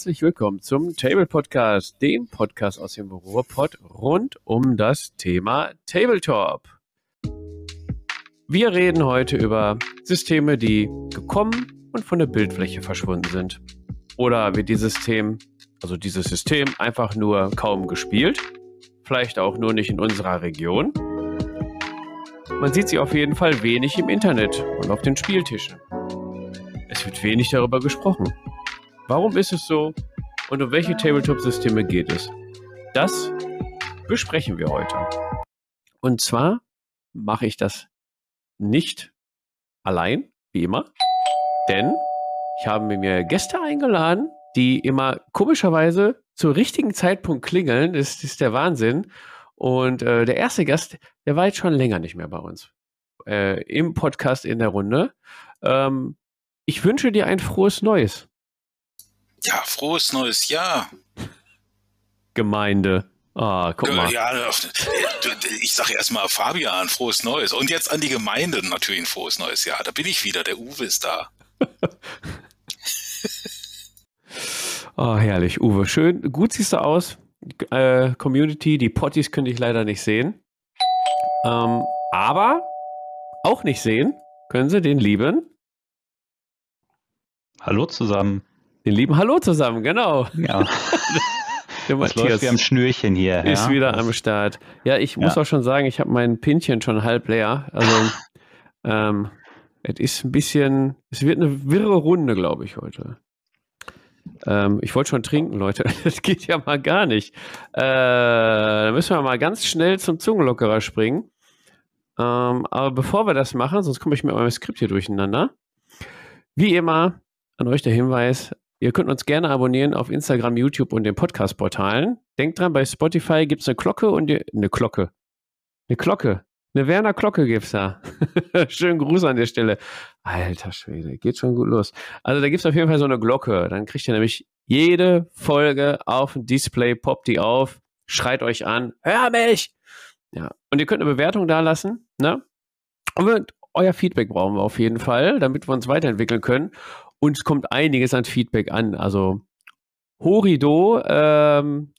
herzlich willkommen zum Table Podcast, dem Podcast aus dem Ruhrpott rund um das Thema Tabletop. Wir reden heute über Systeme, die gekommen und von der Bildfläche verschwunden sind. Oder wird dieses System, also dieses System einfach nur kaum gespielt, vielleicht auch nur nicht in unserer Region. Man sieht sie auf jeden Fall wenig im Internet und auf den Spieltischen. Es wird wenig darüber gesprochen. Warum ist es so und um welche Tabletop-Systeme geht es? Das besprechen wir heute. Und zwar mache ich das nicht allein, wie immer, denn ich habe mir Gäste eingeladen, die immer komischerweise zum richtigen Zeitpunkt klingeln. Das, ist der Wahnsinn. Und äh, der erste Gast, der war jetzt schon länger nicht mehr bei uns äh, im Podcast in der Runde. Ähm, ich wünsche dir ein frohes Neues. Ja, frohes neues Jahr. Gemeinde. Ah, guck mal. Ja, ich sage erstmal Fabian, frohes Neues. Und jetzt an die Gemeinde natürlich ein frohes neues Jahr. Da bin ich wieder, der Uwe ist da. oh, herrlich, Uwe. Schön, gut siehst du aus. Äh, Community, die Potties könnte ich leider nicht sehen. Ähm, aber auch nicht sehen können sie den lieben Hallo zusammen. Den lieben Hallo zusammen, genau. Ja. Der das läuft wie am Schnürchen hier. Ist ja? wieder am Start. Ja, ich muss ja. auch schon sagen, ich habe mein Pinchen schon halb leer. Also, ähm, es ist ein bisschen, es wird eine wirre Runde, glaube ich, heute. Ähm, ich wollte schon trinken, Leute. Das geht ja mal gar nicht. Äh, da müssen wir mal ganz schnell zum Zungenlockerer springen. Ähm, aber bevor wir das machen, sonst komme ich mit meinem Skript hier durcheinander. Wie immer, an euch der Hinweis, ihr könnt uns gerne abonnieren auf Instagram, YouTube und den Podcast-Portalen. Denkt dran, bei Spotify gibt es eine Glocke und die, eine Glocke. Eine Glocke. Eine Werner Glocke gibt's da. Schönen Gruß an der Stelle. Alter Schwede, geht schon gut los. Also da gibt's auf jeden Fall so eine Glocke. Dann kriegt ihr nämlich jede Folge auf dem Display, poppt die auf, schreit euch an, hör mich! Ja. Und ihr könnt eine Bewertung da lassen, ne? Und euer Feedback brauchen wir auf jeden Fall, damit wir uns weiterentwickeln können. Und es kommt einiges an Feedback an. Also Horido. Ähm,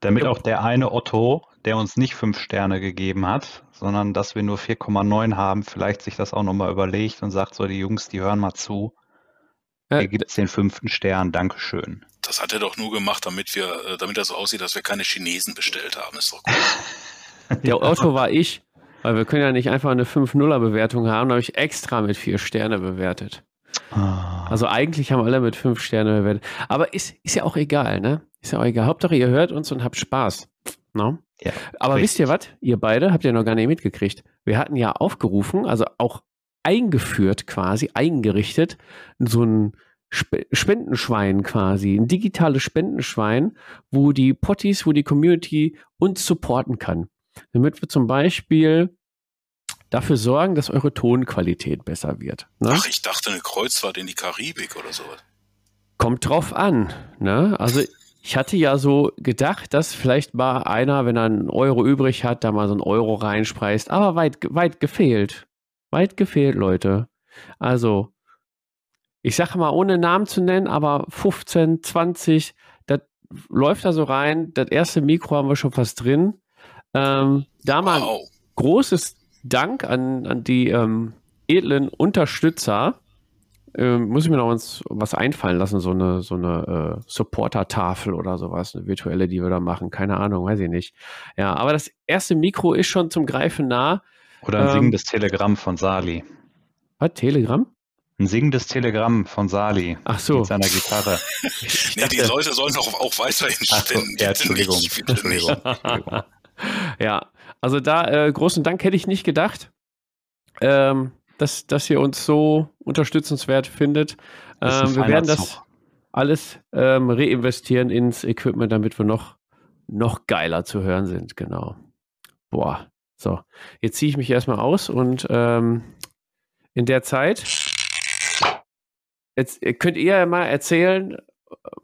Damit auch der eine Otto, der uns nicht fünf Sterne gegeben hat, sondern dass wir nur 4,9 haben, vielleicht sich das auch nochmal überlegt und sagt so, die Jungs, die hören mal zu. Ja. Hier gibt es den fünften Stern, Dankeschön. Das hat er doch nur gemacht, damit wir, äh, damit das so aussieht, dass wir keine Chinesen bestellt haben. Ist doch gut. Der Otto war ich, weil wir können ja nicht einfach eine 5-0er-Bewertung haben, da habe ich extra mit vier Sterne bewertet. Ah. Also eigentlich haben alle mit fünf Sterne bewertet. Aber ist, ist ja auch egal, ne? Ist ja auch egal. Hauptsache, ihr hört uns und habt Spaß. No? Ne? Ja, Aber richtig. wisst ihr was? Ihr beide habt ja noch gar nicht mitgekriegt. Wir hatten ja aufgerufen, also auch eingeführt quasi, eingerichtet, so ein Spendenschwein quasi, ein digitales Spendenschwein, wo die Potties, wo die Community uns supporten kann. Damit wir zum Beispiel dafür sorgen, dass eure Tonqualität besser wird. Ne? Ach, ich dachte eine Kreuzfahrt in die Karibik oder sowas. Kommt drauf an. Ne? Also ich hatte ja so gedacht, dass vielleicht mal einer, wenn er einen Euro übrig hat, da mal so einen Euro reinspreist. Aber weit, weit gefehlt. Weit gefehlt, Leute. Also, ich sage mal, ohne Namen zu nennen, aber 15, 20, das läuft da so rein. Das erste Mikro haben wir schon fast drin. Ähm, da mal wow. großes Dank an, an die ähm, edlen Unterstützer. Ähm, muss ich mir noch was, was einfallen lassen, so eine, so eine äh, Supporter-Tafel oder sowas, eine virtuelle, die wir da machen. Keine Ahnung, weiß ich nicht. Ja, aber das erste Mikro ist schon zum Greifen nah. Oder ein ähm, singendes Telegramm von Sali. Was? Telegramm? Ein singendes Telegramm von Sali. Ach so. Mit seiner Gitarre. nee, die Leute sollen doch auch weiterhin spenden. Ja, Entschuldigung. Entschuldigung. Entschuldigung. ja, also da äh, großen Dank hätte ich nicht gedacht, ähm, dass, dass ihr uns so unterstützenswert findet. Ähm, wir werden das Zug. alles ähm, reinvestieren ins Equipment, damit wir noch, noch geiler zu hören sind. Genau. Boah. So, jetzt ziehe ich mich erstmal aus und ähm, in der Zeit jetzt könnt ihr ja mal erzählen,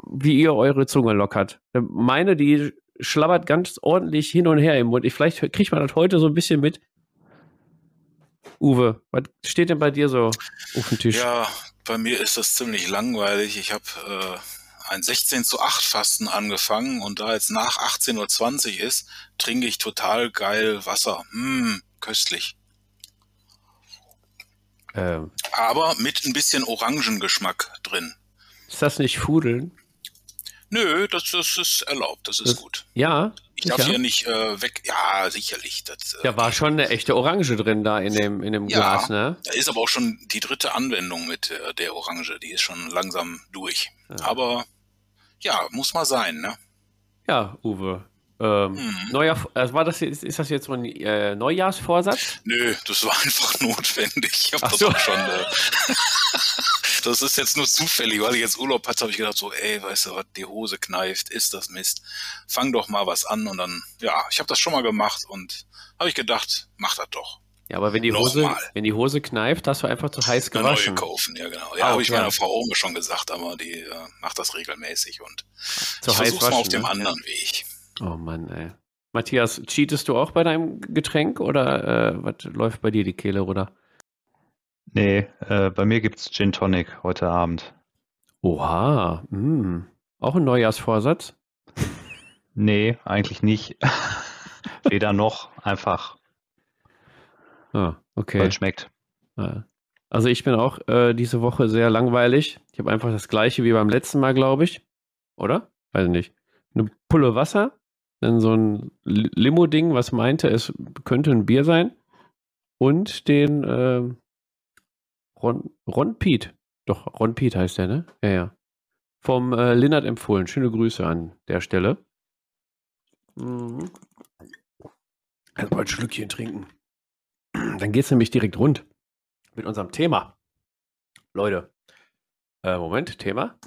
wie ihr eure Zunge lockert. Meine, die schlabbert ganz ordentlich hin und her im Mund. Ich, vielleicht kriegt man das heute so ein bisschen mit. Uwe, was steht denn bei dir so auf dem Tisch? Ja, bei mir ist das ziemlich langweilig. Ich habe ein 16 zu 8 Fasten angefangen und da jetzt nach 18.20 Uhr ist, trinke ich total geil Wasser. Hm, köstlich. Ähm. Aber mit ein bisschen Orangengeschmack drin. Ist das nicht Fudeln? Nö, das, das ist erlaubt, das ist das, gut. Ja. Ich darf hier nicht äh, weg. Ja, sicherlich. Das, äh, war schon eine echte Orange drin da in dem, in dem ja, Glas, ne? Da ist aber auch schon die dritte Anwendung mit äh, der Orange. Die ist schon langsam durch. Ja. Aber ja, muss mal sein, ne? Ja, Uwe. Ähm, mhm. Neujahr, also war das jetzt, ist das jetzt so ein äh, Neujahrsvorsatz? Nö, das war einfach notwendig. Ich habe das so. auch schon. Das ist jetzt nur zufällig, weil ich jetzt Urlaub hatte, habe ich gedacht so, ey, weißt du was, die Hose kneift, ist das Mist. Fang doch mal was an und dann, ja, ich habe das schon mal gemacht und habe ich gedacht, mach das doch. Ja, aber wenn die Hose, wenn die Hose kneift, hast du einfach zu heiß gewaschen. Eine neue kaufen, ja genau. Ja, ah, habe ich meiner Frau Ome schon gesagt, aber die äh, macht das regelmäßig und zu ich versuch's mal auf dem ne? anderen Weg. Oh Mann, ey. Matthias, cheatest du auch bei deinem Getränk oder äh, was läuft bei dir die Kehle runter? Nee, äh, bei mir gibt's Gin Tonic heute Abend. Oha, mh. Hm. auch ein Neujahrsvorsatz? Nee, eigentlich nicht. Weder noch, einfach. Ah, okay. Weil es schmeckt. Also ich bin auch äh, diese Woche sehr langweilig. Ich habe einfach das gleiche wie beim letzten Mal, glaube ich. Oder? Weiß nicht. Eine Pulle Wasser, dann so ein Limo-Ding, was meinte, es könnte ein Bier sein. Und den äh, Ron, Ron Piet. Doch, Ron Piet heißt der, ne? Ja, ja. Vom äh, Linnert empfohlen. Schöne Grüße an der Stelle. Mhm. Erstmal ein Schlückchen trinken. Dann geht es nämlich direkt rund mit unserem Thema. Leute, äh, Moment, Thema.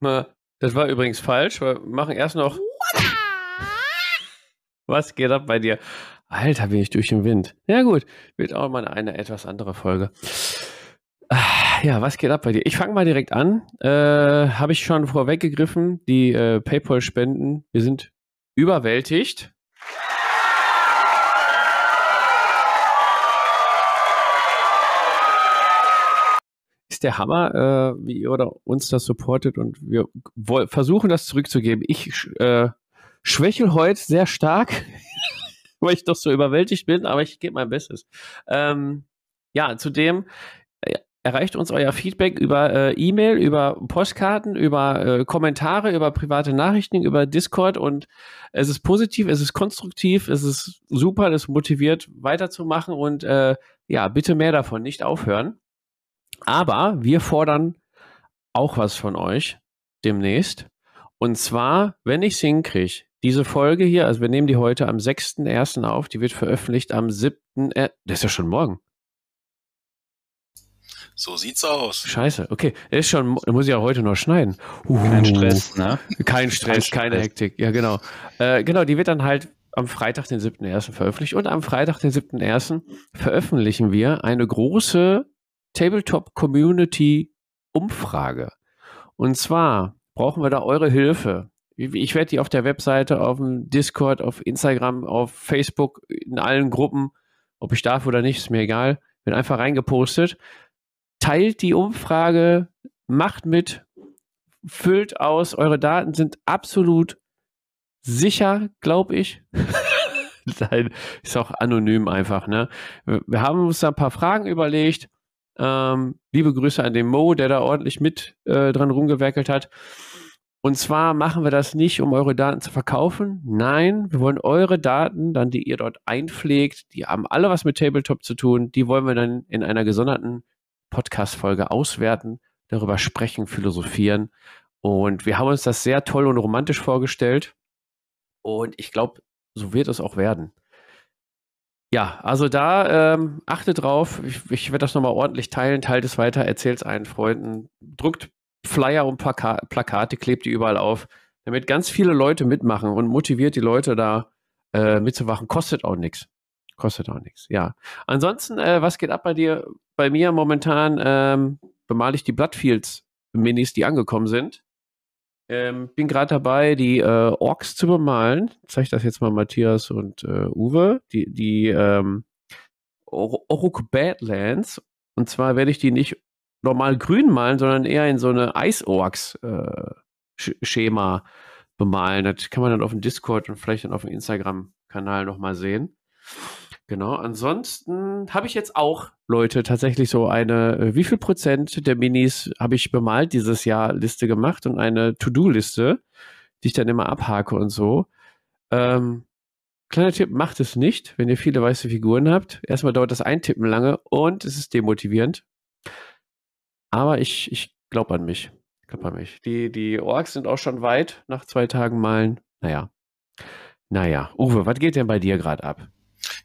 Das war übrigens falsch. Wir machen erst noch was geht ab bei dir? Alter, bin ich durch den Wind. Ja gut, wird auch mal eine etwas andere Folge. Ah, ja, was geht ab bei dir? Ich fange mal direkt an. Äh, Habe ich schon vorweggegriffen, die äh, PayPal-Spenden. Wir sind überwältigt. Ist der Hammer, äh, wie ihr oder uns das supportet und wir versuchen das zurückzugeben. Ich äh, schwächel heute sehr stark, weil ich doch so überwältigt bin, aber ich gebe mein Bestes. Ähm, ja, zudem äh, erreicht uns euer Feedback über äh, E-Mail, über Postkarten, über äh, Kommentare, über private Nachrichten, über Discord und es ist positiv, es ist konstruktiv, es ist super, es motiviert weiterzumachen und äh, ja, bitte mehr davon, nicht aufhören. Aber wir fordern auch was von euch demnächst. Und zwar, wenn ich es hinkriege, diese Folge hier, also wir nehmen die heute am 6.1. auf, die wird veröffentlicht am 7. Äh, das ist ja schon morgen. So sieht's aus. Scheiße, okay. Er ist schon, muss ich ja heute noch schneiden. Uh, kein Stress, ne? Kein Stress, kein keine Hektik. Ja, genau. Äh, genau, die wird dann halt am Freitag, den 7.1. veröffentlicht. Und am Freitag, den 7.1. veröffentlichen wir eine große Tabletop-Community-Umfrage. Und zwar brauchen wir da eure Hilfe. Ich werde die auf der Webseite, auf dem Discord, auf Instagram, auf Facebook, in allen Gruppen, ob ich darf oder nicht, ist mir egal, wird einfach reingepostet. Teilt die Umfrage, macht mit, füllt aus, eure Daten sind absolut sicher, glaube ich. Nein, ist auch anonym einfach, ne? Wir haben uns da ein paar Fragen überlegt. Ähm, liebe Grüße an den Mo, der da ordentlich mit äh, dran rumgewerkelt hat. Und zwar machen wir das nicht, um eure Daten zu verkaufen. Nein, wir wollen eure Daten, dann die ihr dort einpflegt, die haben alle was mit Tabletop zu tun, die wollen wir dann in einer gesonderten Podcast-Folge auswerten, darüber sprechen, philosophieren. Und wir haben uns das sehr toll und romantisch vorgestellt. Und ich glaube, so wird es auch werden. Ja, also da ähm, achtet drauf. Ich, ich werde das nochmal ordentlich teilen, teilt es weiter, erzählt es allen Freunden, drückt Flyer und Plaka Plakate, klebt die überall auf, damit ganz viele Leute mitmachen und motiviert die Leute da äh, mitzuwachen. Kostet auch nichts. Kostet auch nichts, ja. Ansonsten, äh, was geht ab bei dir? Bei mir momentan ähm, bemale ich die Bloodfields-Minis, die angekommen sind. Ähm, bin gerade dabei, die äh, Orks zu bemalen. Ich zeige das jetzt mal Matthias und äh, Uwe. Die, die ähm, Oruk Badlands Und zwar werde ich die nicht normal grün malen, sondern eher in so eine Eisorks-Schema äh, bemalen. Das kann man dann auf dem Discord und vielleicht dann auf dem Instagram-Kanal nochmal sehen. Genau, ansonsten habe ich jetzt auch, Leute, tatsächlich so eine, äh, wie viel Prozent der Minis habe ich bemalt dieses Jahr Liste gemacht und eine To-Do-Liste, die ich dann immer abhake und so. Ähm, kleiner Tipp, macht es nicht, wenn ihr viele weiße Figuren habt. Erstmal dauert das Eintippen lange und es ist demotivierend. Aber ich, ich glaube an mich. Ich glaube an mich. Die, die Orks sind auch schon weit nach zwei Tagen malen. Naja. Naja. Uwe, was geht denn bei dir gerade ab?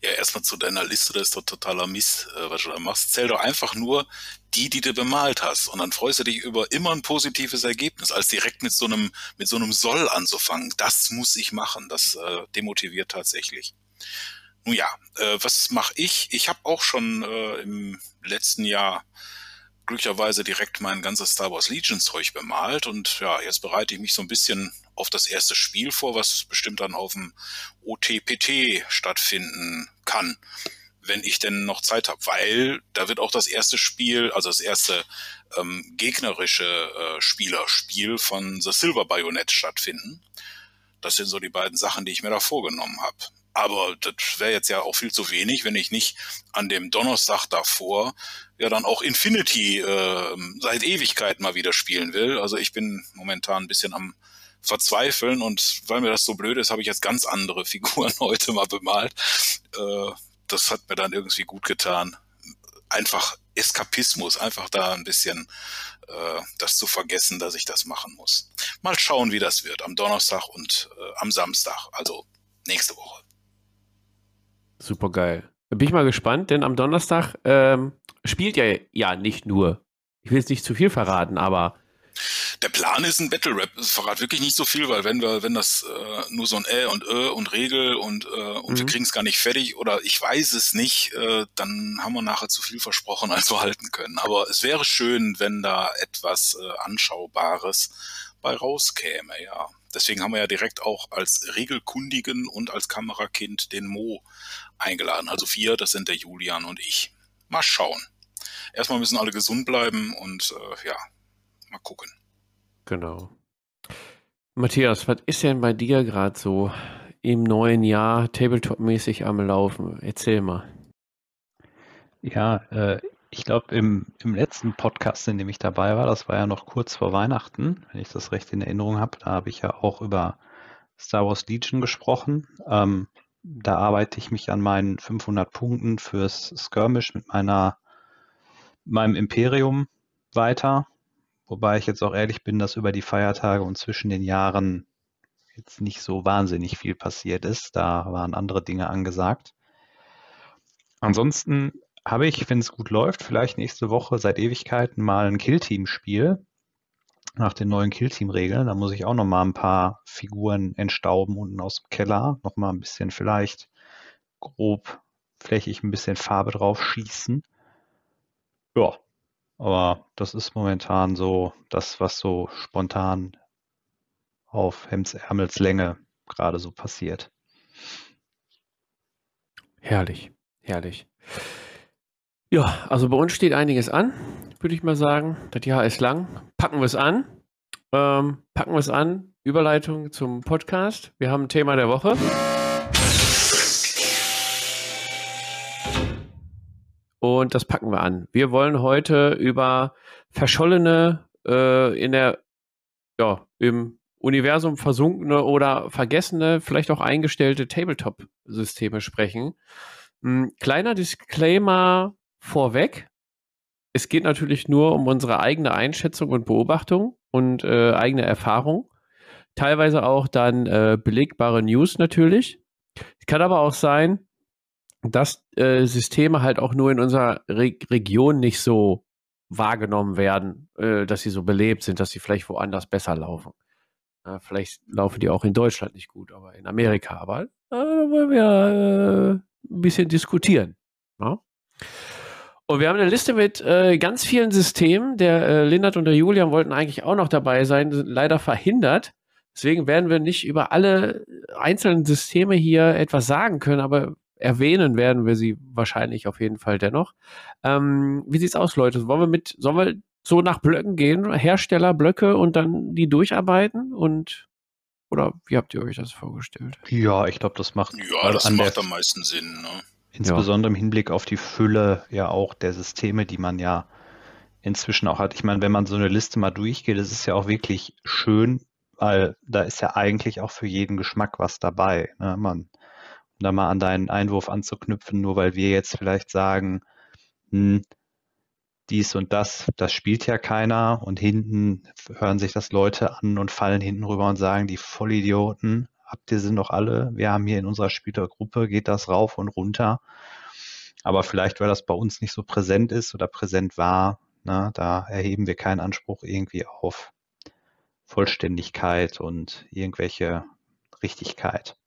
Ja, erstmal zu deiner Liste, das ist doch totaler Mist, äh, was du da machst. Zähl doch einfach nur die, die du bemalt hast. Und dann freust du dich über immer ein positives Ergebnis, als direkt mit so einem, mit so einem Soll anzufangen. Das muss ich machen. Das äh, demotiviert tatsächlich. Nun ja, äh, was mache ich? Ich habe auch schon äh, im letzten Jahr glücklicherweise direkt mein ganzes Star Wars Legion Zeug bemalt und ja, jetzt bereite ich mich so ein bisschen auf das erste Spiel vor, was bestimmt dann auf dem OTPT stattfinden kann, wenn ich denn noch Zeit habe, weil da wird auch das erste Spiel, also das erste ähm, gegnerische äh, Spielerspiel von The Silver Bayonet stattfinden. Das sind so die beiden Sachen, die ich mir da vorgenommen habe. Aber das wäre jetzt ja auch viel zu wenig, wenn ich nicht an dem Donnerstag davor ja dann auch Infinity äh, seit Ewigkeit mal wieder spielen will. Also ich bin momentan ein bisschen am Verzweifeln und weil mir das so blöd ist, habe ich jetzt ganz andere Figuren heute mal bemalt. Äh, das hat mir dann irgendwie gut getan. Einfach Eskapismus, einfach da ein bisschen äh, das zu vergessen, dass ich das machen muss. Mal schauen, wie das wird am Donnerstag und äh, am Samstag, also nächste Woche. Super geil. Bin ich mal gespannt, denn am Donnerstag ähm, spielt ja ja nicht nur. Ich will jetzt nicht zu viel verraten, aber der Plan ist ein Battle Rap. Es verrat wirklich nicht so viel, weil wenn wir, wenn das äh, nur so ein Ä und Ö und Regel und, äh, und mhm. wir kriegen es gar nicht fertig oder ich weiß es nicht, äh, dann haben wir nachher zu viel versprochen, als wir halten können. Aber es wäre schön, wenn da etwas äh, Anschaubares bei rauskäme, ja. Deswegen haben wir ja direkt auch als Regelkundigen und als Kamerakind den Mo eingeladen. Also vier, das sind der Julian und ich. Mal schauen. Erstmal müssen alle gesund bleiben und äh, ja, mal gucken. Genau. Matthias, was ist denn bei dir gerade so im neuen Jahr Tabletop-mäßig am Laufen? Erzähl mal. Ja, äh, ich glaube, im, im letzten Podcast, in dem ich dabei war, das war ja noch kurz vor Weihnachten, wenn ich das recht in Erinnerung habe, da habe ich ja auch über Star Wars Legion gesprochen. Ähm, da arbeite ich mich an meinen 500 Punkten fürs Skirmish mit meiner, meinem Imperium weiter. Wobei ich jetzt auch ehrlich bin, dass über die Feiertage und zwischen den Jahren jetzt nicht so wahnsinnig viel passiert ist. Da waren andere Dinge angesagt. Ansonsten habe ich, wenn es gut läuft, vielleicht nächste Woche seit Ewigkeiten mal ein Killteam-Spiel nach den neuen Killteam-Regeln. Da muss ich auch noch mal ein paar Figuren entstauben unten aus dem Keller. Noch mal ein bisschen vielleicht grob flächig ein bisschen Farbe drauf schießen. Ja, aber das ist momentan so das, was so spontan auf Hemdsärmelslänge gerade so passiert. Herrlich, herrlich. Ja, also bei uns steht einiges an, würde ich mal sagen. Das Jahr ist lang. Packen wir es an. Ähm, packen wir es an. Überleitung zum Podcast. Wir haben ein Thema der Woche. Und das packen wir an. Wir wollen heute über verschollene, äh, in der, ja, im Universum versunkene oder vergessene, vielleicht auch eingestellte Tabletop-Systeme sprechen. Ein hm, kleiner Disclaimer vorweg. Es geht natürlich nur um unsere eigene Einschätzung und Beobachtung und äh, eigene Erfahrung. Teilweise auch dann äh, belegbare News natürlich. Es kann aber auch sein, dass äh, Systeme halt auch nur in unserer Re Region nicht so wahrgenommen werden, äh, dass sie so belebt sind, dass sie vielleicht woanders besser laufen. vielleicht laufen die auch in Deutschland nicht gut, aber in Amerika. Aber äh, da wollen wir äh, ein bisschen diskutieren. Ja? Und wir haben eine Liste mit äh, ganz vielen Systemen. Der äh, Lindert und der Julian wollten eigentlich auch noch dabei sein, sind leider verhindert. Deswegen werden wir nicht über alle einzelnen Systeme hier etwas sagen können, aber erwähnen werden wir sie wahrscheinlich auf jeden Fall dennoch. Ähm, wie sieht's aus, Leute? Wollen wir mit, sollen wir so nach Blöcken gehen, Herstellerblöcke und dann die durcharbeiten und oder wie habt ihr euch das vorgestellt? Ja, ich glaube, das macht ja, das macht am meisten Sinn. Ne? Insbesondere ja. im Hinblick auf die Fülle ja auch der Systeme, die man ja inzwischen auch hat. Ich meine, wenn man so eine Liste mal durchgeht, das ist ja auch wirklich schön, weil da ist ja eigentlich auch für jeden Geschmack was dabei. Ne? Man, um da mal an deinen Einwurf anzuknüpfen, nur weil wir jetzt vielleicht sagen, hm, dies und das, das spielt ja keiner und hinten hören sich das Leute an und fallen hinten rüber und sagen, die Vollidioten, habt ihr sie noch alle? Wir haben hier in unserer Spielergruppe, geht das rauf und runter. Aber vielleicht, weil das bei uns nicht so präsent ist oder präsent war, na, da erheben wir keinen Anspruch irgendwie auf Vollständigkeit und irgendwelche Richtigkeit.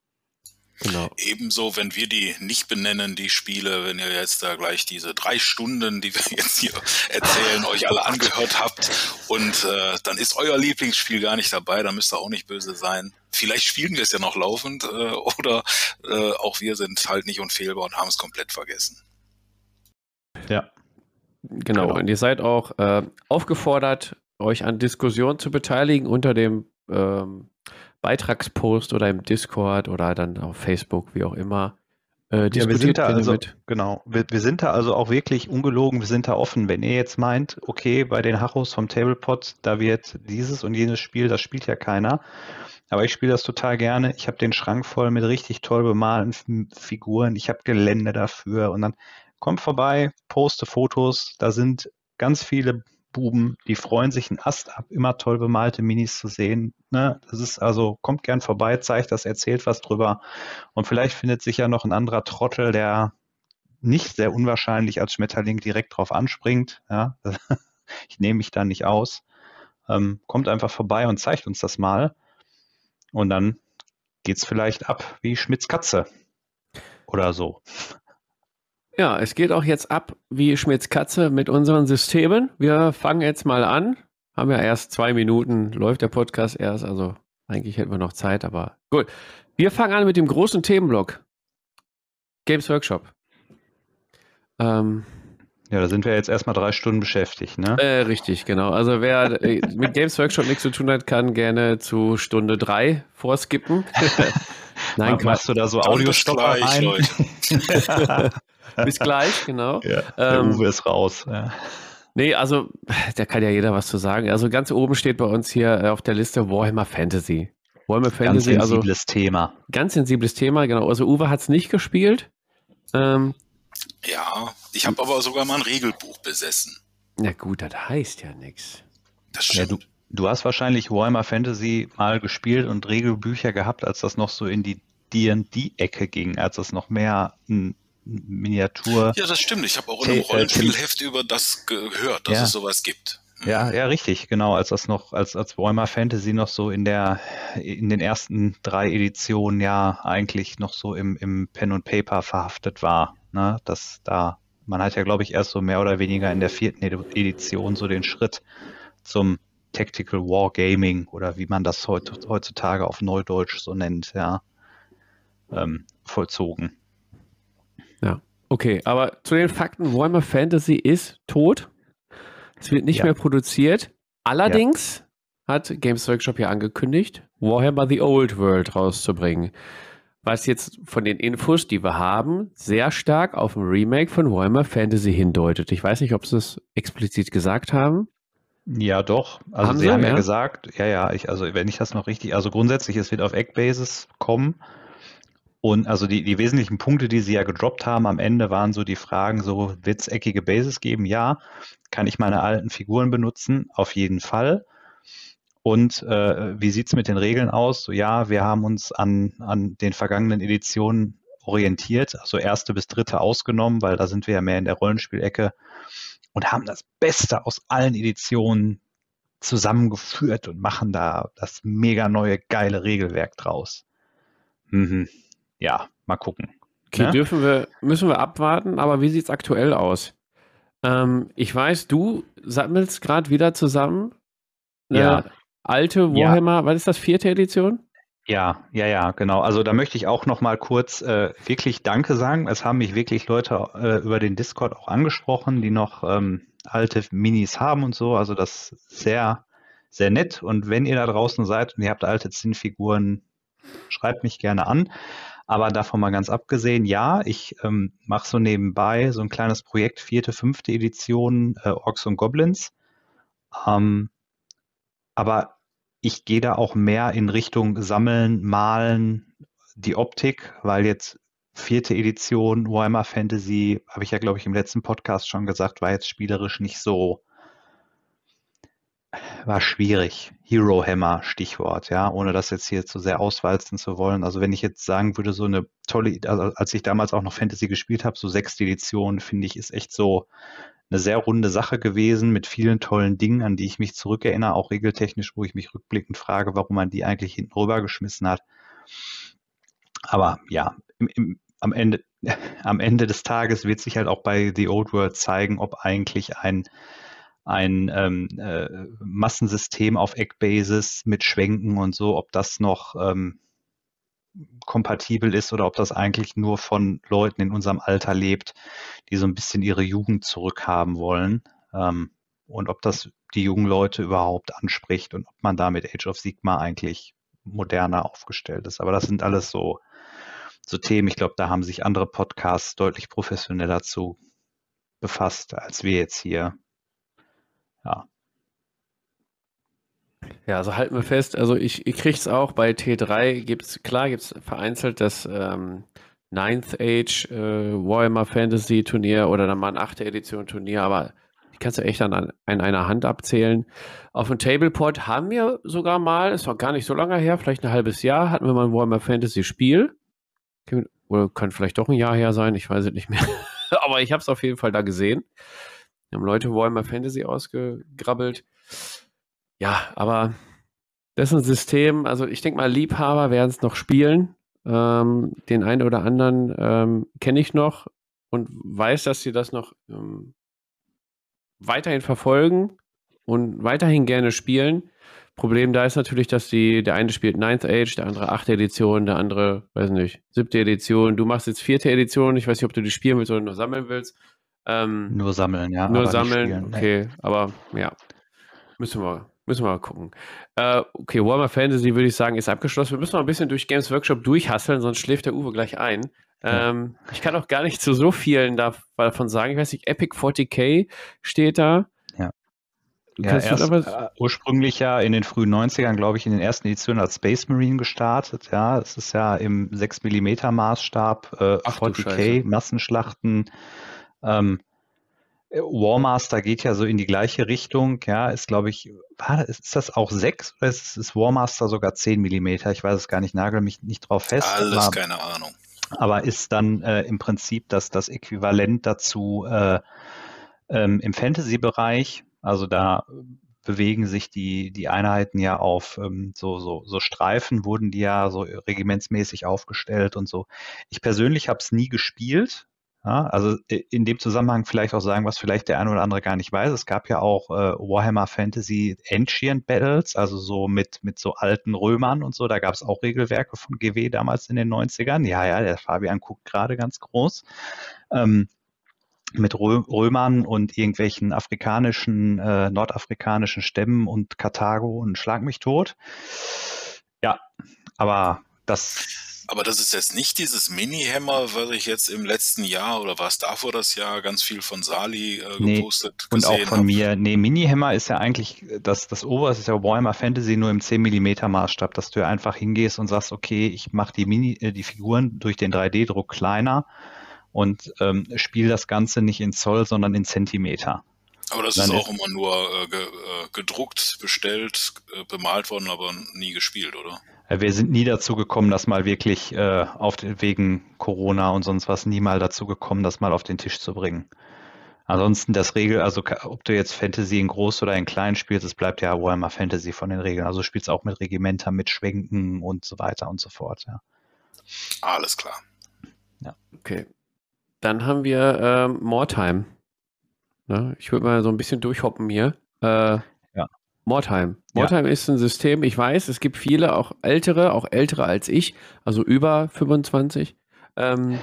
Genau. Ebenso, wenn wir die nicht benennen, die Spiele, wenn ihr jetzt da gleich diese drei Stunden, die wir jetzt hier erzählen, euch alle angehört habt und äh, dann ist euer Lieblingsspiel gar nicht dabei, dann müsst ihr auch nicht böse sein. Vielleicht spielen wir es ja noch laufend äh, oder äh, auch wir sind halt nicht unfehlbar und haben es komplett vergessen. Ja. Genau. genau. Und ihr seid auch äh, aufgefordert, euch an Diskussionen zu beteiligen unter dem ähm, Beitragspost oder im Discord oder dann auf Facebook, wie auch immer. Äh, ja, wir sind da also, genau, wir, wir, sind da also auch wirklich ungelogen, wir sind da offen. Wenn ihr jetzt meint, okay, bei den Hachos vom Tablepot, da wird dieses und jenes Spiel, das spielt ja keiner. Aber ich spiele das total gerne. Ich habe den Schrank voll mit richtig toll bemalten Figuren. Ich habe Gelände dafür. Und dann kommt vorbei, poste Fotos. Da sind ganz viele Buben, die freuen sich einen Ast ab, immer toll bemalte Minis zu sehen. Ne? Das ist also, kommt gern vorbei, zeigt das, erzählt was drüber. Und vielleicht findet sich ja noch ein anderer Trottel, der nicht sehr unwahrscheinlich als Schmetterling direkt drauf anspringt. Ja? ich nehme mich da nicht aus. Ähm, kommt einfach vorbei und zeigt uns das mal. Und dann geht's vielleicht ab wie Schmitz Katze. Oder so. Ja, es geht auch jetzt ab wie Schmitz Katze mit unseren Systemen. Wir fangen jetzt mal an. Haben ja erst zwei Minuten, läuft der Podcast erst, also eigentlich hätten wir noch Zeit, aber gut. Wir fangen an mit dem großen Themenblock. Games Workshop. Ähm, ja, da sind wir jetzt erstmal drei Stunden beschäftigt, ne? Äh, richtig, genau. Also wer äh, mit Games Workshop nichts zu tun hat, kann gerne zu Stunde drei vorskippen. Nein, machst du da so Audiostopp ein? Leute. Bis gleich, genau. Ja, der ähm, Uwe ist raus. Ja. Nee, also da kann ja jeder was zu sagen. Also ganz oben steht bei uns hier äh, auf der Liste Warhammer Fantasy. Warhammer Fantasy, ganz sensibles also, Thema. Ganz sensibles Thema, genau. Also Uwe hat es nicht gespielt. Ähm, ja, ich habe aber sogar mal ein Regelbuch besessen. Na gut, das heißt ja nichts. Das stimmt. Ja, du, du hast wahrscheinlich Warhammer Fantasy mal gespielt und Regelbücher gehabt, als das noch so in die D&D-Ecke ging, als das noch mehr ein Miniatur. Ja, das stimmt. Ich habe auch in einem äh, Rollenspielheft über das gehört, dass ja. es sowas gibt. Mhm. Ja, ja, richtig, genau. Als das noch, als, als Warhammer Fantasy noch so in der, in den ersten drei Editionen ja eigentlich noch so im, im Pen und Paper verhaftet war. Ne? Dass da, man hat ja, glaube ich, erst so mehr oder weniger in der vierten Edition so den Schritt zum Tactical Wargaming oder wie man das heutzutage auf Neudeutsch so nennt, ja, ähm, vollzogen. Ja, okay. Aber zu den Fakten, Warhammer Fantasy ist tot. Es wird nicht ja. mehr produziert. Allerdings ja. hat Games Workshop ja angekündigt, Warhammer The Old World rauszubringen. Was jetzt von den Infos, die wir haben, sehr stark auf ein Remake von Warhammer Fantasy hindeutet. Ich weiß nicht, ob sie es explizit gesagt haben. Ja, doch. Also haben sie, haben ja, ja gesagt, ja, ja, ich, also wenn ich das noch richtig, also grundsätzlich, es wird auf Eckbasis kommen. Und also die, die wesentlichen Punkte, die sie ja gedroppt haben am Ende, waren so die Fragen, so wird es eckige Bases geben? Ja. Kann ich meine alten Figuren benutzen? Auf jeden Fall. Und äh, wie sieht's mit den Regeln aus? So, ja, wir haben uns an, an den vergangenen Editionen orientiert, also erste bis dritte ausgenommen, weil da sind wir ja mehr in der Rollenspielecke und haben das Beste aus allen Editionen zusammengeführt und machen da das mega neue geile Regelwerk draus. Mhm ja, mal gucken. Okay, ne? dürfen wir, müssen wir abwarten, aber wie sieht es aktuell aus? Ähm, ich weiß, du sammelst gerade wieder zusammen. Ja. Alte Warhammer, ja. was ist das, vierte Edition? Ja, ja, ja, genau. Also da möchte ich auch noch mal kurz äh, wirklich Danke sagen. Es haben mich wirklich Leute äh, über den Discord auch angesprochen, die noch ähm, alte Minis haben und so. Also das ist sehr, sehr nett. Und wenn ihr da draußen seid und ihr habt alte Zinnfiguren, schreibt mich gerne an. Aber davon mal ganz abgesehen, ja, ich ähm, mache so nebenbei so ein kleines Projekt, vierte, fünfte Edition äh, Orks und Goblins. Ähm, aber ich gehe da auch mehr in Richtung Sammeln, Malen, die Optik, weil jetzt vierte Edition Warhammer Fantasy, habe ich ja, glaube ich, im letzten Podcast schon gesagt, war jetzt spielerisch nicht so, war schwierig. Hero Hammer, Stichwort, ja, ohne das jetzt hier zu sehr auswalzen zu wollen. Also wenn ich jetzt sagen würde, so eine tolle, also als ich damals auch noch Fantasy gespielt habe, so sechste Edition, finde ich, ist echt so eine sehr runde Sache gewesen mit vielen tollen Dingen, an die ich mich zurückerinnere, auch regeltechnisch, wo ich mich rückblickend frage, warum man die eigentlich hinten rübergeschmissen hat. Aber ja, im, im, am, Ende, am Ende des Tages wird sich halt auch bei The Old World zeigen, ob eigentlich ein, ein ähm, äh, Massensystem auf Eckbasis mit Schwenken und so, ob das noch ähm, kompatibel ist oder ob das eigentlich nur von Leuten in unserem Alter lebt, die so ein bisschen ihre Jugend zurückhaben wollen. Ähm, und ob das die jungen Leute überhaupt anspricht und ob man da mit Age of Sigma eigentlich moderner aufgestellt ist. Aber das sind alles so, so Themen. Ich glaube, da haben sich andere Podcasts deutlich professioneller zu befasst, als wir jetzt hier. Ja. Ja, also halten wir fest, also ich, ich kriege es auch bei T3, gibt's, klar gibt es vereinzelt das ähm, Ninth Age äh, Warhammer Fantasy Turnier oder dann mal ein 8. Edition Turnier, aber die kannst du echt an, an einer Hand abzählen. Auf dem Tableport haben wir sogar mal, ist noch gar nicht so lange her, vielleicht ein halbes Jahr, hatten wir mal ein Warhammer Fantasy Spiel. Oder kann vielleicht doch ein Jahr her sein, ich weiß es nicht mehr. aber ich habe es auf jeden Fall da gesehen. Wir haben Leute Warhammer Fantasy ausgegrabbelt. Ja, aber das ist ein System, also ich denke mal, Liebhaber werden es noch spielen. Ähm, den einen oder anderen ähm, kenne ich noch und weiß, dass sie das noch ähm, weiterhin verfolgen und weiterhin gerne spielen. Problem da ist natürlich, dass die, der eine spielt Ninth Age, der andere 8. Edition, der andere, weiß nicht, 7. Edition. Du machst jetzt 4. Edition. Ich weiß nicht, ob du die spielen willst oder nur sammeln willst. Ähm, nur sammeln, ja. Nur sammeln, okay. Aber ja, müssen wir, Müssen wir mal gucken. Äh, okay, Warhammer Fantasy würde ich sagen, ist abgeschlossen. Wir müssen mal ein bisschen durch Games Workshop durchhasseln, sonst schläft der Uwe gleich ein. Ähm. Ich kann auch gar nicht zu so vielen davon sagen. Ich weiß nicht, Epic 40k steht da. Ja. Ja, erst, äh, ursprünglich ja in den frühen 90ern, glaube ich, in den ersten Editionen als Space Marine gestartet. Ja, es ist ja im 6 mm Maßstab, äh, 40k, Massenschlachten. Ähm, Warmaster geht ja so in die gleiche Richtung, ja, ist glaube ich, war, ist das auch 6 oder ist, ist Warmaster sogar 10 Millimeter? Ich weiß es gar nicht, nagel mich nicht drauf fest. Alles aber, keine Ahnung. Aber ist dann äh, im Prinzip das, das Äquivalent dazu äh, ähm, im Fantasy-Bereich, also da bewegen sich die, die Einheiten ja auf ähm, so, so, so Streifen, wurden die ja so regimentsmäßig aufgestellt und so. Ich persönlich habe es nie gespielt, ja, also in dem Zusammenhang vielleicht auch sagen, was vielleicht der eine oder andere gar nicht weiß. Es gab ja auch äh, Warhammer Fantasy Ancient Battles, also so mit, mit so alten Römern und so. Da gab es auch Regelwerke von GW damals in den 90ern. Ja, ja, der Fabian guckt gerade ganz groß. Ähm, mit Römern und irgendwelchen afrikanischen, äh, nordafrikanischen Stämmen und Karthago und Schlag mich tot. Ja, aber das aber das ist jetzt nicht dieses Mini-Hammer, was ich jetzt im letzten Jahr oder war es davor das Jahr ganz viel von Sali äh, gepostet nee, Und auch von hab. mir. Nee, Mini-Hammer ist ja eigentlich, das, das Oberste ist ja Warhammer Fantasy nur im 10 mm Maßstab, dass du ja einfach hingehst und sagst, okay, ich mache die Mini, äh, die Figuren durch den 3D-Druck kleiner und ähm, spiele das Ganze nicht in Zoll, sondern in Zentimeter. Aber das Dann ist auch immer nur äh, äh, gedruckt, bestellt, äh, bemalt worden, aber nie gespielt, oder? Äh, wir sind nie dazu gekommen, das mal wirklich äh, auf den, wegen Corona und sonst was nie mal dazu gekommen, das mal auf den Tisch zu bringen. Ansonsten das Regel, also ob du jetzt Fantasy in groß oder in klein spielst, es bleibt ja Warhammer Fantasy von den Regeln. Also du spielst auch mit Regimenter, mit Schwenken und so weiter und so fort, ja. Alles klar. Ja. Okay. Dann haben wir ähm, Moretime. Ne? Ich würde mal so ein bisschen durchhoppen hier. Äh, ja. Moretime. Wartime ja. ist ein System, ich weiß, es gibt viele, auch ältere, auch ältere als ich, also über 25, ähm,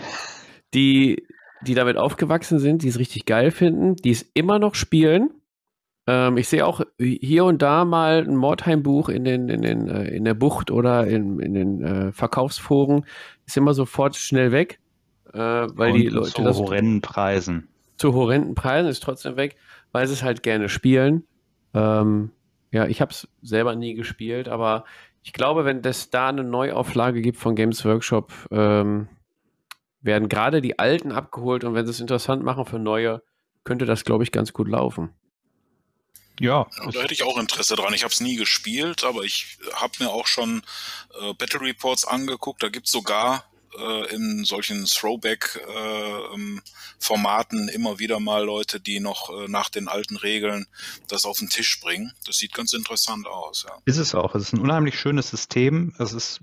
die, die damit aufgewachsen sind, die es richtig geil finden, die es immer noch spielen. Ähm, ich sehe auch hier und da mal ein Mordheim-Buch in, den, in, den, äh, in der Bucht oder in, in den äh, Verkaufsforen, ist immer sofort schnell weg, äh, weil und die Leute zu horrenden Preisen. Zu horrenden Preisen ist trotzdem weg, weil sie es halt gerne spielen. Ähm, ja, ich habe es selber nie gespielt, aber ich glaube, wenn es da eine Neuauflage gibt von Games Workshop, ähm, werden gerade die alten abgeholt und wenn sie es interessant machen für neue, könnte das, glaube ich, ganz gut laufen. Ja, da hätte ich auch Interesse dran. Ich habe es nie gespielt, aber ich habe mir auch schon äh, Battle Reports angeguckt. Da gibt es sogar äh, in solchen Throwback-Formaten äh, immer wieder mal Leute, die noch äh, nach den alten Regeln das auf den Tisch bringen. Das sieht ganz interessant aus. Ja. Ist es auch. Es ist ein unheimlich schönes System. Es ist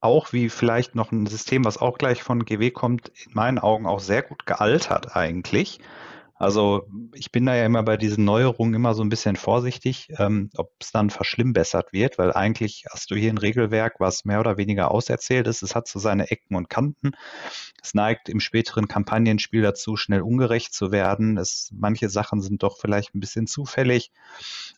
auch wie vielleicht noch ein System, was auch gleich von GW kommt, in meinen Augen auch sehr gut gealtert eigentlich. Also ich bin da ja immer bei diesen Neuerungen immer so ein bisschen vorsichtig, ähm, ob es dann verschlimmbessert wird, weil eigentlich hast du hier ein Regelwerk, was mehr oder weniger auserzählt ist. Es hat so seine Ecken und Kanten. Es neigt im späteren Kampagnenspiel dazu, schnell ungerecht zu werden. Es, manche Sachen sind doch vielleicht ein bisschen zufällig.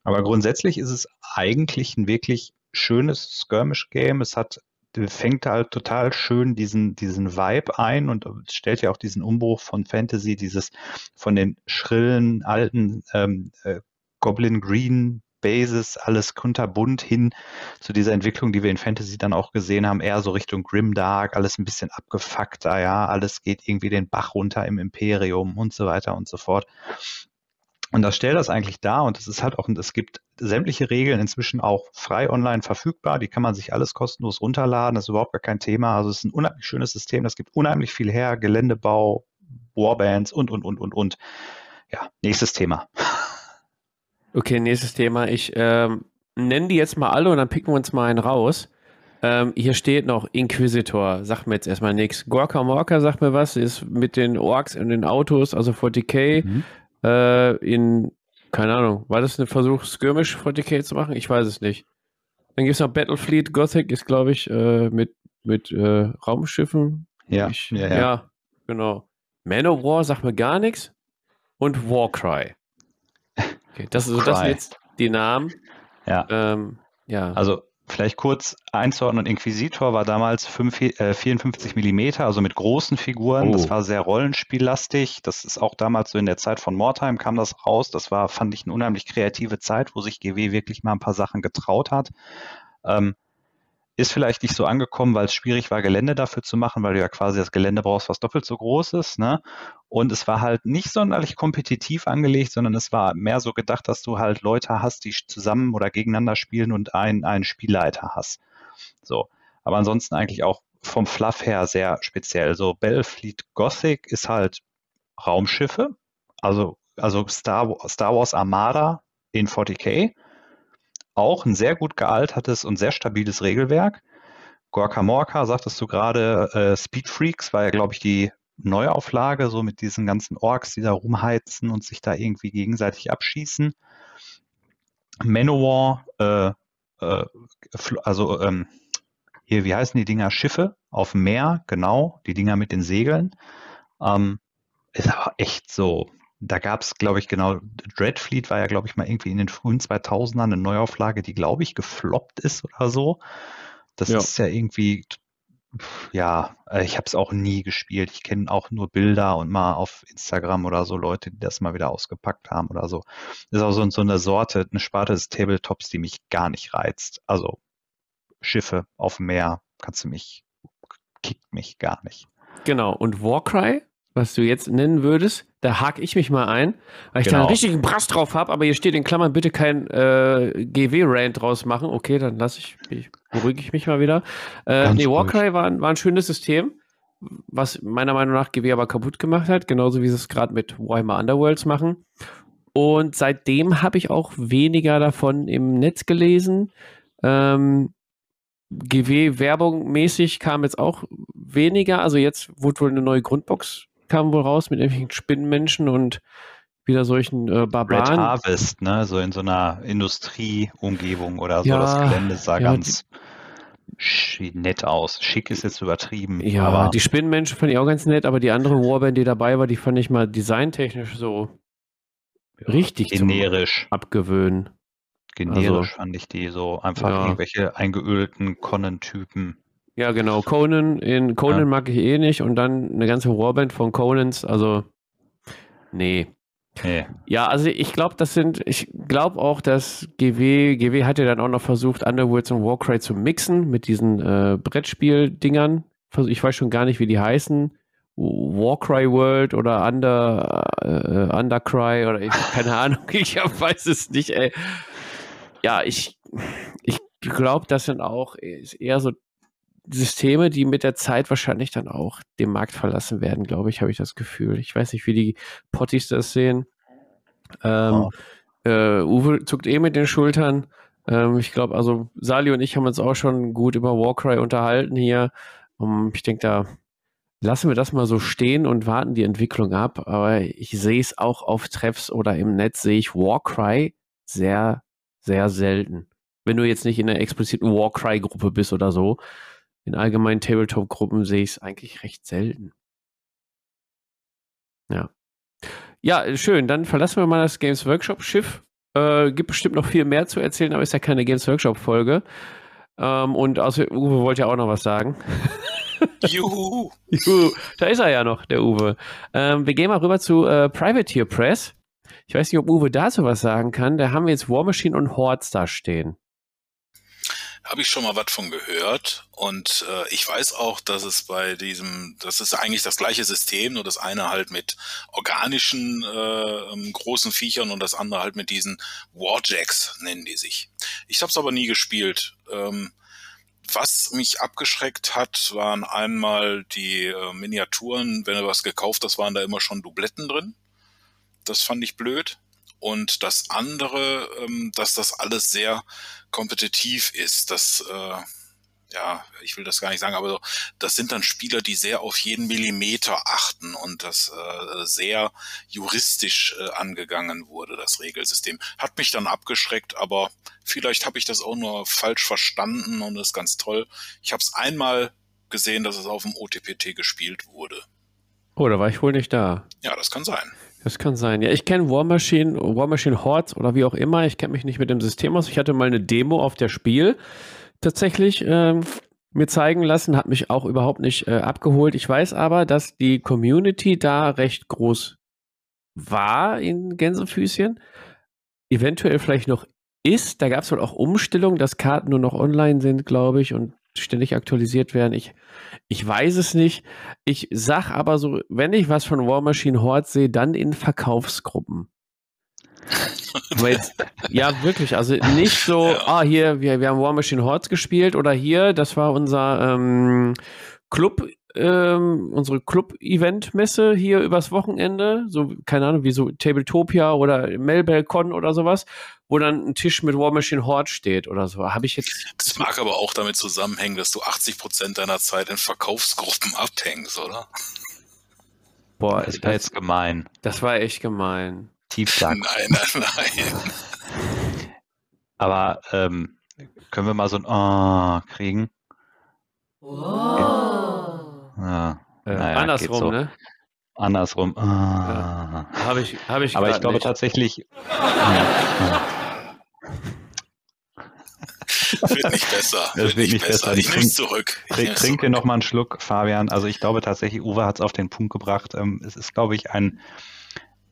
Aber grundsätzlich ist es eigentlich ein wirklich schönes Skirmish-Game. Es hat fängt halt total schön diesen, diesen Vibe ein und stellt ja auch diesen Umbruch von Fantasy, dieses von den schrillen, alten ähm, äh, Goblin Green Bases, alles kunterbunt hin zu dieser Entwicklung, die wir in Fantasy dann auch gesehen haben, eher so Richtung Grimdark, alles ein bisschen abgefuckter, ja, alles geht irgendwie den Bach runter im Imperium und so weiter und so fort. Und das stellt das eigentlich dar und es ist halt auch, es gibt sämtliche Regeln inzwischen auch frei online verfügbar. Die kann man sich alles kostenlos runterladen. Das ist überhaupt gar kein Thema. Also es ist ein unheimlich schönes System. Das gibt unheimlich viel her. Geländebau, Warbands und, und, und, und, und. Ja, nächstes Thema. Okay, nächstes Thema. Ich ähm, nenne die jetzt mal alle und dann picken wir uns mal einen raus. Ähm, hier steht noch Inquisitor, sagt mir jetzt erstmal nichts. Gorka Morka sagt mir was, ist mit den Orks und den Autos, also 40k. Mhm äh, in, keine Ahnung, war das ein Versuch, Skirmish 40k zu machen? Ich weiß es nicht. Dann gibt es noch Battlefleet Gothic, ist glaube ich äh, mit, mit äh, Raumschiffen. Ja, ich, ja, ja, ja. genau. Manowar sagt mir gar nichts. Und Warcry. Okay, das, also, das sind jetzt die Namen. Ja. Ähm, ja. Also Vielleicht kurz einzuordnen, Inquisitor war damals 5, äh, 54 Millimeter, also mit großen Figuren. Oh. Das war sehr rollenspiellastig. Das ist auch damals so in der Zeit von Mortime kam das raus. Das war, fand ich, eine unheimlich kreative Zeit, wo sich GW wirklich mal ein paar Sachen getraut hat. Ähm, ist vielleicht nicht so angekommen, weil es schwierig war, Gelände dafür zu machen, weil du ja quasi das Gelände brauchst, was doppelt so groß ist. Ne? Und es war halt nicht sonderlich kompetitiv angelegt, sondern es war mehr so gedacht, dass du halt Leute hast, die zusammen oder gegeneinander spielen und einen, einen Spielleiter hast. So. Aber ansonsten eigentlich auch vom Fluff her sehr speziell. So Battlefleet Gothic ist halt Raumschiffe, also, also Star, Star Wars Armada in 40k auch ein sehr gut gealtertes und sehr stabiles Regelwerk. Gorka Morka, sagtest du gerade, äh, Speed Freaks war ja, glaube ich, die Neuauflage, so mit diesen ganzen Orks, die da rumheizen und sich da irgendwie gegenseitig abschießen. Manowar, äh, äh, also ähm, hier, wie heißen die Dinger? Schiffe auf dem Meer, genau, die Dinger mit den Segeln. Ähm, ist aber echt so da gab es, glaube ich, genau, Dreadfleet war ja, glaube ich, mal irgendwie in den frühen 2000ern eine Neuauflage, die, glaube ich, gefloppt ist oder so. Das ja. ist ja irgendwie, ja, äh, ich habe es auch nie gespielt. Ich kenne auch nur Bilder und mal auf Instagram oder so Leute, die das mal wieder ausgepackt haben oder so. Das ist auch so, so eine Sorte, eine Sparte des Tabletops, die mich gar nicht reizt. Also Schiffe auf dem Meer, kannst du mich, kickt mich gar nicht. Genau, und Warcry was du jetzt nennen würdest, da hake ich mich mal ein, weil ich genau. da einen richtigen Brass drauf habe, aber hier steht in Klammern bitte kein äh, GW-Rant draus machen. Okay, dann lasse ich, ich, beruhige ich mich mal wieder. Äh, nee, Warcry war, war ein schönes System, was meiner Meinung nach GW aber kaputt gemacht hat, genauso wie sie es gerade mit Warhammer Underworlds machen. Und seitdem habe ich auch weniger davon im Netz gelesen. Ähm, GW-Werbung mäßig kam jetzt auch weniger. Also jetzt wurde wohl eine neue Grundbox kam wohl raus mit irgendwelchen Spinnenmenschen und wieder solchen äh, Barbaren. Red Harvest, ne? So in so einer Industrieumgebung oder so. Ja, das Gelände sah ja, ganz nett aus. Schick ist jetzt übertrieben. Ja, aber die Spinnenmenschen fand ich auch ganz nett, aber die andere Warband, die dabei war, die fand ich mal designtechnisch so richtig generisch abgewöhnen. Generisch also, fand ich die so einfach ja. irgendwelche eingeölten Conan-Typen. Ja, genau. Conan, in Conan ja. mag ich eh nicht und dann eine ganze Warband von Conans, also nee. Nee. Ja, also ich glaube, das sind, ich glaube auch, dass GW, GW hat ja dann auch noch versucht, Underworlds und Warcry zu mixen mit diesen äh, Brettspiel-Dingern. Ich weiß schon gar nicht, wie die heißen. Warcry World oder Under, äh, Undercry oder ich, keine Ahnung, ich weiß es nicht, ey. Ja, ich, ich glaube, das sind auch eher so Systeme, die mit der Zeit wahrscheinlich dann auch den Markt verlassen werden, glaube ich, habe ich das Gefühl. Ich weiß nicht, wie die Potties das sehen. Ähm, oh. äh, Uwe zuckt eh mit den Schultern. Ähm, ich glaube, also Sali und ich haben uns auch schon gut über Warcry unterhalten hier. Um, ich denke, da lassen wir das mal so stehen und warten die Entwicklung ab. Aber ich sehe es auch auf Treffs oder im Netz, sehe ich Warcry sehr, sehr selten. Wenn du jetzt nicht in einer expliziten Warcry-Gruppe bist oder so. In allgemeinen Tabletop-Gruppen sehe ich es eigentlich recht selten. Ja. Ja, schön. Dann verlassen wir mal das Games Workshop-Schiff. Äh, gibt bestimmt noch viel mehr zu erzählen, aber ist ja keine Games Workshop-Folge. Ähm, und außer Uwe wollte ja auch noch was sagen. Juhu. Juhu. Da ist er ja noch, der Uwe. Ähm, wir gehen mal rüber zu äh, Privateer Press. Ich weiß nicht, ob Uwe dazu was sagen kann. Da haben wir jetzt War Machine und Hordes da stehen habe ich schon mal was von gehört. Und äh, ich weiß auch, dass es bei diesem, das ist eigentlich das gleiche System, nur das eine halt mit organischen äh, ähm, großen Viechern und das andere halt mit diesen Warjacks nennen die sich. Ich habe es aber nie gespielt. Ähm, was mich abgeschreckt hat, waren einmal die äh, Miniaturen. Wenn du was gekauft hast, waren da immer schon Dubletten drin. Das fand ich blöd. Und das andere, ähm, dass das alles sehr kompetitiv ist, das, äh, ja, ich will das gar nicht sagen, aber das sind dann Spieler, die sehr auf jeden Millimeter achten und das äh, sehr juristisch äh, angegangen wurde, das Regelsystem. Hat mich dann abgeschreckt, aber vielleicht habe ich das auch nur falsch verstanden und ist ganz toll. Ich habe es einmal gesehen, dass es auf dem OTPT gespielt wurde. Oh, da war ich wohl nicht da. Ja, das kann sein. Das kann sein. Ja, ich kenne War Machine, War Machine Hordes oder wie auch immer. Ich kenne mich nicht mit dem System aus. Ich hatte mal eine Demo auf der Spiel tatsächlich ähm, mir zeigen lassen, hat mich auch überhaupt nicht äh, abgeholt. Ich weiß aber, dass die Community da recht groß war in Gänsefüßchen. Eventuell vielleicht noch ist. Da gab es wohl auch Umstellungen, dass Karten nur noch online sind, glaube ich, und ständig aktualisiert werden. Ich, ich weiß es nicht. Ich sag aber so, wenn ich was von War Machine Horde sehe, dann in Verkaufsgruppen. Jetzt, ja, wirklich. Also nicht so, ja. ah, hier, wir, wir haben War Machine Hordes gespielt oder hier, das war unser ähm, Club, ähm, unsere Club-Event-Messe hier übers Wochenende. So, keine Ahnung, wie so Tabletopia oder Melbelcon oder sowas wo dann ein Tisch mit War Machine Horde steht oder so. Habe ich jetzt. Das mag aber auch damit zusammenhängen, dass du 80 Prozent deiner Zeit in Verkaufsgruppen abhängst, oder? Boah, das war jetzt gemein. Das war echt gemein. Tiefschlag. Nein, nein, nein. Aber ähm, können wir mal so ein Oh kriegen? Wow. Ja. Äh, naja, andersrum, so. ne? Andersrum. Ah. Ja. Habe ich, hab ich Aber ich glaube nicht. tatsächlich. Ja, wird nicht besser. Das wird, wird nicht besser. besser. Ich nehme zurück. Ich trink, trink dir noch mal einen Schluck, Fabian. Also ich glaube tatsächlich, Uwe hat es auf den Punkt gebracht. Ähm, es ist, glaube ich, ein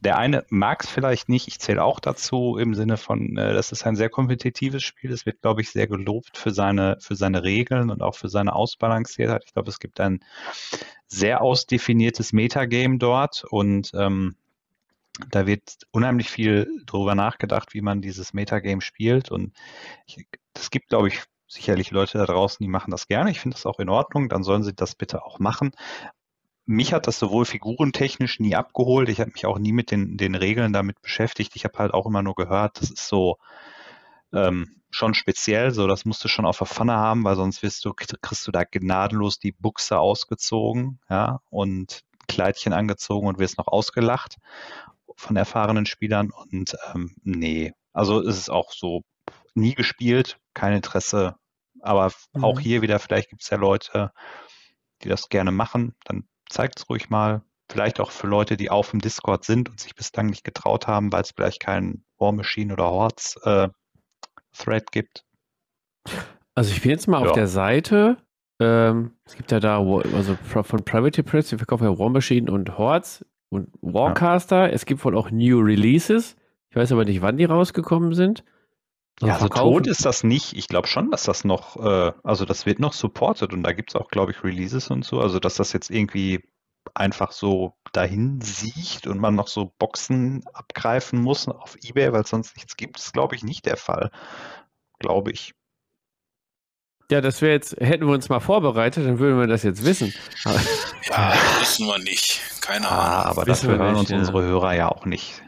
der eine mag es vielleicht nicht, ich zähle auch dazu im Sinne von, äh, das ist ein sehr kompetitives Spiel. Es wird, glaube ich, sehr gelobt für seine, für seine Regeln und auch für seine Ausbalanciertheit. Ich glaube, es gibt ein sehr ausdefiniertes Metagame dort und ähm, da wird unheimlich viel drüber nachgedacht, wie man dieses Metagame spielt. Und es gibt, glaube ich, sicherlich Leute da draußen, die machen das gerne. Ich finde das auch in Ordnung. Dann sollen sie das bitte auch machen. Mich hat das sowohl figurentechnisch nie abgeholt. Ich habe mich auch nie mit den, den Regeln damit beschäftigt. Ich habe halt auch immer nur gehört, das ist so ähm, schon speziell. So, das musst du schon auf der Pfanne haben, weil sonst wirst du, kriegst du da gnadenlos die Buchse ausgezogen, ja, und Kleidchen angezogen und wirst noch ausgelacht von erfahrenen Spielern und ähm, nee, also ist es auch so nie gespielt, kein Interesse, aber mhm. auch hier wieder, vielleicht gibt es ja Leute, die das gerne machen, dann zeigt es ruhig mal. Vielleicht auch für Leute, die auf dem Discord sind und sich bislang nicht getraut haben, weil es vielleicht keinen War Machine oder Hordes äh, Thread gibt. Also ich bin jetzt mal ja. auf der Seite. Ähm, es gibt ja da, also von Private Press, die verkaufen ja War Machine und Hordes und Warcaster. Ja. Es gibt wohl auch New Releases. Ich weiß aber nicht, wann die rausgekommen sind. Ja, also tot ist das nicht. Ich glaube schon, dass das noch, äh, also das wird noch supported und da gibt es auch, glaube ich, Releases und so. Also dass das jetzt irgendwie einfach so dahin sieht und man noch so Boxen abgreifen muss auf Ebay, weil es sonst nichts gibt, ist, glaube ich, nicht der Fall. Glaube ich. Ja, das wäre jetzt, hätten wir uns mal vorbereitet, dann würden wir das jetzt wissen. ja, wissen wir nicht. Keine ah, Ahnung. aber wissen dafür hören nicht, uns ja. unsere Hörer ja auch nicht.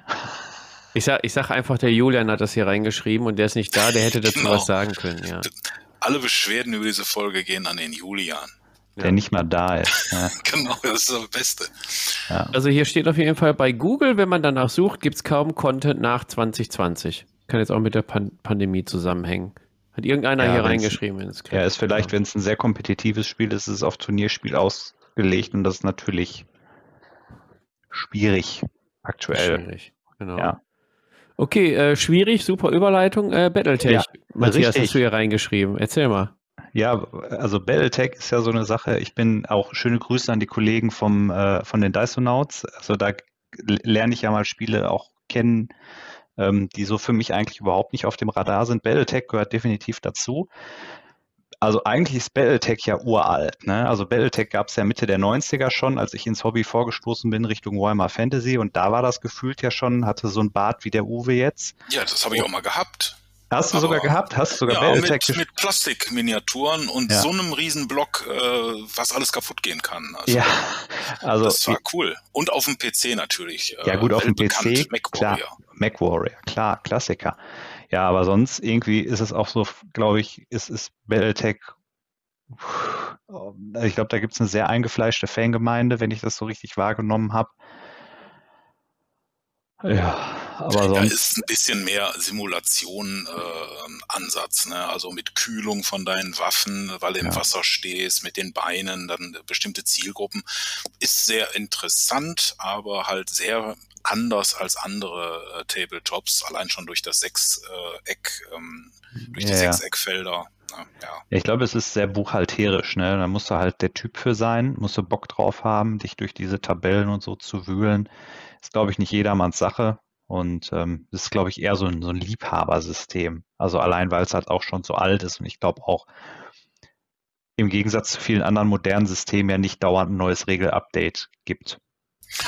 Ich sag, ich sag einfach, der Julian hat das hier reingeschrieben und der ist nicht da, der hätte dazu genau. was sagen können, ja. Alle Beschwerden über diese Folge gehen an den Julian. Der ja. nicht mal da ist. Ja. genau, das ist das Beste. Ja. Also hier steht auf jeden Fall bei Google, wenn man danach sucht, gibt es kaum Content nach 2020. Kann jetzt auch mit der Pan Pandemie zusammenhängen. Hat irgendeiner hier reingeschrieben ins Skript. Ja, ist vielleicht, wenn es ein sehr kompetitives Spiel ist, ist es auf Turnierspiel ausgelegt und das ist natürlich schwierig aktuell. Schwierig, genau. Ja. Okay, äh, schwierig, super Überleitung. Äh, Battletech. Ja, Matthias, richtig. hast du hier reingeschrieben. Erzähl mal. Ja, also Battletech ist ja so eine Sache. Ich bin auch schöne Grüße an die Kollegen vom, äh, von den Dysonauts. Also da lerne ich ja mal Spiele auch kennen, ähm, die so für mich eigentlich überhaupt nicht auf dem Radar sind. Battletech gehört definitiv dazu. Also eigentlich ist Battletech ja uralt. Ne? Also Battletech gab es ja Mitte der 90er schon, als ich ins Hobby vorgestoßen bin Richtung Warhammer Fantasy und da war das gefühlt ja schon, hatte so ein Bart wie der Uwe jetzt. Ja, das habe ich auch mal gehabt. Hast du Aber, sogar gehabt? Hast du sogar ja, mit, mit Plastikminiaturen und ja. so einem riesen Block, äh, was alles kaputt gehen kann. Also, ja, also das war cool. Und auf dem PC natürlich. Äh, ja gut, auf dem PC, Mac klar, Warrior, klar, Klassiker. Ja, aber sonst irgendwie ist es auch so, glaube ich, ist, ist Battletech ich glaube, da gibt es eine sehr eingefleischte Fangemeinde, wenn ich das so richtig wahrgenommen habe. Ja, aber sonst. Da ist ein bisschen mehr Simulation-Ansatz, äh, ne? Also mit Kühlung von deinen Waffen, weil du ja. im Wasser stehst, mit den Beinen, dann bestimmte Zielgruppen. Ist sehr interessant, aber halt sehr anders als andere äh, Tabletops, allein schon durch das Sechseck, äh, ähm, durch die ja, Sechseckfelder. Ja. ja. ich glaube, es ist sehr buchhalterisch. Ne? Da musst du halt der Typ für sein, musst du Bock drauf haben, dich durch diese Tabellen und so zu wühlen. Ist, glaube ich, nicht jedermanns Sache. Und ähm, ist, glaube ich, eher so ein, so ein Liebhabersystem. Also allein, weil es halt auch schon so alt ist und ich glaube auch im Gegensatz zu vielen anderen modernen Systemen ja nicht dauernd ein neues Regelupdate gibt.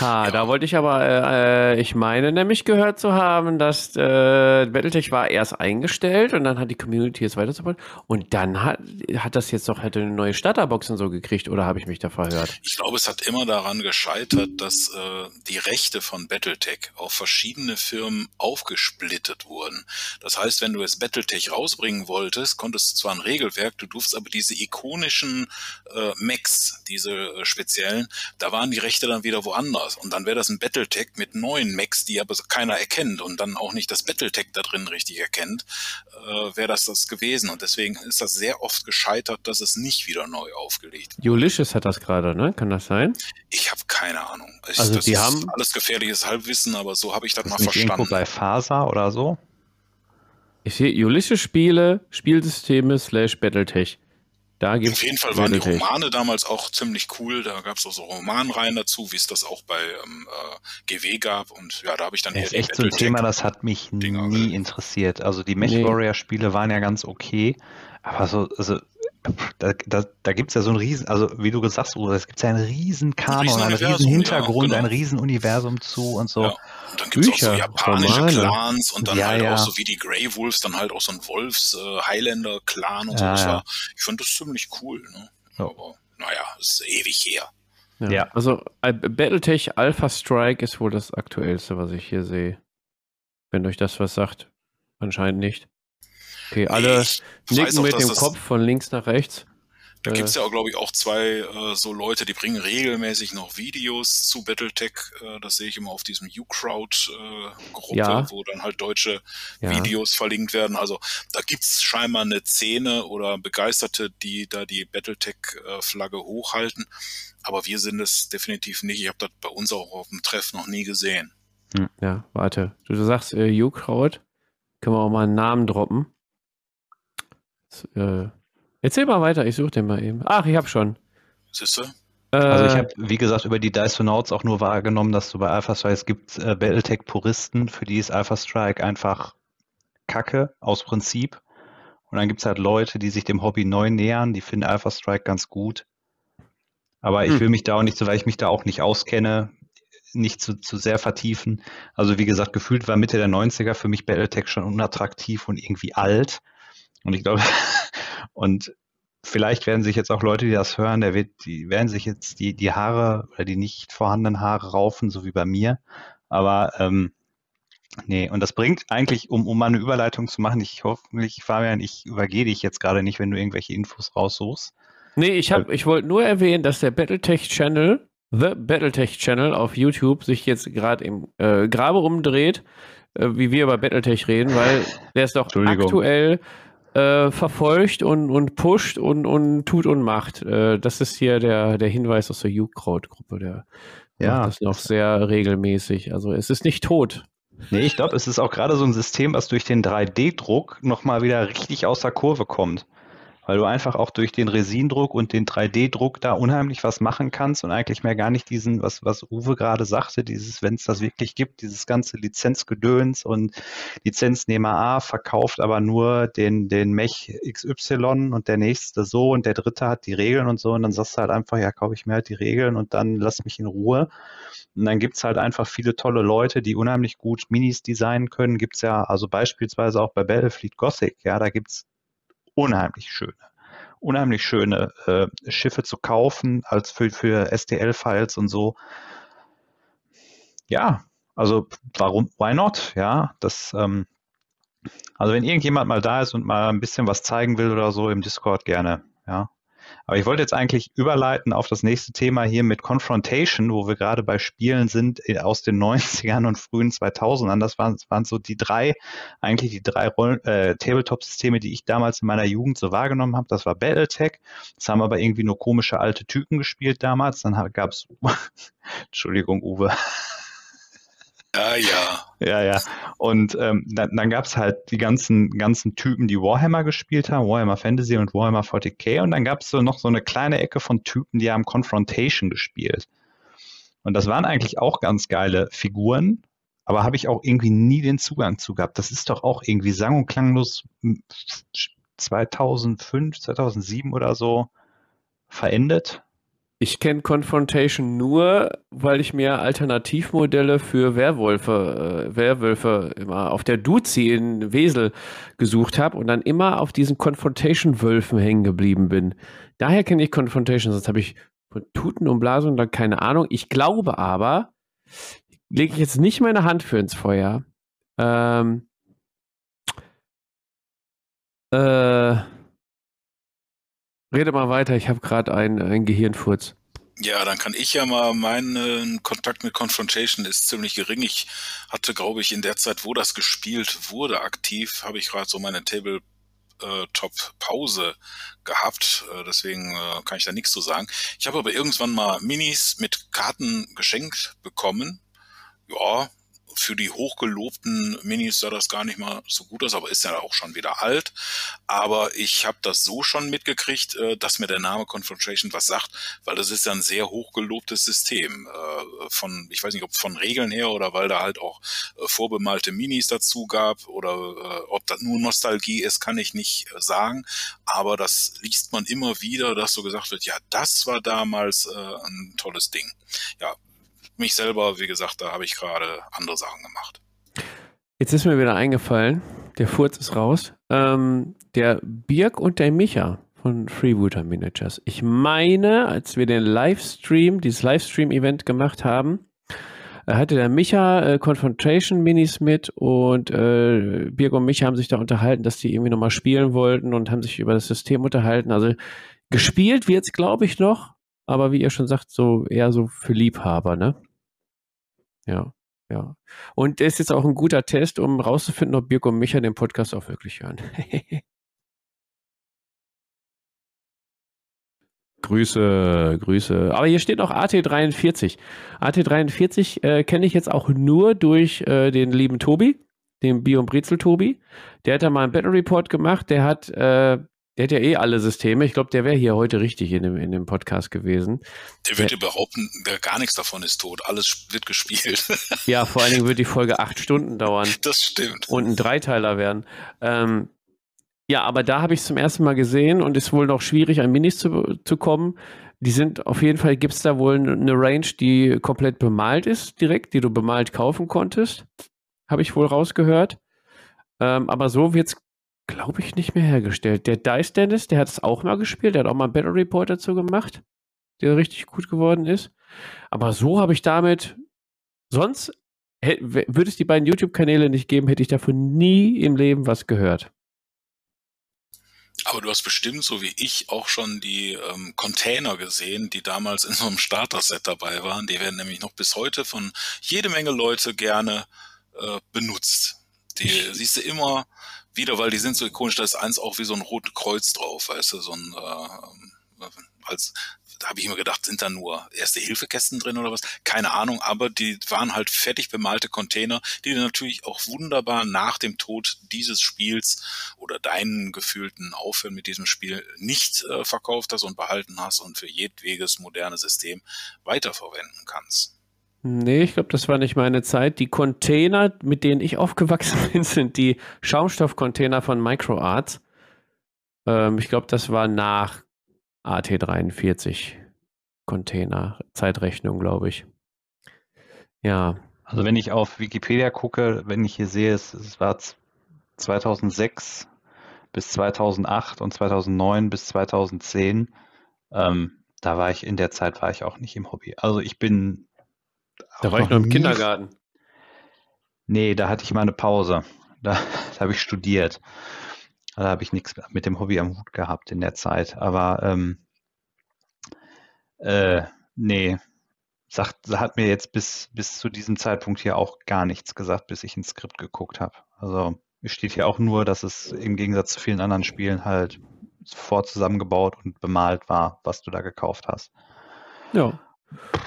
Ha, ja. da wollte ich aber, äh, ich meine nämlich gehört zu haben, dass äh, Battletech war erst eingestellt und dann hat die Community es weiter und dann hat, hat das jetzt doch hätte eine neue Starterbox und so gekriegt oder habe ich mich da verhört? Ich glaube, es hat immer daran gescheitert, dass äh, die Rechte von Battletech auf verschiedene Firmen aufgesplittet wurden. Das heißt, wenn du jetzt Battletech rausbringen wolltest, konntest du zwar ein Regelwerk, du durfst aber diese ikonischen äh, Macs, diese äh, speziellen, da waren die Rechte dann wieder woanders anders. Und dann wäre das ein Battletech mit neuen Mechs, die aber keiner erkennt und dann auch nicht das Battletech da drin richtig erkennt, äh, wäre das das gewesen. Und deswegen ist das sehr oft gescheitert, dass es nicht wieder neu aufgelegt wird. Ulysses hat das gerade, ne? Kann das sein? Ich habe keine Ahnung. Ich, also die haben alles gefährliches Halbwissen, aber so habe ich das mal nicht verstanden. Irgendwo bei Faser oder so? Ich sehe Ulysses-Spiele, Spielsysteme slash Battletech. Da gibt's Auf jeden Fall waren die Romane damals auch ziemlich cool. Da gab es auch so Romanreihen dazu, wie es das auch bei ähm, äh, GW gab. Und ja, da habe ich dann Das ist echt so ein Thema, das hat mich Dinger nie interessiert. Also die Mech Warrior Spiele waren ja ganz okay, aber so, also da, da, da gibt es ja so ein riesen, also wie du gesagt hast, es gibt ja einen riesen Kanon, einen riesen Hintergrund, ja, genau. ein riesen Universum zu und so. Ja. Und dann gibt es auch so japanische Romane. Clans und dann ja, halt auch so wie die Grey Wolves, dann halt auch so ein Wolfs äh, und so. War, ich fand das ziemlich cool. Ne? Aber naja, ist ewig her. Ja, also äh, Battletech Alpha Strike ist wohl das aktuellste, was ich hier sehe. Wenn euch das was sagt, anscheinend nicht. Okay, alle ich nicken mit dem Kopf von links nach rechts. Da äh, gibt es ja auch, glaube ich, auch zwei äh, so Leute, die bringen regelmäßig noch Videos zu Battletech. Äh, das sehe ich immer auf diesem U-Crowd-Gruppe, äh, ja. wo dann halt deutsche ja. Videos verlinkt werden. Also da gibt's scheinbar eine Szene oder Begeisterte, die da die Battletech-Flagge hochhalten. Aber wir sind es definitiv nicht. Ich habe das bei uns auch auf dem Treff noch nie gesehen. Hm, ja, warte. Du, du sagst äh, U-Crowd. Können wir auch mal einen Namen droppen? Äh Erzähl mal weiter, ich suche den mal eben. Ach, ich hab schon. Siehst du? Also ich habe, wie gesagt, über die Dysonauts auch nur wahrgenommen, dass du bei Alpha Strike, es gibt äh, Battletech-Puristen, für die ist Alpha Strike einfach Kacke aus Prinzip. Und dann gibt es halt Leute, die sich dem Hobby neu nähern, die finden Alpha Strike ganz gut. Aber ich hm. will mich da auch nicht, so weil ich mich da auch nicht auskenne, nicht zu, zu sehr vertiefen. Also wie gesagt, gefühlt war Mitte der 90er für mich Battletech schon unattraktiv und irgendwie alt. Und ich glaube, und vielleicht werden sich jetzt auch Leute, die das hören, der wird, die werden sich jetzt die, die Haare oder die nicht vorhandenen Haare raufen, so wie bei mir. Aber ähm, nee, und das bringt eigentlich, um, um mal eine Überleitung zu machen, ich hoffentlich, Fabian, ich übergehe dich jetzt gerade nicht, wenn du irgendwelche Infos raussuchst. Nee, ich, hab, ich wollte nur erwähnen, dass der Battletech Channel, The Battletech Channel auf YouTube sich jetzt gerade im äh, Grabe umdreht, äh, wie wir über Battletech reden, weil der ist doch aktuell äh, verfolgt und, und pusht und, und tut und macht. Äh, das ist hier der, der Hinweis aus der U-Kraut-Gruppe. Der ja. macht das noch sehr regelmäßig. Also es ist nicht tot. Nee, ich glaube, es ist auch gerade so ein System, was durch den 3D-Druck nochmal wieder richtig aus der Kurve kommt weil du einfach auch durch den Resindruck und den 3D-Druck da unheimlich was machen kannst und eigentlich mehr gar nicht diesen, was, was Uwe gerade sagte, dieses, wenn es das wirklich gibt, dieses ganze Lizenzgedöns und Lizenznehmer A verkauft aber nur den, den Mech XY und der nächste so und der dritte hat die Regeln und so und dann sagst du halt einfach, ja, kaufe ich mir halt die Regeln und dann lass mich in Ruhe. Und dann gibt's halt einfach viele tolle Leute, die unheimlich gut Minis designen können. Gibt's ja also beispielsweise auch bei Battlefleet Gothic, ja, da gibt's unheimlich schöne, unheimlich schöne äh, Schiffe zu kaufen, als für, für STL-Files und so. Ja, also warum, why not? Ja, das, ähm, also wenn irgendjemand mal da ist und mal ein bisschen was zeigen will oder so im Discord gerne, ja. Aber ich wollte jetzt eigentlich überleiten auf das nächste Thema hier mit Confrontation, wo wir gerade bei Spielen sind äh, aus den 90ern und frühen 2000ern. Das waren, waren so die drei, eigentlich die drei äh, Tabletop-Systeme, die ich damals in meiner Jugend so wahrgenommen habe. Das war Battletech. Das haben aber irgendwie nur komische alte Typen gespielt damals. Dann gab es, Entschuldigung, Uwe. Ja, ja. Ja, ja. Und ähm, dann, dann gab es halt die ganzen, ganzen Typen, die Warhammer gespielt haben, Warhammer Fantasy und Warhammer 40k. Und dann gab es so noch so eine kleine Ecke von Typen, die haben Confrontation gespielt. Und das waren eigentlich auch ganz geile Figuren, aber habe ich auch irgendwie nie den Zugang zu gehabt. Das ist doch auch irgendwie sang- und klanglos 2005, 2007 oder so verendet. Ich kenne Confrontation nur, weil ich mir Alternativmodelle für Werwölfe, äh, Werwölfe immer auf der Duzi in Wesel gesucht habe und dann immer auf diesen Confrontation-Wölfen hängen geblieben bin. Daher kenne ich Confrontation, sonst habe ich von Tuten und Blasen dann keine Ahnung. Ich glaube aber, lege ich jetzt nicht meine Hand für ins Feuer. Ähm, äh, Rede mal weiter, ich habe gerade einen, Gehirnfurz. Ja, dann kann ich ja mal, mein Kontakt mit Confrontation ist ziemlich gering. Ich hatte, glaube ich, in der Zeit, wo das gespielt wurde, aktiv, habe ich gerade so meine Tabletop-Pause äh, gehabt. Äh, deswegen äh, kann ich da nichts zu sagen. Ich habe aber irgendwann mal Minis mit Karten geschenkt bekommen. Ja, für die hochgelobten Minis sah das gar nicht mal so gut aus, aber ist ja auch schon wieder alt. Aber ich habe das so schon mitgekriegt, äh, dass mir der Name Confrontation was sagt, weil das ist ja ein sehr hochgelobtes System. Äh, von, ich weiß nicht, ob von Regeln her oder weil da halt auch äh, vorbemalte Minis dazu gab oder ob das nur Nostalgie ist, kann ich nicht sagen. Aber das liest man immer wieder, dass so gesagt wird, ja, das war damals ein tolles Ding. Ja, mich selber, wie gesagt, da habe ich gerade andere Sachen gemacht. Jetzt ist mir wieder eingefallen, der Furz ist raus. Ähm, der Birk und der Micha von Freebooter Miniatures. Ich meine, als wir den Livestream, dieses Livestream-Event gemacht haben, äh, hatte der Micha äh, Confrontation Minis mit und äh, Birg und Micha haben sich da unterhalten, dass die irgendwie nochmal spielen wollten und haben sich über das System unterhalten. Also Gespielt wird es, glaube ich, noch, aber wie ihr schon sagt, so eher so für Liebhaber, ne? Ja, ja. Und das ist jetzt auch ein guter Test, um rauszufinden, ob Birko und Micha den Podcast auch wirklich hören. Grüße, Grüße. Aber hier steht noch AT43. AT43 äh, kenne ich jetzt auch nur durch äh, den lieben Tobi, den Bio- und Brezel-Tobi. Der hat da mal einen Battle Report gemacht. Der hat, äh, der hat ja eh alle Systeme. Ich glaube, der wäre hier heute richtig in dem, in dem Podcast gewesen. Der wird ja behaupten, gar nichts davon ist tot. Alles wird gespielt. ja, vor allen Dingen wird die Folge acht Stunden dauern. Das stimmt. Und ein Dreiteiler werden. Ähm, ja, aber da habe ich es zum ersten Mal gesehen und ist wohl noch schwierig, an Minis zu, zu kommen. Die sind auf jeden Fall, gibt es da wohl eine Range, die komplett bemalt ist, direkt, die du bemalt kaufen konntest. Habe ich wohl rausgehört. Ähm, aber so wird es, glaube ich, nicht mehr hergestellt. Der Dice Dennis, der hat es auch mal gespielt, der hat auch mal einen Battle Report dazu gemacht, der richtig gut geworden ist. Aber so habe ich damit, sonst würde es die beiden YouTube-Kanäle nicht geben, hätte ich davon nie im Leben was gehört. Aber du hast bestimmt, so wie ich, auch schon die ähm, Container gesehen, die damals in so einem Starter-Set dabei waren. Die werden nämlich noch bis heute von jede Menge Leute gerne äh, benutzt. Die siehst du immer wieder, weil die sind so ikonisch, da ist eins auch wie so ein rotes Kreuz drauf, weißt du, so ein äh, als da habe ich immer gedacht, sind da nur Erste-Hilfe-Kästen drin oder was? Keine Ahnung, aber die waren halt fertig bemalte Container, die du natürlich auch wunderbar nach dem Tod dieses Spiels oder deinen gefühlten Aufhören mit diesem Spiel nicht äh, verkauft hast und behalten hast und für jedwedes moderne System weiterverwenden kannst. Nee, ich glaube, das war nicht meine Zeit. Die Container, mit denen ich aufgewachsen bin, sind die Schaumstoffcontainer von MicroArts. Ähm, ich glaube, das war nach AT43 Container, Zeitrechnung, glaube ich. Ja. Also wenn ich auf Wikipedia gucke, wenn ich hier sehe, es, es war 2006 bis 2008 und 2009 bis 2010. Ähm, da war ich in der Zeit war ich auch nicht im Hobby. Also ich bin. Da war ich noch im Kindergarten. Nee, da hatte ich mal eine Pause. Da, da habe ich studiert. Da habe ich nichts mit dem Hobby am Hut gehabt in der Zeit. Aber ähm, äh, nee, sagt, hat mir jetzt bis, bis zu diesem Zeitpunkt hier auch gar nichts gesagt, bis ich ins Skript geguckt habe. Also es steht hier auch nur, dass es im Gegensatz zu vielen anderen Spielen halt vorzusammengebaut und bemalt war, was du da gekauft hast. Ja.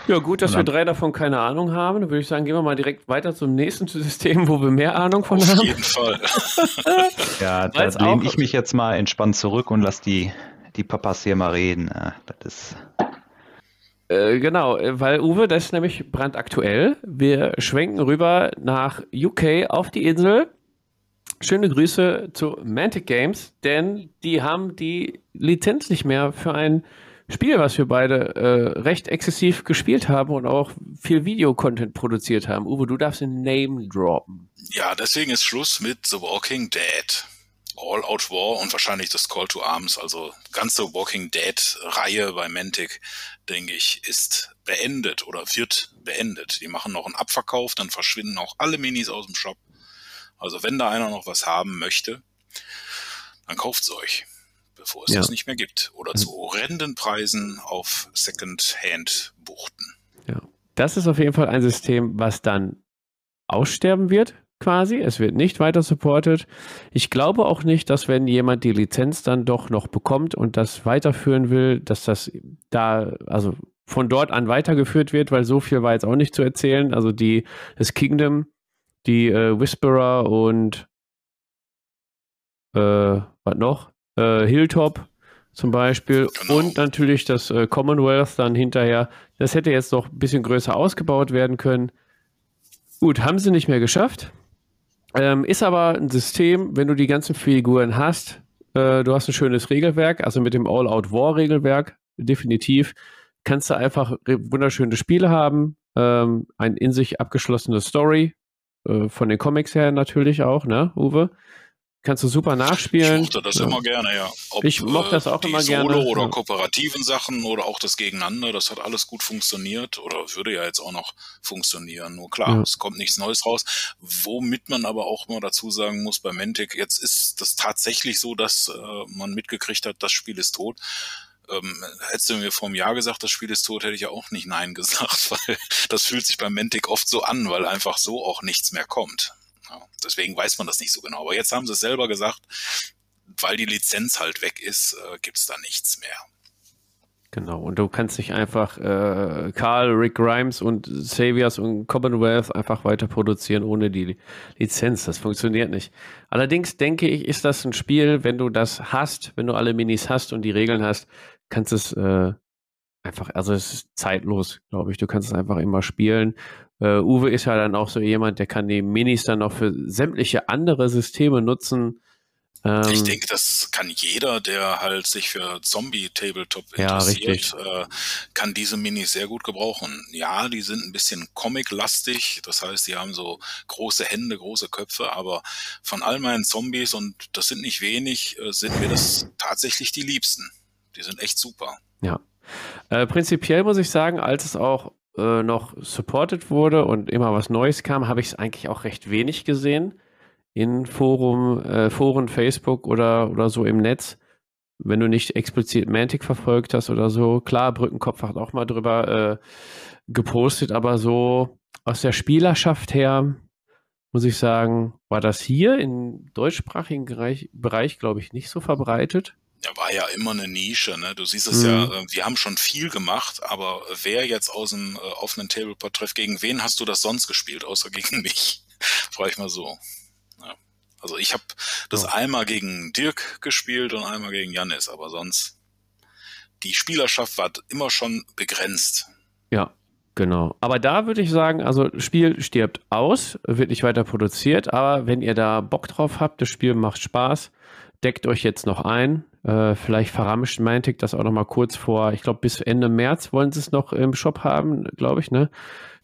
Ja, gut, dass wir drei davon keine Ahnung haben. Dann würde ich sagen, gehen wir mal direkt weiter zum nächsten System, wo wir mehr Ahnung von Auf haben. Auf jeden Fall. ja, da lehne ich mich jetzt mal entspannt zurück und lass die, die Papas hier mal reden. Das ist. Äh, genau, weil Uwe, das ist nämlich brandaktuell. Wir schwenken rüber nach UK auf die Insel. Schöne Grüße zu Mantic Games, denn die haben die Lizenz nicht mehr für ein Spiel, was wir beide äh, recht exzessiv gespielt haben und auch viel Videocontent produziert haben. Uwe, du darfst den Name droppen. Ja, deswegen ist Schluss mit The Walking Dead. All Out War und wahrscheinlich das Call to Arms, also ganze Walking Dead Reihe bei Mantic, denke ich, ist beendet oder wird beendet. Die machen noch einen Abverkauf, dann verschwinden auch alle Minis aus dem Shop. Also wenn da einer noch was haben möchte, dann kauft's euch bevor es ja. das nicht mehr gibt. Oder zu horrenden Preisen auf Second-Hand-Buchten. Ja. Das ist auf jeden Fall ein System, was dann aussterben wird, quasi. Es wird nicht weiter supported. Ich glaube auch nicht, dass wenn jemand die Lizenz dann doch noch bekommt und das weiterführen will, dass das da, also von dort an weitergeführt wird, weil so viel war jetzt auch nicht zu erzählen. Also die, das Kingdom, die äh, Whisperer und äh, was noch? Äh, Hilltop zum Beispiel genau. und natürlich das äh, Commonwealth dann hinterher. Das hätte jetzt noch ein bisschen größer ausgebaut werden können. Gut, haben sie nicht mehr geschafft. Ähm, ist aber ein System, wenn du die ganzen Figuren hast, äh, du hast ein schönes Regelwerk, also mit dem All-Out-War-Regelwerk, definitiv, kannst du einfach wunderschöne Spiele haben, ähm, ein in sich abgeschlossene Story, äh, von den Comics her natürlich auch, ne, Uwe? Kannst du super nachspielen. Ich mochte das ja. immer gerne, ja. Ob, ich mochte das auch äh, immer Solo gerne. oder ja. kooperativen Sachen oder auch das Gegeneinander, das hat alles gut funktioniert oder würde ja jetzt auch noch funktionieren. Nur klar, ja. es kommt nichts Neues raus. Womit man aber auch mal dazu sagen muss, bei Mantic, jetzt ist das tatsächlich so, dass äh, man mitgekriegt hat, das Spiel ist tot. Ähm, hättest du mir vor einem Jahr gesagt, das Spiel ist tot, hätte ich ja auch nicht Nein gesagt, weil das fühlt sich bei Mantic oft so an, weil einfach so auch nichts mehr kommt. Ja, deswegen weiß man das nicht so genau. Aber jetzt haben sie es selber gesagt, weil die Lizenz halt weg ist, äh, gibt es da nichts mehr. Genau, und du kannst nicht einfach äh, Karl, Rick Grimes und Saviors und Commonwealth einfach weiter produzieren ohne die Lizenz. Das funktioniert nicht. Allerdings denke ich, ist das ein Spiel, wenn du das hast, wenn du alle Minis hast und die Regeln hast, kannst es äh, einfach, also es ist zeitlos, glaube ich. Du kannst es einfach immer spielen. Uh, Uwe ist ja dann auch so jemand, der kann die Minis dann auch für sämtliche andere Systeme nutzen. Ähm, ich denke, das kann jeder, der halt sich für Zombie-Tabletop interessiert, ja, äh, kann diese Minis sehr gut gebrauchen. Ja, die sind ein bisschen comic-lastig, das heißt, die haben so große Hände, große Köpfe, aber von all meinen Zombies, und das sind nicht wenig, äh, sind mir das tatsächlich die liebsten. Die sind echt super. Ja. Äh, prinzipiell muss ich sagen, als es auch äh, noch supported wurde und immer was Neues kam, habe ich es eigentlich auch recht wenig gesehen in Forum, äh, Foren, Facebook oder, oder so im Netz, wenn du nicht explizit Mantic verfolgt hast oder so. Klar, Brückenkopf hat auch mal drüber äh, gepostet, aber so aus der Spielerschaft her, muss ich sagen, war das hier im deutschsprachigen Bereich, Bereich glaube ich, nicht so verbreitet. Ja, war ja immer eine Nische, ne? Du siehst es mhm. ja, äh, wir haben schon viel gemacht, aber wer jetzt aus dem äh, offenen Tableport-Treff, gegen wen hast du das sonst gespielt, außer gegen mich? Frage ich mal so. Also ich habe das oh. einmal gegen Dirk gespielt und einmal gegen Jannis, aber sonst die Spielerschaft war immer schon begrenzt. Ja, genau. Aber da würde ich sagen, also Spiel stirbt aus, wird nicht weiter produziert, aber wenn ihr da Bock drauf habt, das Spiel macht Spaß, deckt euch jetzt noch ein. Äh, vielleicht verramscht Mantic das auch noch mal kurz vor. Ich glaube, bis Ende März wollen sie es noch im Shop haben, glaube ich, ne?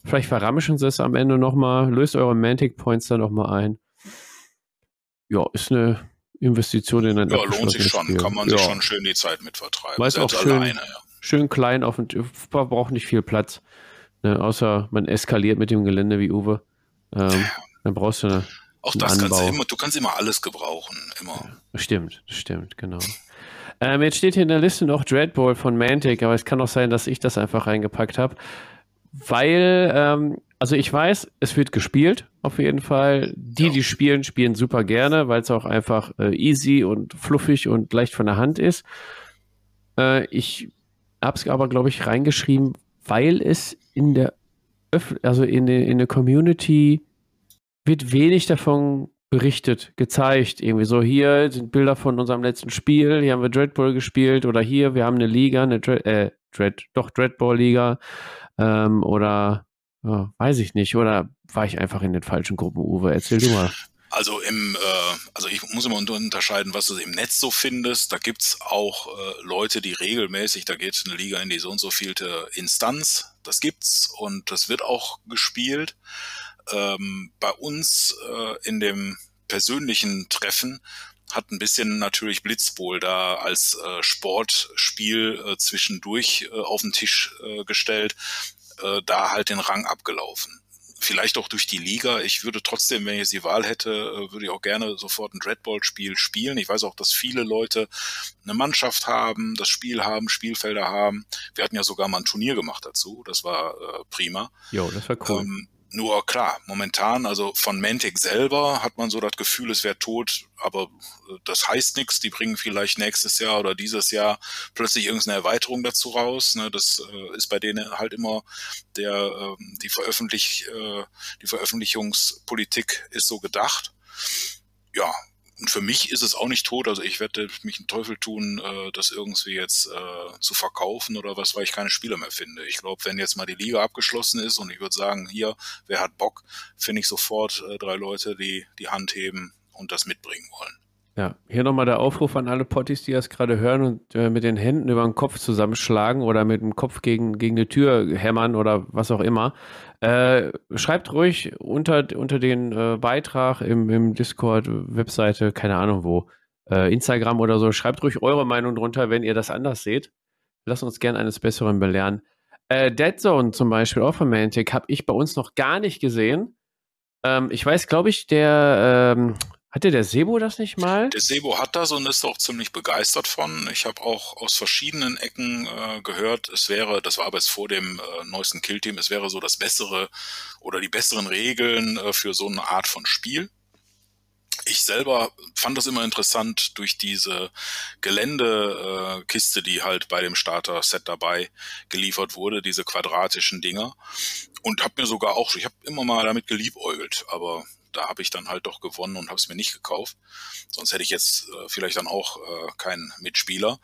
Vielleicht verramschen sie es am Ende noch mal, löst eure Mantic Points dann noch mal ein ja, ist eine Investition in ein Ja, lohnt sich schon. Spiel. Kann man ja. sich schon schön die Zeit mit vertreiben. Weiß auch schön, alleine, ja. schön klein auf und braucht nicht viel Platz. Ne, außer man eskaliert mit dem Gelände wie Uwe. Ähm, dann brauchst du eine, Auch das Anbau. kannst du immer, du kannst immer alles gebrauchen. Immer. Ja, stimmt, stimmt, genau. Ähm, jetzt steht hier in der Liste noch Dreadball von Mantic, aber es kann auch sein, dass ich das einfach reingepackt habe. Weil ähm, also ich weiß, es wird gespielt, auf jeden Fall. Die, ja. die spielen, spielen super gerne, weil es auch einfach äh, easy und fluffig und leicht von der Hand ist. Äh, ich habe es aber, glaube ich, reingeschrieben, weil es in der, Öf also in, der, in der Community wird wenig davon berichtet, gezeigt. Irgendwie so, hier sind Bilder von unserem letzten Spiel, hier haben wir Dreadball gespielt oder hier, wir haben eine Liga, eine Dread, äh, Dread, doch Dreadball-Liga ähm, oder ja, weiß ich nicht. Oder war ich einfach in den falschen Gruppen, Uwe? Erzähl du mal. Also im, äh, also ich muss immer unterscheiden, was du im Netz so findest. Da gibt's auch äh, Leute, die regelmäßig, da geht eine Liga in die so und so vielte Instanz. Das gibt's und das wird auch gespielt. Ähm, bei uns äh, in dem persönlichen Treffen hat ein bisschen natürlich Blitzbowl da als äh, Sportspiel äh, zwischendurch äh, auf den Tisch äh, gestellt äh, da halt den Rang abgelaufen. Vielleicht auch durch die Liga. Ich würde trotzdem, wenn ich die Wahl hätte, äh, würde ich auch gerne sofort ein Dreadball-Spiel spielen. Ich weiß auch, dass viele Leute eine Mannschaft haben, das Spiel haben, Spielfelder haben. Wir hatten ja sogar mal ein Turnier gemacht dazu. Das war prima. Jo, das war cool. Ähm, nur klar, momentan, also von Mantic selber hat man so das Gefühl, es wäre tot, aber äh, das heißt nichts. Die bringen vielleicht nächstes Jahr oder dieses Jahr plötzlich irgendeine Erweiterung dazu raus. Ne? Das äh, ist bei denen halt immer der äh, die Veröffentlich äh, die Veröffentlichungspolitik ist so gedacht. Ja, und für mich ist es auch nicht tot. Also ich werde mich einen Teufel tun, äh, das irgendwie jetzt äh, zu verkaufen oder was, weil ich keine Spieler mehr finde. Ich glaube, wenn jetzt mal die Liga abgeschlossen ist und ich würde sagen, hier, wer hat Bock, finde ich sofort äh, drei Leute, die die Hand heben und das mitbringen wollen. Ja, hier nochmal der Aufruf an alle Potties, die das gerade hören und äh, mit den Händen über den Kopf zusammenschlagen oder mit dem Kopf gegen, gegen eine Tür hämmern oder was auch immer. Äh, schreibt ruhig unter, unter den äh, Beitrag im, im Discord, Webseite, keine Ahnung wo, äh, Instagram oder so. Schreibt ruhig eure Meinung drunter, wenn ihr das anders seht. Lasst uns gern eines Besseren belehren. Äh, Dead Zone zum Beispiel, auch von Mantic, habe ich bei uns noch gar nicht gesehen. Ähm, ich weiß, glaube ich, der ähm, Hatte der Sebo das nicht mal? Der Sebo hat das und ist auch ziemlich begeistert von. Ich habe auch aus verschiedenen Ecken äh, gehört, es wäre, das war aber jetzt vor dem äh, neuesten Killteam, es wäre so das bessere oder die besseren Regeln äh, für so eine Art von Spiel. Ich selber fand das immer interessant durch diese Geländekiste, die halt bei dem Starter-Set dabei geliefert wurde, diese quadratischen Dinger. Und habe mir sogar auch, ich habe immer mal damit geliebäugelt, aber da habe ich dann halt doch gewonnen und habe es mir nicht gekauft. Sonst hätte ich jetzt äh, vielleicht dann auch äh, keinen Mitspieler.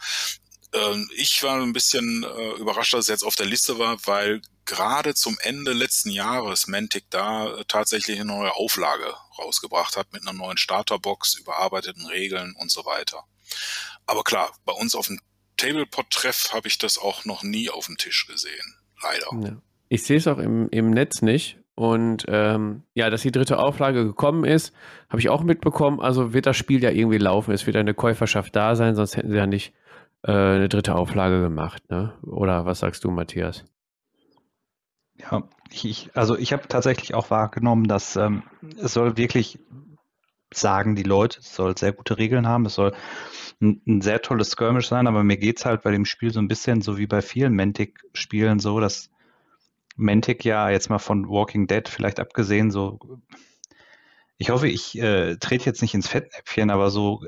Ähm, ich war ein bisschen äh, überrascht, dass es jetzt auf der Liste war, weil gerade zum Ende letzten Jahres Mantic da äh, tatsächlich eine neue Auflage rausgebracht hat mit einer neuen Starterbox, überarbeiteten Regeln und so weiter. Aber klar, bei uns auf dem Tablepot-Treff habe ich das auch noch nie auf dem Tisch gesehen. Leider. Ja. Ich sehe es auch im, im Netz nicht. Und ähm, ja, dass die dritte Auflage gekommen ist, habe ich auch mitbekommen. Also wird das Spiel ja irgendwie laufen. Es wird eine Käuferschaft da sein, sonst hätten sie ja nicht äh, eine dritte Auflage gemacht. Ne? Oder was sagst du, Matthias? Ja, ich, also ich habe tatsächlich auch wahrgenommen, dass ähm, es soll wirklich sagen die Leute, es soll sehr gute Regeln haben, es soll ein, ein sehr tolles Skirmish sein, aber mir geht es halt bei dem Spiel so ein bisschen so wie bei vielen Mantic-Spielen so, dass Mantic ja jetzt mal von Walking Dead vielleicht abgesehen so, ich hoffe, ich äh, trete jetzt nicht ins Fettnäpfchen, aber so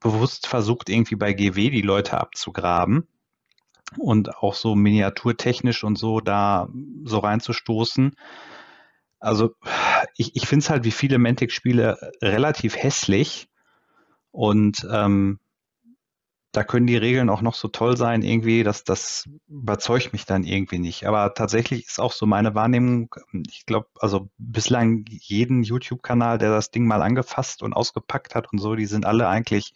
bewusst versucht irgendwie bei GW die Leute abzugraben und auch so miniaturtechnisch und so da so reinzustoßen. Also ich, ich finde es halt wie viele Mantic-Spiele relativ hässlich und ähm, da können die Regeln auch noch so toll sein, irgendwie, dass das überzeugt mich dann irgendwie nicht. Aber tatsächlich ist auch so meine Wahrnehmung, ich glaube, also bislang jeden YouTube-Kanal, der das Ding mal angefasst und ausgepackt hat und so, die sind alle eigentlich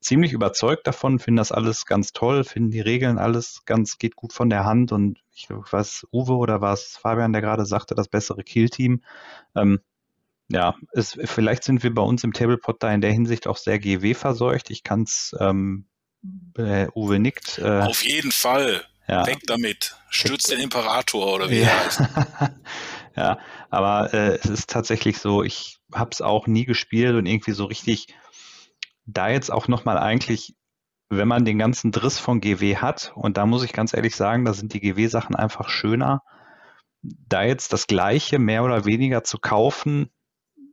ziemlich überzeugt davon, finden das alles ganz toll, finden die Regeln alles ganz, geht gut von der Hand und ich was Uwe oder was Fabian, der gerade sagte, das bessere Kill-Team. Ähm, ja, es, vielleicht sind wir bei uns im Tablepot da in der Hinsicht auch sehr GW verseucht. Ich kann es, ähm, äh, Uwe nickt. Äh, Auf jeden Fall. Ja. Weg damit. Stürzt den Imperator oder wie ja. er heißt. ja, aber äh, es ist tatsächlich so, ich habe es auch nie gespielt und irgendwie so richtig da jetzt auch nochmal eigentlich, wenn man den ganzen Driss von GW hat, und da muss ich ganz ehrlich sagen, da sind die GW-Sachen einfach schöner, da jetzt das Gleiche mehr oder weniger zu kaufen,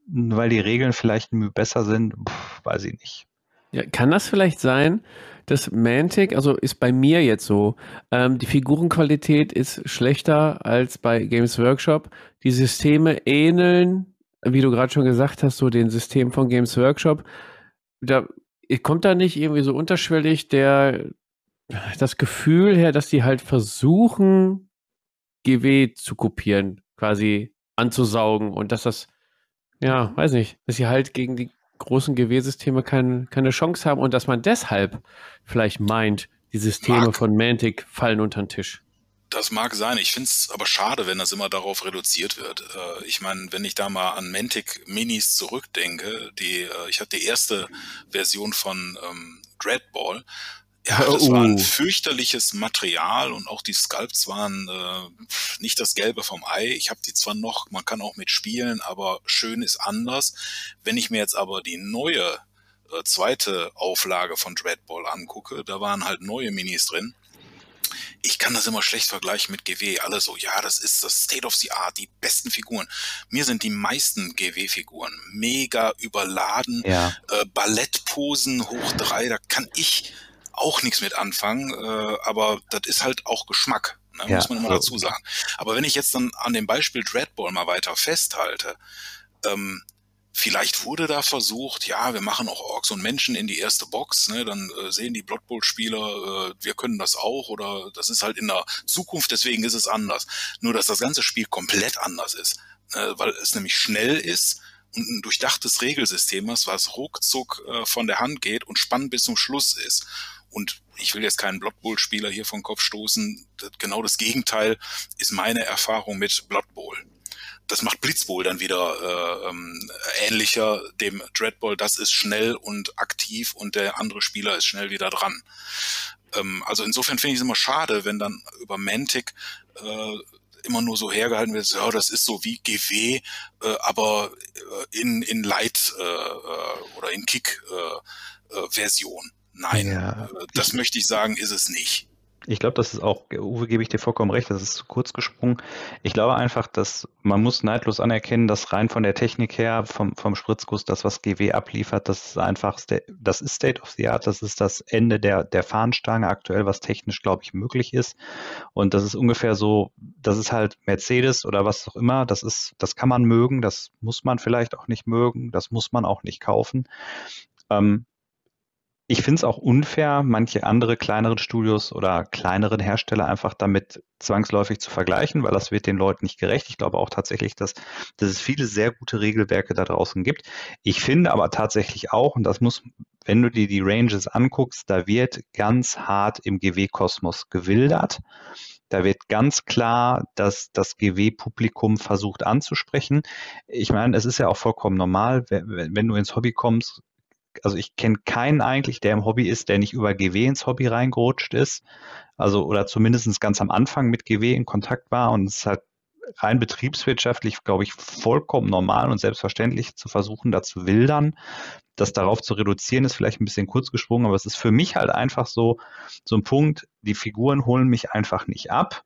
weil die Regeln vielleicht besser sind, pff, weiß ich nicht. Ja, kann das vielleicht sein, dass Mantic, also ist bei mir jetzt so, ähm, die Figurenqualität ist schlechter als bei Games Workshop. Die Systeme ähneln, wie du gerade schon gesagt hast, so den Systemen von Games Workshop da kommt da nicht irgendwie so unterschwellig der das Gefühl her, dass die halt versuchen, GW zu kopieren, quasi anzusaugen und dass das, ja, weiß nicht, dass sie halt gegen die großen GW-Systeme kein, keine Chance haben und dass man deshalb vielleicht meint, die Systeme Mark. von Mantic fallen unter den Tisch. Das mag sein. Ich finde es aber schade, wenn das immer darauf reduziert wird. Äh, ich meine, wenn ich da mal an Mantic Minis zurückdenke, die, äh, ich hatte die erste Version von ähm, Dreadball. Ja, das uh. war ein fürchterliches Material und auch die Sculpts waren äh, nicht das Gelbe vom Ei. Ich habe die zwar noch, man kann auch mit spielen, aber schön ist anders. Wenn ich mir jetzt aber die neue äh, zweite Auflage von Dreadball angucke, da waren halt neue Minis drin ich kann das immer schlecht vergleichen mit GW. Alle so, ja, das ist das State of the Art, die besten Figuren. Mir sind die meisten GW-Figuren mega überladen, ja. äh, Ballettposen hoch drei, da kann ich auch nichts mit anfangen, äh, aber das ist halt auch Geschmack. Ne, ja, muss man immer dazu sagen. Aber wenn ich jetzt dann an dem Beispiel Dreadball mal weiter festhalte, ähm, Vielleicht wurde da versucht, ja, wir machen auch Orks und Menschen in die erste Box, ne, dann äh, sehen die Blood Bowl Spieler, äh, wir können das auch oder das ist halt in der Zukunft, deswegen ist es anders. Nur dass das ganze Spiel komplett anders ist, äh, weil es nämlich schnell ist und ein durchdachtes Regelsystem ist, was ruckzuck äh, von der Hand geht und spannend bis zum Schluss ist. Und ich will jetzt keinen Blood Bowl Spieler hier vom Kopf stoßen, genau das Gegenteil ist meine Erfahrung mit Blood Bowl das macht Blitzbowl dann wieder äh, ähm, ähnlicher dem Dreadball. Das ist schnell und aktiv und der andere Spieler ist schnell wieder dran. Ähm, also insofern finde ich es immer schade, wenn dann über Mantic äh, immer nur so hergehalten wird, ja, das ist so wie GW, äh, aber äh, in, in Light äh, äh oder in Kick-Version. Äh, Nein, ja. das möchte ich sagen, ist es nicht. Ich glaube, das ist auch, Uwe, gebe ich dir vollkommen recht, das ist zu kurz gesprungen. Ich glaube einfach, dass man muss neidlos anerkennen, dass rein von der Technik her, vom, vom Spritzguss, das, was GW abliefert, das ist einfach, das ist State of the Art, das ist das Ende der, der Fahnenstange aktuell, was technisch, glaube ich, möglich ist. Und das ist ungefähr so, das ist halt Mercedes oder was auch immer, das ist, das kann man mögen, das muss man vielleicht auch nicht mögen, das muss man auch nicht kaufen. Ähm, ich finde es auch unfair, manche andere kleineren Studios oder kleineren Hersteller einfach damit zwangsläufig zu vergleichen, weil das wird den Leuten nicht gerecht. Ich glaube auch tatsächlich, dass, dass es viele sehr gute Regelwerke da draußen gibt. Ich finde aber tatsächlich auch, und das muss, wenn du dir die Ranges anguckst, da wird ganz hart im GW-Kosmos gewildert. Da wird ganz klar, dass das GW-Publikum versucht anzusprechen. Ich meine, es ist ja auch vollkommen normal, wenn, wenn du ins Hobby kommst, also ich kenne keinen eigentlich, der im Hobby ist, der nicht über GW ins Hobby reingerutscht ist. Also oder zumindest ganz am Anfang mit GW in Kontakt war und es halt rein betriebswirtschaftlich, glaube ich, vollkommen normal und selbstverständlich zu versuchen, da zu wildern. Das darauf zu reduzieren, ist vielleicht ein bisschen kurz gesprungen, aber es ist für mich halt einfach so, so ein Punkt, die Figuren holen mich einfach nicht ab.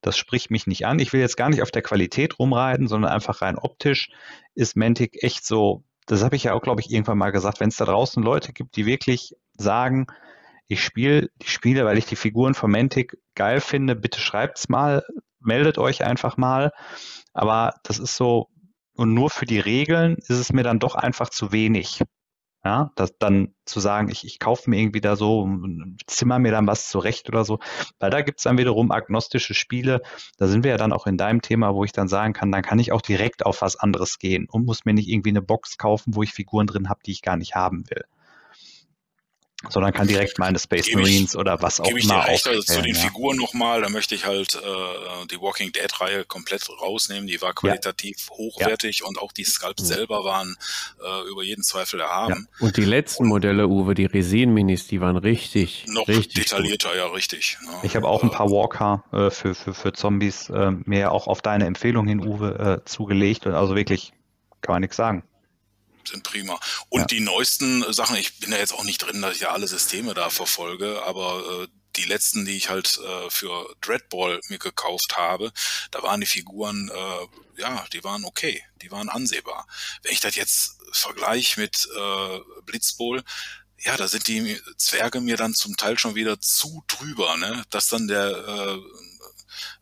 Das spricht mich nicht an. Ich will jetzt gar nicht auf der Qualität rumreiten, sondern einfach rein optisch ist Mantic echt so das habe ich ja auch, glaube ich, irgendwann mal gesagt, wenn es da draußen Leute gibt, die wirklich sagen, ich spiele die Spiele, weil ich die Figuren von Mantic geil finde, bitte schreibt's mal, meldet euch einfach mal. Aber das ist so, und nur für die Regeln ist es mir dann doch einfach zu wenig. Ja, das dann zu sagen, ich, ich kaufe mir irgendwie da so, zimmer mir dann was zurecht oder so, weil da gibt's dann wiederum agnostische Spiele. Da sind wir ja dann auch in deinem Thema, wo ich dann sagen kann, dann kann ich auch direkt auf was anderes gehen und muss mir nicht irgendwie eine Box kaufen, wo ich Figuren drin habe, die ich gar nicht haben will sondern kann direkt meine Space gebe Marines ich, oder was auch immer. ich dir recht, also zu den ja. Figuren nochmal, da möchte ich halt äh, die Walking Dead Reihe komplett rausnehmen. Die war qualitativ ja. hochwertig ja. und auch die Sculpts selber waren äh, über jeden Zweifel erhaben. Und die letzten Modelle, Uwe, die Resin Minis, die waren richtig, noch richtig detaillierter, gut. ja richtig. Ich habe auch ein paar Walker äh, für, für, für Zombies äh, mir auch auf deine Empfehlung hin, Uwe, äh, zugelegt. Also wirklich, kann man nichts sagen sind prima. Und ja. die neuesten Sachen, ich bin ja jetzt auch nicht drin, dass ich ja alle Systeme da verfolge, aber äh, die letzten, die ich halt äh, für Dreadball mir gekauft habe, da waren die Figuren, äh, ja, die waren okay, die waren ansehbar. Wenn ich das jetzt vergleiche mit äh, Blitzball, ja, da sind die Zwerge mir dann zum Teil schon wieder zu drüber, ne? Dass dann der äh,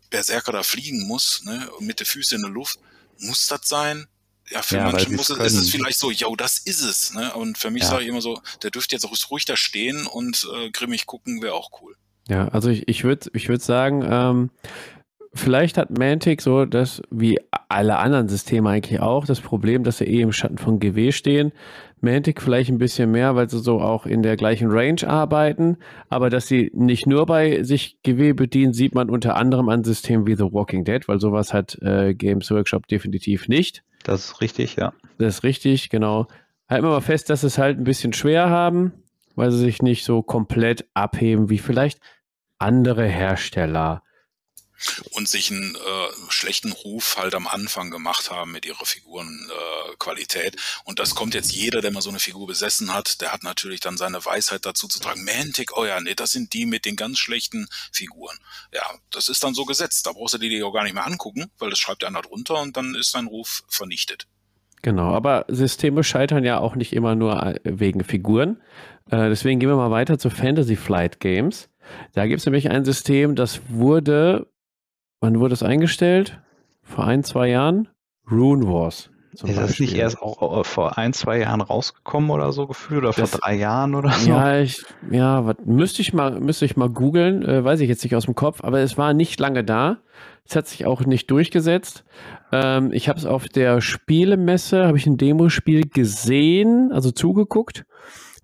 Berserker da fliegen muss, ne? Und mit den Füßen in der Luft. Muss das sein? Ja, für ja, manche muss es, ist es vielleicht so, yo, das ist es. Ne? Und für mich ja. sage ich immer so, der dürfte jetzt auch ruhig da stehen und äh, grimmig gucken, wäre auch cool. Ja, also ich, ich würde ich würd sagen, ähm, vielleicht hat Mantic so das, wie alle anderen Systeme eigentlich auch, das Problem, dass sie eh im Schatten von GW stehen. Mantic vielleicht ein bisschen mehr, weil sie so auch in der gleichen Range arbeiten, aber dass sie nicht nur bei sich GW bedienen, sieht man unter anderem an Systemen wie The Walking Dead, weil sowas hat äh, Games Workshop definitiv nicht. Das ist richtig, ja. Das ist richtig, genau. Halten wir mal fest, dass sie es halt ein bisschen schwer haben, weil sie sich nicht so komplett abheben wie vielleicht andere Hersteller und sich einen äh, schlechten Ruf halt am Anfang gemacht haben mit ihrer Figurenqualität. Äh, und das kommt jetzt jeder, der mal so eine Figur besessen hat, der hat natürlich dann seine Weisheit dazu zu tragen. Mantic, oh ja, nee, das sind die mit den ganz schlechten Figuren. Ja, das ist dann so gesetzt. Da brauchst du die dir auch gar nicht mehr angucken, weil das schreibt einer drunter und dann ist dein Ruf vernichtet. Genau, aber Systeme scheitern ja auch nicht immer nur äh, wegen Figuren. Äh, deswegen gehen wir mal weiter zu Fantasy Flight Games. Da gibt es nämlich ein System, das wurde Wann wurde es eingestellt? Vor ein, zwei Jahren? Rune Wars. Ist das nicht erst auch vor ein, zwei Jahren rausgekommen oder so gefühlt oder das, vor drei Jahren oder so? Ja, ich, ja, was, müsste ich mal, müsste ich mal googeln, äh, weiß ich jetzt nicht aus dem Kopf, aber es war nicht lange da. Es hat sich auch nicht durchgesetzt. Ähm, ich habe es auf der Spielemesse, habe ich ein Demospiel gesehen, also zugeguckt.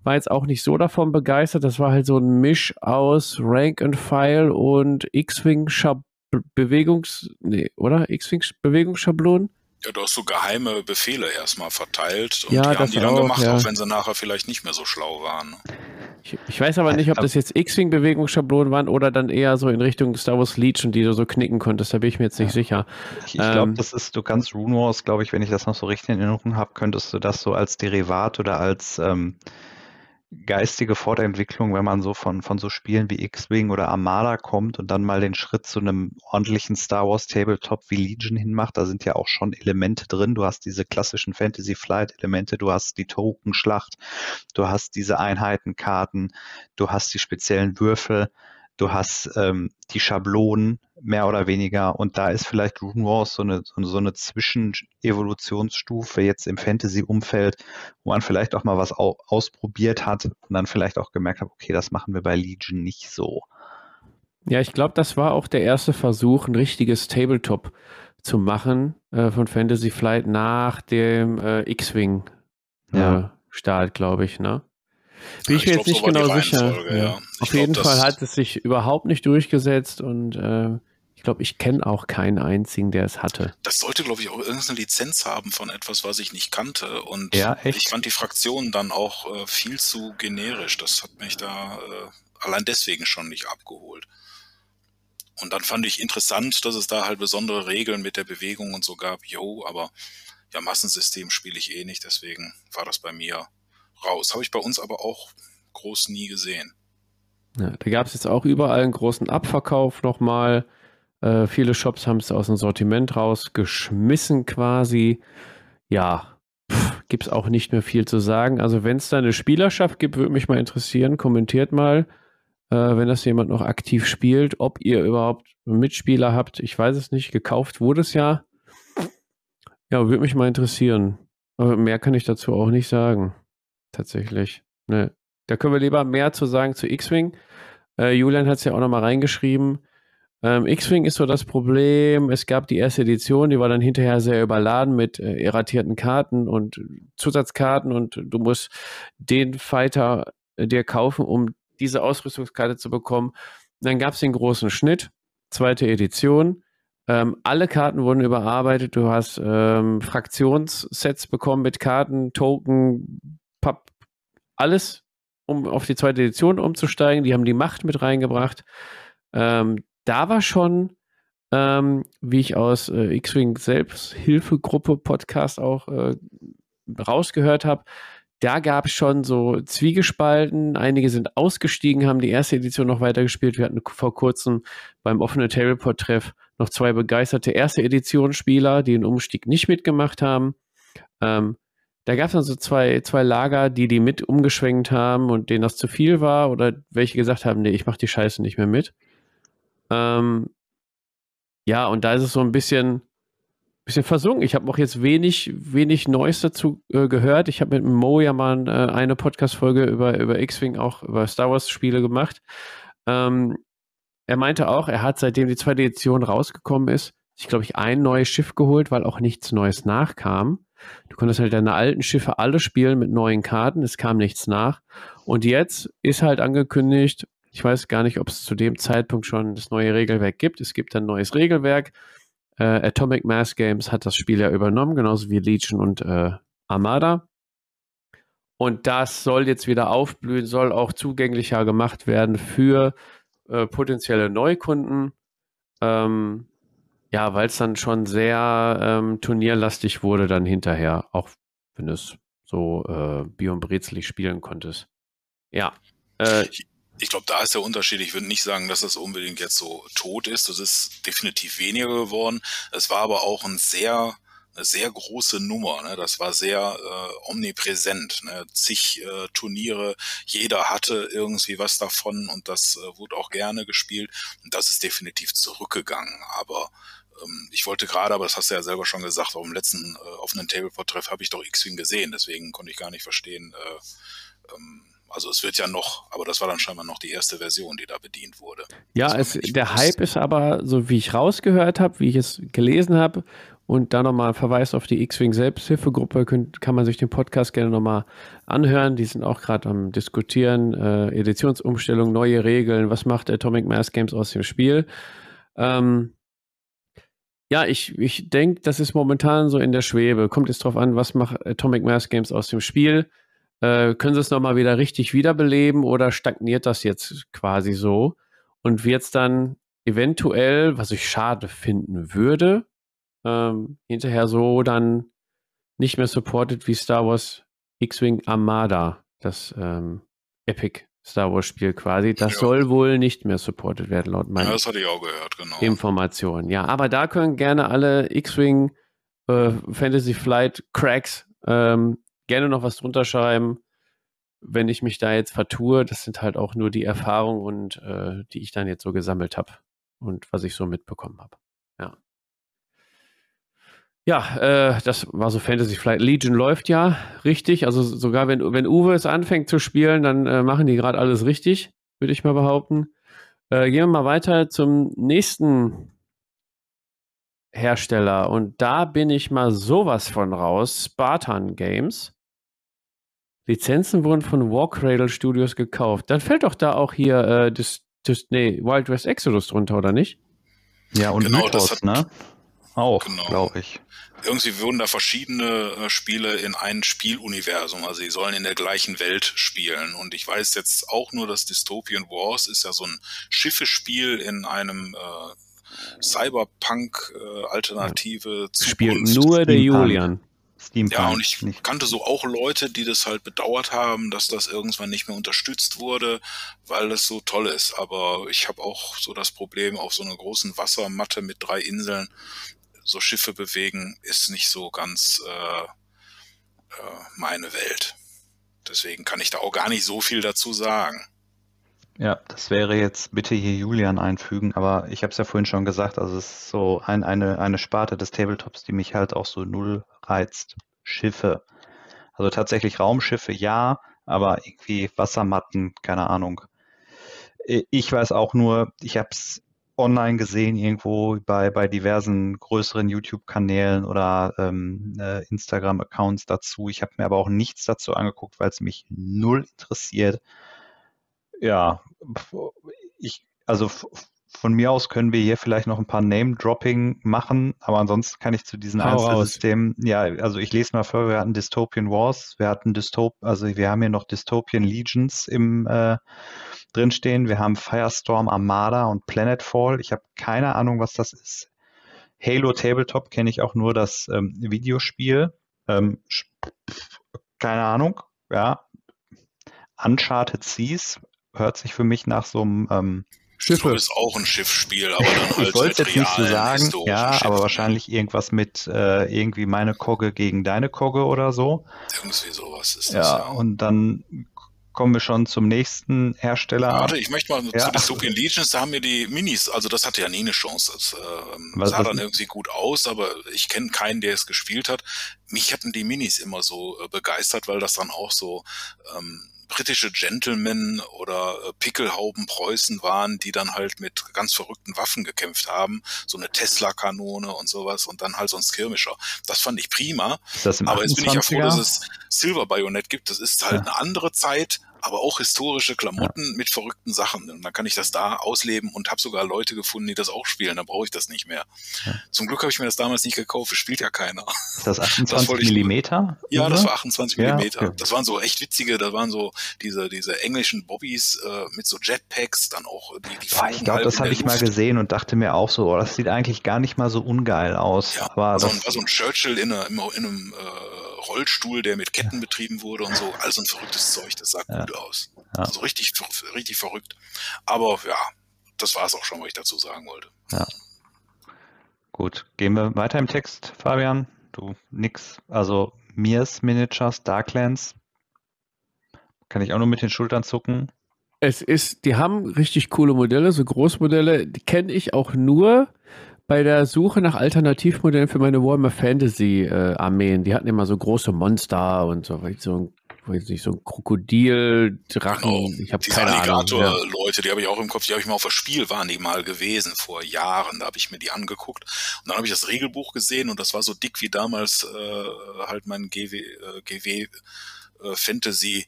War jetzt auch nicht so davon begeistert. Das war halt so ein Misch aus Rank and File und X-Wing Bewegungs, nee, oder? X-Wing Bewegungsschablonen? Ja, du hast so geheime Befehle erstmal verteilt und ja, die haben die dann auch, gemacht, ja. auch wenn sie nachher vielleicht nicht mehr so schlau waren. Ne? Ich, ich, weiß aber nicht, ob das jetzt X-Wing-Bewegungsschablonen waren oder dann eher so in Richtung Star Wars Legion, die du so knicken konntest. Da bin ich mir jetzt nicht ja. sicher. Ich, ich ähm, glaube, das ist, du kannst Rune Wars, glaube ich, wenn ich das noch so richtig in Erinnerung habe, könntest du das so als Derivat oder als ähm, geistige Fortentwicklung, wenn man so von, von so Spielen wie X-Wing oder Armada kommt und dann mal den Schritt zu einem ordentlichen Star Wars Tabletop wie Legion hinmacht. Da sind ja auch schon Elemente drin. Du hast diese klassischen Fantasy Flight Elemente, du hast die Tokenschlacht, du hast diese Einheitenkarten, du hast die speziellen Würfel du hast ähm, die Schablonen mehr oder weniger und da ist vielleicht Rune Wars so eine, so eine Zwischenevolutionsstufe jetzt im Fantasy-Umfeld, wo man vielleicht auch mal was au ausprobiert hat und dann vielleicht auch gemerkt hat, okay, das machen wir bei Legion nicht so. Ja, ich glaube, das war auch der erste Versuch, ein richtiges Tabletop zu machen äh, von Fantasy Flight nach dem äh, X-Wing äh, ja. Start, glaube ich, ne? Bin ja, ich mir jetzt nicht genau sicher. Ja. Ja. Auf jeden glaub, Fall hat es sich überhaupt nicht durchgesetzt und äh, ich glaube, ich kenne auch keinen einzigen, der es hatte. Das sollte, glaube ich, auch irgendeine Lizenz haben von etwas, was ich nicht kannte. Und ich fand die Fraktionen dann auch äh, viel zu generisch. Das hat mich da äh, allein deswegen schon nicht abgeholt. Und dann fand ich interessant, dass es da halt besondere Regeln mit der Bewegung und so gab. Jo, aber ja, Massensystem spiele ich eh nicht, deswegen war das bei mir raus. Habe ich bei uns aber auch groß nie gesehen. Ja, da gab es jetzt auch überall einen großen Abverkauf nochmal. Äh, viele Shops haben es aus dem Sortiment rausgeschmissen quasi. Ja, gibt es auch nicht mehr viel zu sagen. Also wenn es da eine Spielerschaft gibt, würde mich mal interessieren. Kommentiert mal, äh, wenn das jemand noch aktiv spielt, ob ihr überhaupt Mitspieler habt. Ich weiß es nicht. Gekauft wurde es ja. Ja, würde mich mal interessieren. Aber mehr kann ich dazu auch nicht sagen tatsächlich. Ne. Da können wir lieber mehr zu sagen zu X-Wing. Äh, Julian hat es ja auch nochmal reingeschrieben. Ähm, X-Wing ist so das Problem. Es gab die erste Edition, die war dann hinterher sehr überladen mit äh, erratierten Karten und Zusatzkarten und du musst den Fighter äh, dir kaufen, um diese Ausrüstungskarte zu bekommen. Dann gab es den großen Schnitt, zweite Edition. Ähm, alle Karten wurden überarbeitet. Du hast ähm, Fraktionssets bekommen mit Karten, Token, Pub alles, um auf die zweite Edition umzusteigen. Die haben die Macht mit reingebracht. Ähm, da war schon, ähm, wie ich aus äh, X-Wing Selbsthilfegruppe Podcast auch äh, rausgehört habe, da gab es schon so Zwiegespalten. Einige sind ausgestiegen, haben die erste Edition noch weitergespielt. Wir hatten vor kurzem beim offenen Tableport-Treff noch zwei begeisterte erste Edition-Spieler, die den Umstieg nicht mitgemacht haben. Ähm, da gab es dann so zwei, zwei Lager, die die mit umgeschwenkt haben und denen das zu viel war oder welche gesagt haben, nee, ich mach die Scheiße nicht mehr mit. Ähm, ja, und da ist es so ein bisschen, bisschen versunken. Ich habe auch jetzt wenig, wenig Neues dazu äh, gehört. Ich habe mit Mo ja mal äh, eine Podcast-Folge über, über X-Wing, auch über Star Wars-Spiele gemacht. Ähm, er meinte auch, er hat seitdem die zweite Edition rausgekommen ist, sich, glaube ich, ein neues Schiff geholt, weil auch nichts Neues nachkam. Du konntest halt deine alten Schiffe alle spielen mit neuen Karten, es kam nichts nach. Und jetzt ist halt angekündigt, ich weiß gar nicht, ob es zu dem Zeitpunkt schon das neue Regelwerk gibt. Es gibt ein neues Regelwerk. Äh, Atomic Mass Games hat das Spiel ja übernommen, genauso wie Legion und äh, Armada. Und das soll jetzt wieder aufblühen, soll auch zugänglicher gemacht werden für äh, potenzielle Neukunden. Ähm, ja, weil es dann schon sehr ähm, turnierlastig wurde dann hinterher, auch wenn es so äh, Bion Brezelig spielen konntest. Ja. Äh, ich, ich glaube, da ist der Unterschied. Ich würde nicht sagen, dass das unbedingt jetzt so tot ist. Das ist definitiv weniger geworden. Es war aber auch ein sehr eine sehr große Nummer. Ne? Das war sehr äh, omnipräsent. Ne? Zig äh, Turniere, jeder hatte irgendwie was davon und das äh, wurde auch gerne gespielt. Und das ist definitiv zurückgegangen. Aber ich wollte gerade, aber das hast du ja selber schon gesagt, auf dem letzten äh, offenen Tableport-Treff habe ich doch X-Wing gesehen, deswegen konnte ich gar nicht verstehen. Äh, ähm, also es wird ja noch, aber das war dann scheinbar noch die erste Version, die da bedient wurde. Ja, es, der wusste. Hype ist aber, so wie ich rausgehört habe, wie ich es gelesen habe und da nochmal Verweis auf die X-Wing Selbsthilfegruppe, könnt, kann man sich den Podcast gerne nochmal anhören. Die sind auch gerade am Diskutieren, äh, Editionsumstellung, neue Regeln, was macht Atomic Mass Games aus dem Spiel. Ähm, ja, ich, ich denke, das ist momentan so in der Schwebe. Kommt jetzt drauf an, was macht Atomic Mass Games aus dem Spiel. Äh, können sie es nochmal wieder richtig wiederbeleben oder stagniert das jetzt quasi so? Und wird es dann eventuell, was ich schade finden würde, ähm, hinterher so dann nicht mehr supported wie Star Wars X-Wing Armada, das ähm, Epic Star Wars Spiel quasi. Das ja. soll wohl nicht mehr supported werden, laut meinen ja, das hatte ich auch gehört, genau. Informationen. Ja, aber da können gerne alle X-Wing äh, Fantasy Flight Cracks ähm, gerne noch was drunter schreiben, wenn ich mich da jetzt vertue. Das sind halt auch nur die Erfahrungen und äh, die ich dann jetzt so gesammelt habe und was ich so mitbekommen habe. Ja. Äh, das war so Fantasy Flight. Legion läuft ja richtig. Also sogar wenn, wenn Uwe es anfängt zu spielen, dann äh, machen die gerade alles richtig, würde ich mal behaupten. Äh, gehen wir mal weiter zum nächsten Hersteller. Und da bin ich mal sowas von raus. Spartan Games. Lizenzen wurden von Warcradle Studios gekauft. Dann fällt doch da auch hier äh, das, das, nee, Wild West Exodus drunter, oder nicht? Ja, und genau, Mythos, hat, ne? Auch, genau. glaube ich. Irgendwie wurden da verschiedene äh, Spiele in ein Spieluniversum, also sie sollen in der gleichen Welt spielen. Und ich weiß jetzt auch nur, dass Dystopian Wars ist ja so ein Schiffespiel in einem äh, Cyberpunk-Alternative äh, Spielt nur der Julian. Steampunk. Ja, und ich nicht. kannte so auch Leute, die das halt bedauert haben, dass das irgendwann nicht mehr unterstützt wurde, weil es so toll ist. Aber ich habe auch so das Problem, auf so einer großen Wassermatte mit drei Inseln so Schiffe bewegen, ist nicht so ganz äh, äh, meine Welt. Deswegen kann ich da auch gar nicht so viel dazu sagen. Ja, das wäre jetzt bitte hier Julian einfügen, aber ich habe es ja vorhin schon gesagt, also es ist so ein, eine, eine Sparte des Tabletops, die mich halt auch so null reizt. Schiffe. Also tatsächlich Raumschiffe, ja, aber irgendwie Wassermatten, keine Ahnung. Ich weiß auch nur, ich habe es online gesehen, irgendwo bei, bei diversen größeren YouTube-Kanälen oder ähm, äh, Instagram-Accounts dazu. Ich habe mir aber auch nichts dazu angeguckt, weil es mich null interessiert. Ja, ich, also von mir aus können wir hier vielleicht noch ein paar Name-Dropping machen, aber ansonsten kann ich zu diesen Einzelsystemen, ja, also ich lese mal vor, wir hatten Dystopian Wars, wir hatten Dystop, also wir haben hier noch Dystopian Legions im äh, drinstehen, wir haben Firestorm Armada und Planetfall. Ich habe keine Ahnung, was das ist. Halo Tabletop kenne ich auch nur das ähm, Videospiel. Ähm, keine Ahnung, ja. Uncharted Seas hört sich für mich nach so einem ähm, Schiffe. ist auch ein Schiffsspiel, aber dann halt ich wollte jetzt nicht so sagen, ja, Schiff, aber wahrscheinlich irgendwas mit äh, irgendwie meine Kogge gegen deine Kogge oder so. Irgendwie sowas ist das. Ja, ja. und dann kommen wir schon zum nächsten Hersteller. Warte, ich möchte mal ja. zu Dystopian Legions, da haben wir die Minis, also das hatte ja nie eine Chance. Das äh, was, sah was dann irgendwie gut aus, aber ich kenne keinen, der es gespielt hat. Mich hatten die Minis immer so äh, begeistert, weil das dann auch so ähm, britische Gentlemen oder äh, Pickelhauben Preußen waren, die dann halt mit ganz verrückten Waffen gekämpft haben, so eine Tesla-Kanone und sowas und dann halt so ein Skirmisher. Das fand ich prima. Aber jetzt bin ich ja froh, dass es Silver Bayonet gibt. Das ist halt ja. eine andere Zeit, aber auch historische Klamotten ja. mit verrückten Sachen. Und dann kann ich das da ausleben und habe sogar Leute gefunden, die das auch spielen. Dann brauche ich das nicht mehr. Ja. Zum Glück habe ich mir das damals nicht gekauft. Es spielt ja keiner. Ist das 28 das Millimeter? Ja, das war 28 ja, Millimeter. Okay. Das waren so echt witzige. Da waren so diese diese englischen Bobbys äh, mit so Jetpacks, dann auch die. die Boah, ich glaube, das habe ich mal gesehen und dachte mir auch so, oh, das sieht eigentlich gar nicht mal so ungeil aus. Ja, aber so, das war so ein Churchill in, einer, in einem äh, Rollstuhl, der mit Ketten betrieben wurde und so. Also ein verrücktes Zeug, das sah ja. gut aus. Ja. Also richtig, richtig verrückt. Aber ja, das war es auch schon, was ich dazu sagen wollte. Ja. Gut, gehen wir weiter im Text, Fabian. Du nix. Also Mirs Miniatures, Darklands. Kann ich auch nur mit den Schultern zucken. Es ist, die haben richtig coole Modelle, so Großmodelle, die kenne ich auch nur bei der Suche nach Alternativmodellen für meine Warhammer Fantasy äh, Armeen. Die hatten immer so große Monster und so, so ein weiß nicht, so ein Krokodil, Drachen, genau. ich habe keine Alligator Ahnung. Ja. Leute, die habe ich auch im Kopf, die habe ich mal auf das Spiel waren die mal gewesen vor Jahren, da habe ich mir die angeguckt und dann habe ich das Regelbuch gesehen und das war so dick wie damals äh, halt mein GW, äh, GW äh, Fantasy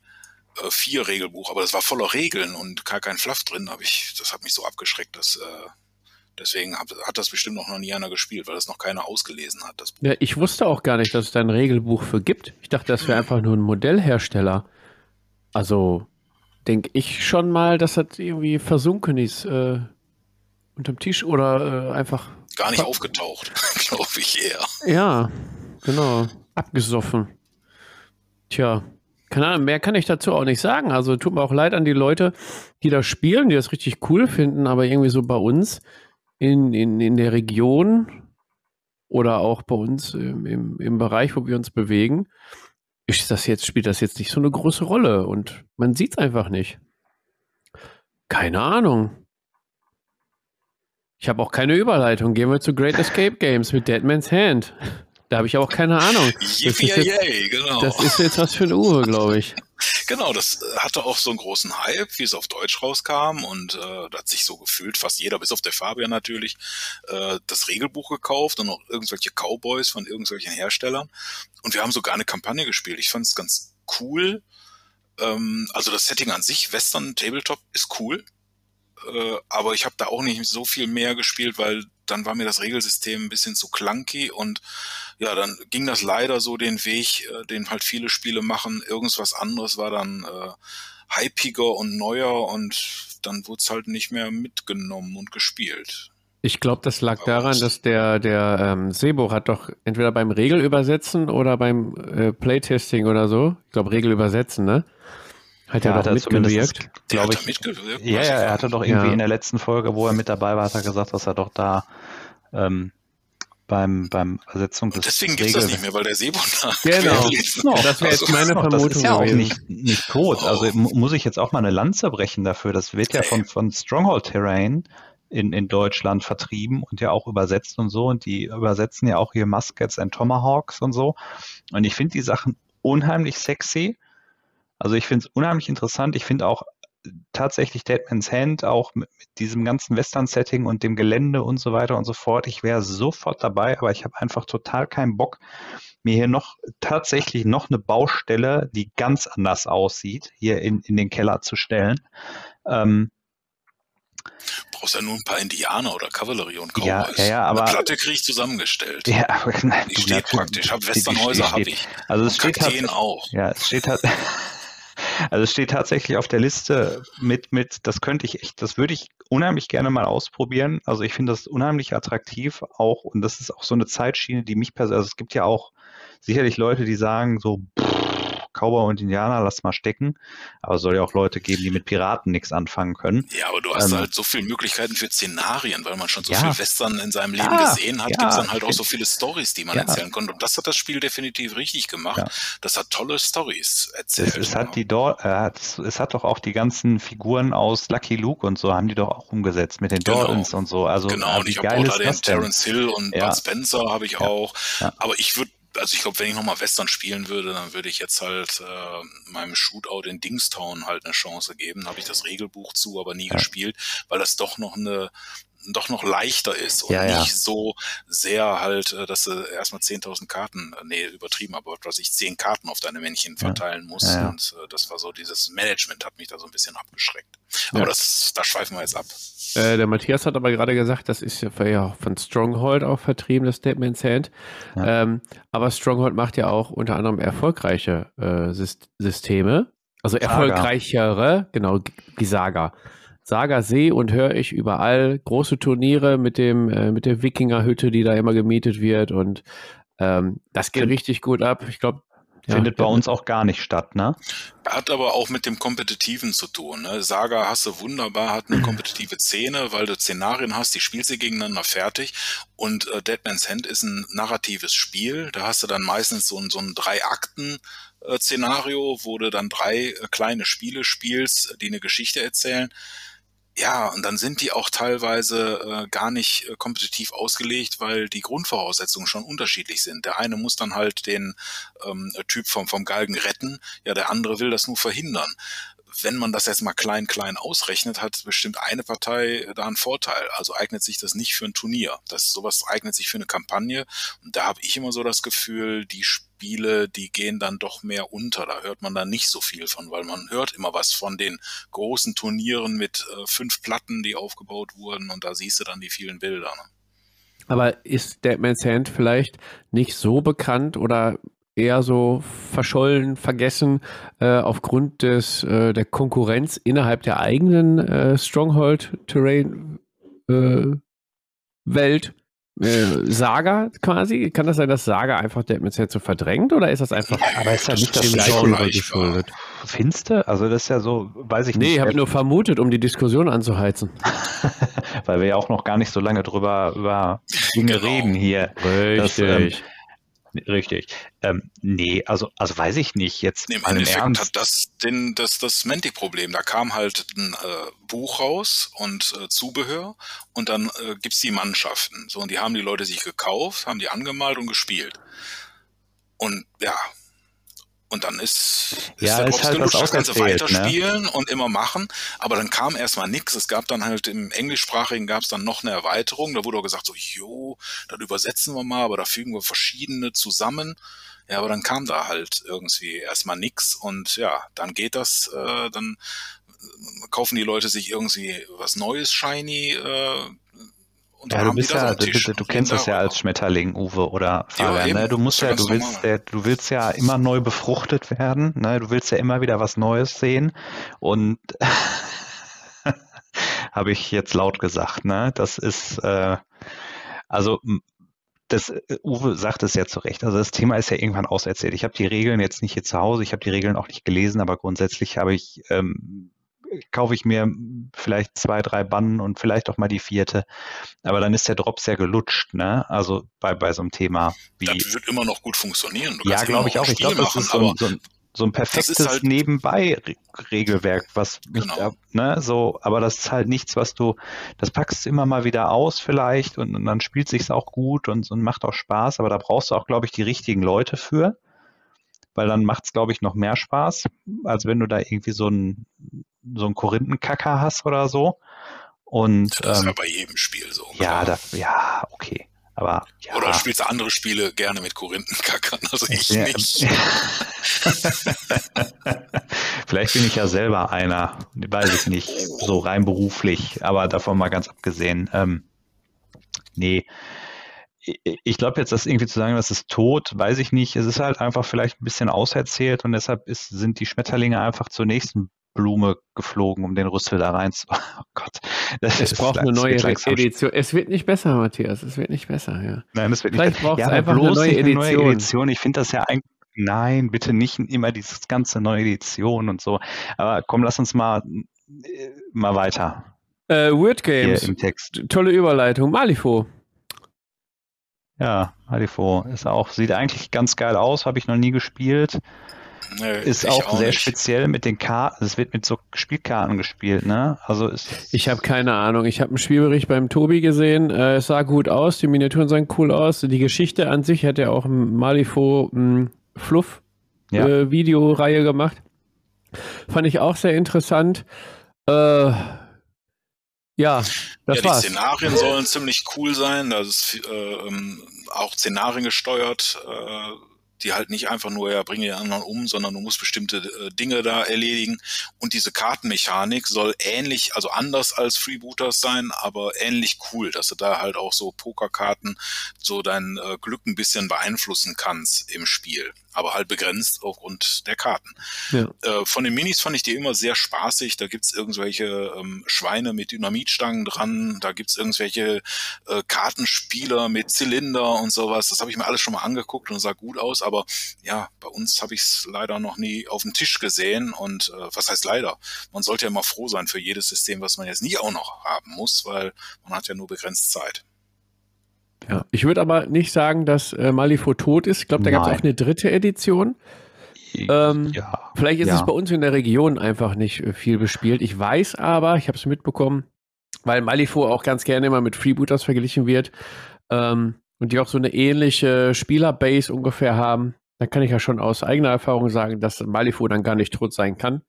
äh, 4 Regelbuch, aber das war voller Regeln und gar kein Fluff drin, habe ich, das hat mich so abgeschreckt, dass äh, Deswegen hat, hat das bestimmt noch nie einer gespielt, weil das noch keiner ausgelesen hat. Das ja, ich wusste auch gar nicht, dass es da ein Regelbuch für gibt. Ich dachte, das wäre einfach nur ein Modellhersteller. Also denke ich schon mal, dass das irgendwie versunken ist äh, unterm Tisch oder äh, einfach. Gar nicht aufgetaucht, glaube ich eher. Ja, genau. Abgesoffen. Tja, keine Ahnung, mehr kann ich dazu auch nicht sagen. Also tut mir auch leid an die Leute, die das spielen, die das richtig cool finden, aber irgendwie so bei uns in, in, in der Region oder auch bei uns im, im, im Bereich, wo wir uns bewegen, ist das jetzt, spielt das jetzt nicht so eine große Rolle und man sieht es einfach nicht. Keine Ahnung. Ich habe auch keine Überleitung. Gehen wir zu Great Escape Games mit Deadman's Hand. Da habe ich auch keine Ahnung. Das ist, jetzt, genau. das ist jetzt was für ein Uhr, glaube ich. Genau, das hatte auch so einen großen Hype, wie es auf Deutsch rauskam und äh, da hat sich so gefühlt, fast jeder, bis auf der Fabian natürlich, äh, das Regelbuch gekauft und auch irgendwelche Cowboys von irgendwelchen Herstellern und wir haben sogar eine Kampagne gespielt. Ich fand es ganz cool. Ähm, also das Setting an sich, Western Tabletop, ist cool, äh, aber ich habe da auch nicht so viel mehr gespielt, weil dann war mir das Regelsystem ein bisschen zu clunky und ja, dann ging das leider so den Weg, äh, den halt viele Spiele machen. Irgendwas anderes war dann äh, hypiger und neuer und dann wurde es halt nicht mehr mitgenommen und gespielt. Ich glaube, das lag daran, dass der, der ähm, Sebo hat doch entweder beim Regelübersetzen oder beim äh, Playtesting oder so, ich glaube Regelübersetzen, ne? Hat ja, er doch mitgewirkt, glaube ich. Mitgewirkt, ja, ja, er hatte doch irgendwie ja. in der letzten Folge, wo er mit dabei war, hat er gesagt, dass er doch da ähm, beim, beim Übersetzung des Deswegen gibt es das nicht mehr, weil der Seebund da Genau, genau. das wäre jetzt meine Vermutung. Das ist ja auch nicht, nicht tot. Also muss ich jetzt auch mal eine Lanze brechen dafür. Das wird ja von, von Stronghold Terrain in, in Deutschland vertrieben und ja auch übersetzt und so. Und die übersetzen ja auch hier Muskets and Tomahawks und so. Und ich finde die Sachen unheimlich sexy. Also ich finde es unheimlich interessant. Ich finde auch tatsächlich Deadman's Hand, auch mit, mit diesem ganzen Western-Setting und dem Gelände und so weiter und so fort. Ich wäre sofort dabei, aber ich habe einfach total keinen Bock, mir hier noch tatsächlich noch eine Baustelle, die ganz anders aussieht, hier in, in den Keller zu stellen. Ähm, brauchst ja nur ein paar Indianer oder Kavallerie und Cowboys. Ja, ja, ja, aber Eine Platte kriege ich zusammengestellt. Ja, aber nein, die steht praktisch. Ich habe Westernhäuser, habe ich. Also es steht Kakteen auch. Ja, es steht halt. Also es steht tatsächlich auf der Liste mit, mit, das könnte ich echt, das würde ich unheimlich gerne mal ausprobieren. Also ich finde das unheimlich attraktiv auch und das ist auch so eine Zeitschiene, die mich persönlich, also es gibt ja auch sicherlich Leute, die sagen so, pff, Cowboy und Indianer, lass mal stecken. Aber es soll ja auch Leute geben, die mit Piraten nichts anfangen können. Ja, aber du hast ähm, halt so viele Möglichkeiten für Szenarien, weil man schon so ja. viel Western in seinem Leben ja, gesehen hat, ja, gibt es dann halt auch so viele Stories, die man erzählen konnte. Und das hat das Spiel definitiv richtig gemacht. Das hat tolle Stories erzählt. Es, es hat die dort, äh, es hat doch auch die ganzen Figuren aus Lucky Luke und so haben die doch auch umgesetzt mit den genau. Dortons und so. Also genau, und ich habe auch da den Terence Hill und Bud Spencer habe ich auch. Aber ich würde also ich glaube, wenn ich nochmal Western spielen würde, dann würde ich jetzt halt äh, meinem Shootout in Dingstown halt eine Chance geben. Da habe ich das Regelbuch zu, aber nie ja. gespielt, weil das doch noch eine doch noch leichter ist und ja, ja. nicht so sehr halt, äh, dass du erstmal 10.000 Karten, äh, nee, übertrieben, aber was ich 10 Karten auf deine Männchen verteilen ja. muss. Und äh, das war so, dieses Management hat mich da so ein bisschen abgeschreckt. Aber das, da schweifen wir jetzt ab. Äh, der Matthias hat aber gerade gesagt, das ist ja von Stronghold auch vertrieben, das Statement Sand. Ähm, aber Stronghold macht ja auch unter anderem erfolgreiche äh, Systeme. Also erfolgreichere, genau, wie Saga. Saga sehe und höre ich überall große Turniere mit dem äh, mit der Wikingerhütte, die da immer gemietet wird und ähm, das geht richtig gut ab. Ich glaube, ja, findet bei uns auch gar nicht statt, ne? Hat aber auch mit dem Kompetitiven zu tun. Ne? Saga hast du wunderbar, hat eine kompetitive Szene, weil du Szenarien hast, die spielst du gegeneinander fertig. Und äh, Deadman's Hand ist ein narratives Spiel. Da hast du dann meistens so ein, so ein drei Akten äh, Szenario, wo du dann drei äh, kleine Spiele spielst, die eine Geschichte erzählen. Ja, und dann sind die auch teilweise äh, gar nicht äh, kompetitiv ausgelegt, weil die Grundvoraussetzungen schon unterschiedlich sind. Der eine muss dann halt den ähm, Typ vom, vom Galgen retten, ja, der andere will das nur verhindern. Wenn man das jetzt mal klein, klein ausrechnet, hat bestimmt eine Partei da einen Vorteil. Also eignet sich das nicht für ein Turnier. Das sowas eignet sich für eine Kampagne. Und da habe ich immer so das Gefühl, die Spiele, die gehen dann doch mehr unter. Da hört man dann nicht so viel von, weil man hört immer was von den großen Turnieren mit äh, fünf Platten, die aufgebaut wurden. Und da siehst du dann die vielen Bilder. Ne? Aber ist Deadman's Hand vielleicht nicht so bekannt oder eher so verschollen, vergessen äh, aufgrund des äh, der Konkurrenz innerhalb der eigenen äh, Stronghold Terrain äh, Welt? Äh, Saga quasi? Kann das sein, dass Saga einfach Deadman's Hand so verdrängt oder ist das einfach. Ja, aber ist ja nicht das Genre geschuldet. Finste? Also das ist ja so, weiß ich nee, nicht. Nee, habe ich nur vermutet, um die Diskussion anzuheizen. Weil wir ja auch noch gar nicht so lange drüber über Dinge genau. reden hier. Richtig. Das, ähm, Richtig. Ähm, nee, also, also weiß ich nicht. Jetzt nee, Im Endeffekt Ernst. hat das den, das, das Mantic-Problem. Da kam halt ein äh, Buch raus und äh, Zubehör und dann äh, gibt's die Mannschaften. So, und die haben die Leute sich gekauft, haben die angemalt und gespielt. Und ja, und dann ist, ist ja, der ist halt genug, das Ganze weiterspielen ne? und immer machen. Aber dann kam erstmal nichts. Es gab dann halt im Englischsprachigen gab es dann noch eine Erweiterung. Da wurde auch gesagt, so, jo, dann übersetzen wir mal, aber da fügen wir verschiedene zusammen. Ja, aber dann kam da halt irgendwie erstmal nichts und ja, dann geht das, äh, dann kaufen die Leute sich irgendwie was Neues, shiny, äh, und ja, du bist ja, du, du, du kennst das ja als Schmetterling, Uwe oder Fabian. Ja, ne? Du musst ja, du willst, der, du willst ja immer neu befruchtet werden. Ne? Du willst ja immer wieder was Neues sehen. Und habe ich jetzt laut gesagt, ne? Das ist äh, also das äh, Uwe sagt es ja zu Recht. Also das Thema ist ja irgendwann auserzählt. Ich habe die Regeln jetzt nicht hier zu Hause, ich habe die Regeln auch nicht gelesen, aber grundsätzlich habe ich ähm, kaufe ich mir vielleicht zwei, drei Bannen und vielleicht auch mal die vierte. Aber dann ist der Drops ja gelutscht, ne? Also bei, bei so einem Thema wie. Das wird immer noch gut funktionieren. Du ja, glaube ich auch. Ich glaube, das ist so, so, ein, so ein perfektes halt Nebenbei-Regelwerk, was mich genau. da, ne, so, aber das ist halt nichts, was du, das packst du immer mal wieder aus vielleicht und, und dann spielt sich's auch gut und, und macht auch Spaß, aber da brauchst du auch, glaube ich, die richtigen Leute für weil dann macht es, glaube ich, noch mehr Spaß, als wenn du da irgendwie so ein so einen Korinthenkacker hast oder so. Und, das ist ähm, ja bei jedem Spiel so. Ja, da, ja, okay. Aber, ja. Oder spielst du andere Spiele gerne mit Korinthenkackern? Also ich ja. nicht. Vielleicht bin ich ja selber einer, weiß ich nicht, so rein beruflich, aber davon mal ganz abgesehen. Ähm, nee, ich glaube jetzt, dass irgendwie zu sagen, das ist tot, weiß ich nicht. Es ist halt einfach vielleicht ein bisschen auserzählt und deshalb ist, sind die Schmetterlinge einfach zur nächsten Blume geflogen, um den Rüssel da rein zu. Oh Gott. Das es braucht eine neue Edition. Es wird nicht besser, Matthias. Es wird nicht besser, ja. Nein, es wird nicht Vielleicht braucht es ja, einfach bloß eine neue Edition. Eine neue Edition. Ich finde das ja eigentlich. Nein, bitte nicht immer dieses ganze neue Edition und so. Aber komm, lass uns mal, äh, mal weiter. Äh, Weird Games. Hier im Text. Tolle Überleitung. Malifo. Ja, Malifo ist auch, sieht eigentlich ganz geil aus, habe ich noch nie gespielt. Nee, ist auch, auch sehr nicht. speziell mit den Karten. Es wird mit so Spielkarten gespielt, ne? Also ist ich habe keine Ahnung. Ich habe einen Spielbericht beim Tobi gesehen. Äh, es sah gut aus. Die Miniaturen sahen cool aus. Die Geschichte an sich hat ja auch ein Malifo ein Fluff ja. äh, Videoreihe gemacht. Fand ich auch sehr interessant. Äh, ja, das ja, die war's. Szenarien sollen ziemlich cool sein. Das ist äh, ähm, auch Szenarien gesteuert. Äh, die halt nicht einfach nur, ja, bringe die anderen um, sondern du musst bestimmte äh, Dinge da erledigen. Und diese Kartenmechanik soll ähnlich, also anders als Freebooters sein, aber ähnlich cool, dass du da halt auch so Pokerkarten so dein äh, Glück ein bisschen beeinflussen kannst im Spiel aber halt begrenzt aufgrund der Karten. Ja. Äh, von den Minis fand ich die immer sehr spaßig. Da gibt's irgendwelche ähm, Schweine mit Dynamitstangen dran, da gibt's irgendwelche äh, Kartenspieler mit Zylinder und sowas. Das habe ich mir alles schon mal angeguckt und sah gut aus, aber ja, bei uns habe ich es leider noch nie auf dem Tisch gesehen. Und äh, was heißt leider? Man sollte ja immer froh sein für jedes System, was man jetzt nie auch noch haben muss, weil man hat ja nur begrenzt Zeit. Ja, ich würde aber nicht sagen, dass äh, Malifo tot ist. Ich glaube, da gab es auch eine dritte Edition. Ähm, ja, vielleicht ist ja. es bei uns in der Region einfach nicht äh, viel bespielt. Ich weiß aber, ich habe es mitbekommen, weil Malifo auch ganz gerne immer mit Freebooters verglichen wird ähm, und die auch so eine ähnliche Spielerbase ungefähr haben. Da kann ich ja schon aus eigener Erfahrung sagen, dass Malifo dann gar nicht tot sein kann.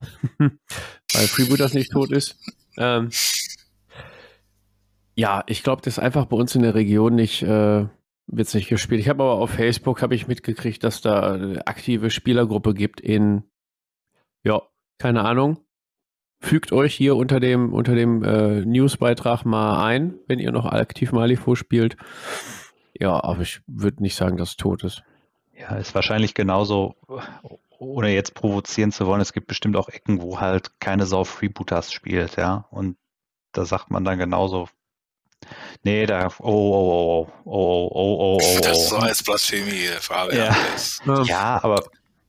Weil Freebooters nicht tot ist. Ähm, ja, ich glaube, das ist einfach bei uns in der Region nicht, äh, wird nicht gespielt. Ich habe aber auf Facebook habe ich mitgekriegt, dass da eine aktive Spielergruppe gibt in, ja, keine Ahnung. Fügt euch hier unter dem, unter dem äh, Newsbeitrag mal ein, wenn ihr noch aktiv Malifo spielt. Ja, aber ich würde nicht sagen, dass es tot ist. Ja, ist wahrscheinlich genauso, ohne jetzt provozieren zu wollen, es gibt bestimmt auch Ecken, wo halt keine Sau Freebooters spielt, ja. Und da sagt man dann genauso, Nee, da. Oh, oh, oh, oh, oh, oh, oh. oh, oh, oh. Das ist so als Blasphemie, Farbe. Ja. ja, ja aber.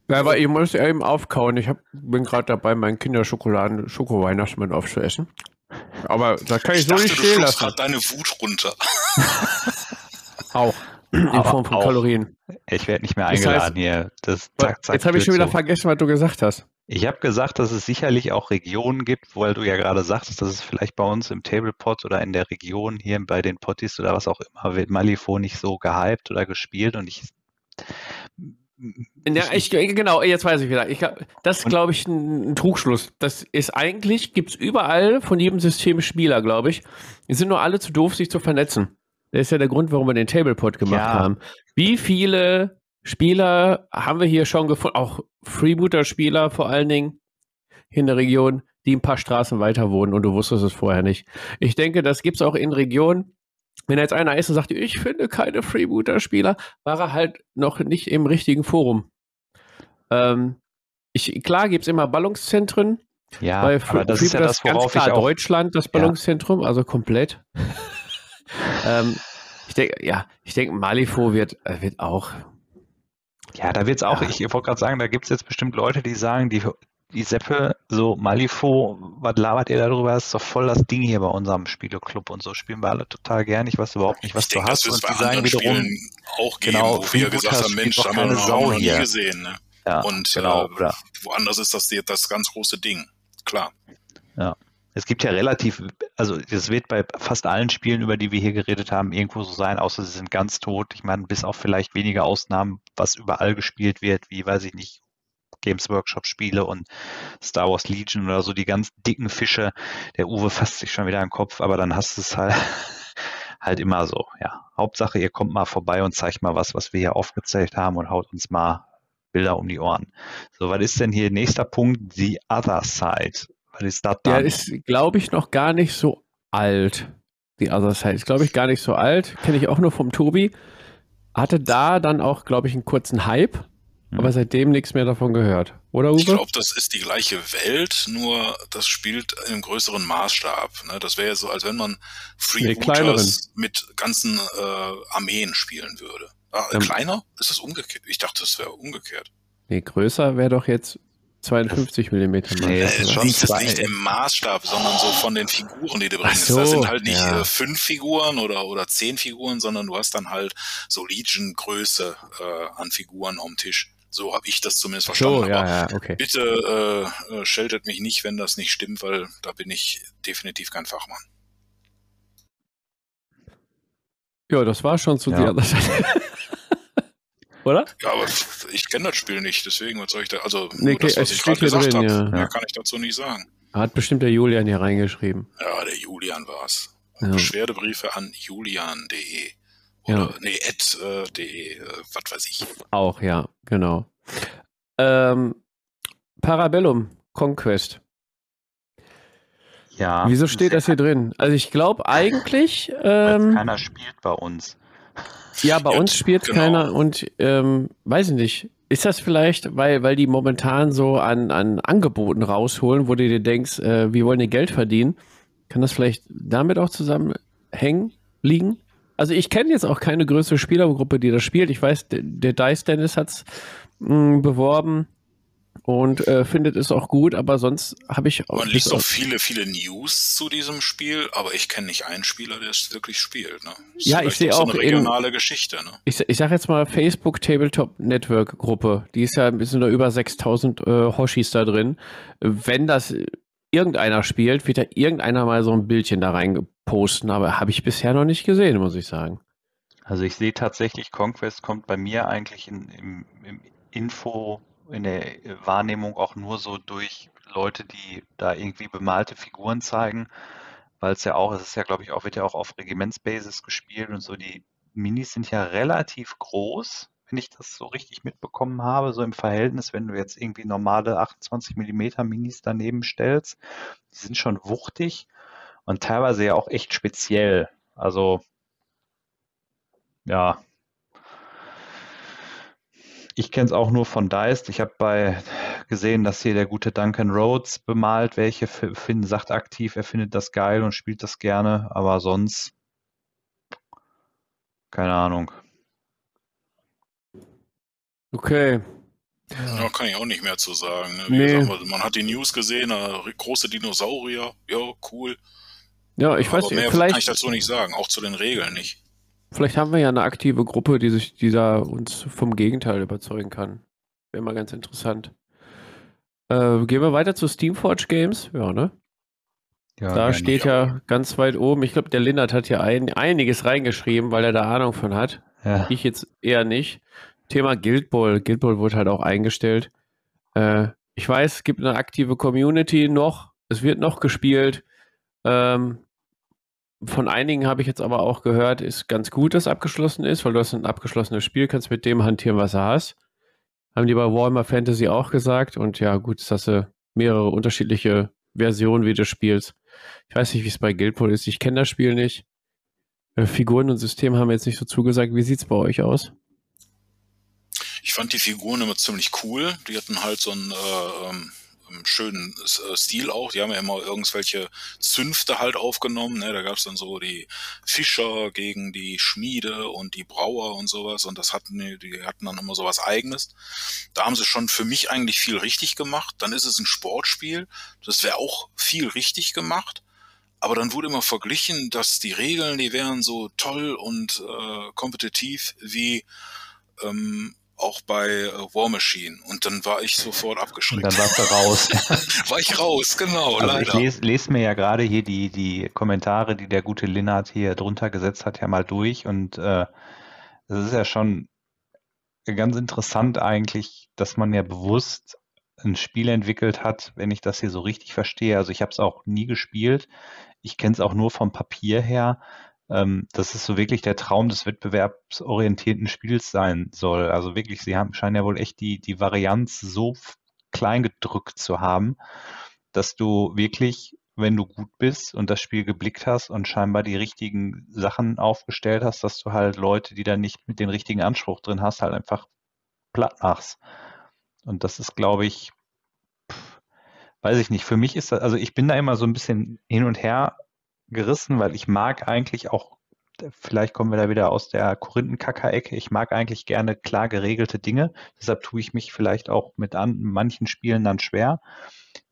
Ja, aber ihr müsst eben aufkauen. Ich hab, bin gerade dabei, meinen Kinderschokoladen, Schoko-Weihnachtsmann aufzuessen. Aber da kann ich, ich so dachte, nicht stehen lassen. gerade deine Wut runter. Auch. In Form von auch. Kalorien. Ich werde nicht mehr eingeladen das heißt, hier. Das, zack, zack, jetzt habe ich schon wieder so. vergessen, was du gesagt hast. Ich habe gesagt, dass es sicherlich auch Regionen gibt, weil du ja gerade sagtest, dass es vielleicht bei uns im Tablepot oder in der Region hier bei den Potties oder was auch immer wird Malifo nicht so gehypt oder gespielt und ich ja, ich, genau, jetzt weiß ich wieder. Ich, das ist, glaube ich, ein, ein, Trugschluss. Das ist eigentlich, gibt es überall von jedem System Spieler, glaube ich. Die sind nur alle zu doof, sich zu vernetzen. Das ist ja der Grund, warum wir den Tablepot gemacht ja. haben. Wie viele Spieler haben wir hier schon gefunden? Auch Freebooter-Spieler vor allen Dingen in der Region, die ein paar Straßen weiter wohnen und du wusstest es vorher nicht. Ich denke, das gibt es auch in Regionen. Wenn jetzt einer ist und sagt, ich finde keine Freebooter-Spieler, war er halt noch nicht im richtigen Forum. Ähm, ich, klar gibt es immer Ballungszentren. Ja, bei aber das ist ja das, worauf ganz klar ich auch, Deutschland das Ballungszentrum, ja. also komplett. Ähm, ich denke, ja, ich denke, Malifo wird, äh, wird auch. Ja, da wird es auch, ja. ich wollte gerade sagen, da gibt es jetzt bestimmt Leute, die sagen, die, die Seppe, so Malifo, was labert ihr darüber? Das ist doch voll das Ding hier bei unserem Spieleclub und so spielen wir alle total gern. Ich weiß überhaupt nicht, was ich du denke, hast. und die sagen wiederum, Spielen auch geben, genau, wo wir gesagt haben, Mensch, haben wir noch nie gesehen. Ne? Ja, und genau, äh, woanders ist das das ganz große Ding. Klar. Ja. Es gibt ja relativ, also es wird bei fast allen Spielen, über die wir hier geredet haben, irgendwo so sein, außer sie sind ganz tot. Ich meine, bis auf vielleicht wenige Ausnahmen, was überall gespielt wird, wie, weiß ich nicht, Games Workshop Spiele und Star Wars Legion oder so, die ganz dicken Fische. Der Uwe fasst sich schon wieder an den Kopf, aber dann hast du es halt, halt immer so, ja. Hauptsache, ihr kommt mal vorbei und zeigt mal was, was wir hier aufgezählt haben und haut uns mal Bilder um die Ohren. So, was ist denn hier nächster Punkt? The Other Side. Was ist das dann? Der ist, glaube ich, noch gar nicht so alt. Die Other Side ist, glaube ich, gar nicht so alt. Kenne ich auch nur vom Tobi. Hatte da dann auch, glaube ich, einen kurzen Hype. Hm. Aber seitdem nichts mehr davon gehört. Oder Uwe? Ich glaube, das ist die gleiche Welt, nur das spielt in einem größeren Maßstab. Ne? Das wäre so, als wenn man Freebooters mit ganzen äh, Armeen spielen würde. Ah, ähm, kleiner? Ist das umgekehrt? Ich dachte, das wäre umgekehrt. Nee, größer wäre doch jetzt 52 mm Maßstab. Nee, ist schon nicht, nicht im Maßstab, sondern so von den Figuren, die du bringst. So, das sind halt nicht ja. Äh, fünf Figuren oder, oder zehn Figuren, sondern du hast dann halt so Legion-Größe äh, an Figuren am Tisch. So habe ich das zumindest verstanden. So, ja, ja, okay. bitte äh, äh, scheltet mich nicht, wenn das nicht stimmt, weil da bin ich definitiv kein Fachmann. Ja, das war schon zu ja. der Seite. Oder? Ja, aber ich kenne das Spiel nicht, deswegen, was soll ich da, also nee, das, was ich gerade gesagt habe, ja. mehr kann ich dazu nicht sagen. Hat bestimmt der Julian hier reingeschrieben. Ja, der Julian war's. Ja. Beschwerdebriefe an julian.de oder, ja. nee, at.de, äh, äh, was weiß ich. Auch, ja, genau. Ähm, Parabellum Conquest. Ja. Wieso steht das hier drin? Also ich glaube eigentlich. Ähm, keiner spielt bei uns. Ja, bei uns spielt genau. keiner und ähm, weiß ich nicht. Ist das vielleicht, weil, weil die momentan so an, an Angeboten rausholen, wo du dir denkst, äh, wir wollen ihr Geld verdienen? Kann das vielleicht damit auch zusammenhängen, liegen? Also ich kenne jetzt auch keine größere Spielergruppe, die das spielt. Ich weiß, der, der Dice Dennis hat es beworben und äh, findet es auch gut, aber sonst habe ich auch. Man liest auch viele, viele News zu diesem Spiel, aber ich kenne nicht einen Spieler, der es wirklich spielt. Ne? Ja, ich sehe auch, so eine regionale in, Geschichte. Ne? Ich, ich sage jetzt mal Facebook Tabletop Network Gruppe, die ist ja ein bisschen über 6000 äh, Hoshis da drin. Wenn das irgendeiner spielt, wird da irgendeiner mal so ein Bildchen da reingeposten, aber habe ich bisher noch nicht gesehen, muss ich sagen. Also ich sehe tatsächlich, Conquest kommt bei mir eigentlich in, im, im Info in der Wahrnehmung auch nur so durch Leute, die da irgendwie bemalte Figuren zeigen, weil es ja auch, es ist ja, glaube ich, auch, wird ja auch auf Regimentsbasis gespielt und so, die Minis sind ja relativ groß, wenn ich das so richtig mitbekommen habe, so im Verhältnis, wenn du jetzt irgendwie normale 28 mm Minis daneben stellst, die sind schon wuchtig und teilweise ja auch echt speziell. Also ja, ich kenne es auch nur von Deist. Ich habe bei gesehen, dass hier der gute Duncan Rhodes bemalt, welche Finn sagt aktiv, er findet das geil und spielt das gerne, aber sonst keine Ahnung. Okay. Ja, kann ich auch nicht mehr zu sagen. Ne? Nee. Gesagt, man hat die News gesehen, äh, große Dinosaurier, ja, cool. Ja, ich aber weiß nicht, vielleicht kann ich dazu nicht sagen, auch zu den Regeln nicht. Vielleicht haben wir ja eine aktive Gruppe, die sich dieser uns vom Gegenteil überzeugen kann. Wäre mal ganz interessant. Äh, gehen wir weiter zu Steamforge Games? Ja, ne? Ja, da steht ja ganz weit oben. Ich glaube, der Lindert hat hier ein, einiges reingeschrieben, weil er da Ahnung von hat. Ja. Ich jetzt eher nicht. Thema Guild Ball. Guild Ball wurde halt auch eingestellt. Äh, ich weiß, es gibt eine aktive Community noch. Es wird noch gespielt. Ähm, von einigen habe ich jetzt aber auch gehört, ist ganz gut, dass abgeschlossen ist, weil du hast ein abgeschlossenes Spiel, kannst mit dem hantieren, was du hast. Haben die bei Warhammer Fantasy auch gesagt. Und ja, gut, ist das äh, mehrere unterschiedliche Versionen, wie du spielst. Ich weiß nicht, wie es bei Guild Ball ist. Ich kenne das Spiel nicht. Äh, Figuren und System haben jetzt nicht so zugesagt. Wie sieht es bei euch aus? Ich fand die Figuren immer ziemlich cool. Die hatten halt so ein äh, ähm, schönen äh, Stil auch. Die haben ja immer irgendwelche Zünfte halt aufgenommen. Ne? Da gab es dann so die Fischer gegen die Schmiede und die Brauer und sowas. Und das hatten die, die hatten dann immer sowas Eigenes. Da haben sie schon für mich eigentlich viel richtig gemacht. Dann ist es ein Sportspiel. Das wäre auch viel richtig gemacht. Aber dann wurde immer verglichen, dass die Regeln, die wären so toll und äh, kompetitiv wie ähm, auch bei äh, War Machine und dann war ich sofort abgeschreckt. Und dann warst du raus. war ich raus, genau, also leider. Ich lese, lese, mir ja gerade hier die, die Kommentare, die der gute Linnert hier drunter gesetzt hat, ja mal durch und äh, das ist ja schon ganz interessant eigentlich, dass man ja bewusst ein Spiel entwickelt hat, wenn ich das hier so richtig verstehe. Also ich habe es auch nie gespielt. Ich kenne es auch nur vom Papier her ähm, dass es so wirklich der Traum des wettbewerbsorientierten Spiels sein soll. Also wirklich, sie haben, scheinen ja wohl echt die, die Varianz so klein gedrückt zu haben, dass du wirklich, wenn du gut bist und das Spiel geblickt hast und scheinbar die richtigen Sachen aufgestellt hast, dass du halt Leute, die da nicht mit den richtigen Anspruch drin hast, halt einfach platt machst. Und das ist, glaube ich, weiß ich nicht. Für mich ist das, also ich bin da immer so ein bisschen hin und her gerissen, weil ich mag eigentlich auch, vielleicht kommen wir da wieder aus der Korinthenkacker-Ecke, ich mag eigentlich gerne klar geregelte Dinge. Deshalb tue ich mich vielleicht auch mit an, manchen Spielen dann schwer,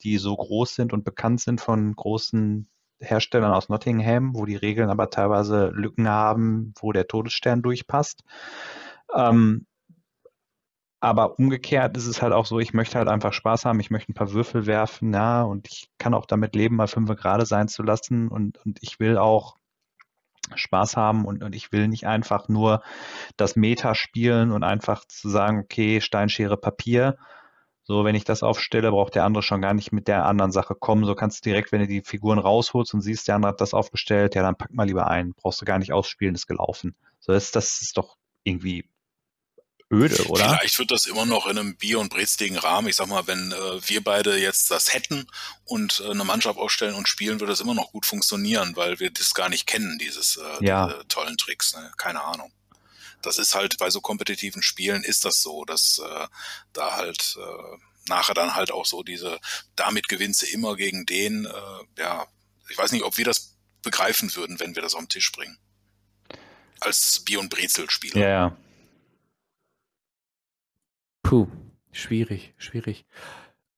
die so groß sind und bekannt sind von großen Herstellern aus Nottingham, wo die Regeln aber teilweise Lücken haben, wo der Todesstern durchpasst. Ähm, aber umgekehrt ist es halt auch so, ich möchte halt einfach Spaß haben, ich möchte ein paar Würfel werfen, ja, und ich kann auch damit leben, mal fünf gerade sein zu lassen und, und ich will auch Spaß haben und, und ich will nicht einfach nur das Meta spielen und einfach zu sagen, okay, Steinschere, Papier. So, wenn ich das aufstelle, braucht der andere schon gar nicht mit der anderen Sache kommen. So kannst du direkt, wenn du die Figuren rausholst und siehst, der andere hat das aufgestellt, ja, dann pack mal lieber ein. Brauchst du gar nicht ausspielen, ist gelaufen. So, das, das ist doch irgendwie öde, oder? Vielleicht wird das immer noch in einem Bier- und brezligen Rahmen. Ich sag mal, wenn äh, wir beide jetzt das hätten und äh, eine Mannschaft aufstellen und spielen, würde das immer noch gut funktionieren, weil wir das gar nicht kennen, dieses äh, ja. diese tollen Tricks. Ne? Keine Ahnung. Das ist halt bei so kompetitiven Spielen ist das so, dass äh, da halt äh, nachher dann halt auch so diese, damit gewinnst du immer gegen den, äh, ja, ich weiß nicht, ob wir das begreifen würden, wenn wir das auf den Tisch bringen. Als Bier- und Brezel-Spieler. Ja, ja. Puh, schwierig, schwierig.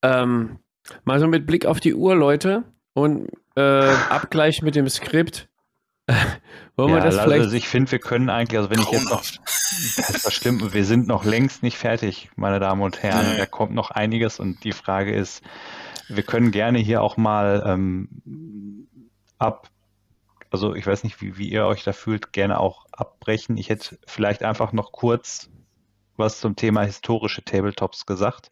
Ähm, mal so mit Blick auf die Uhr, Leute, und äh, Abgleich mit dem Skript. Wollen ja, wir das also vielleicht? Also ich finde, wir können eigentlich, also wenn ich jetzt noch, das schlimm, wir sind noch längst nicht fertig, meine Damen und Herren. Nee. Da kommt noch einiges und die Frage ist, wir können gerne hier auch mal ähm, ab, also ich weiß nicht, wie, wie ihr euch da fühlt, gerne auch abbrechen. Ich hätte vielleicht einfach noch kurz was zum Thema historische Tabletops gesagt.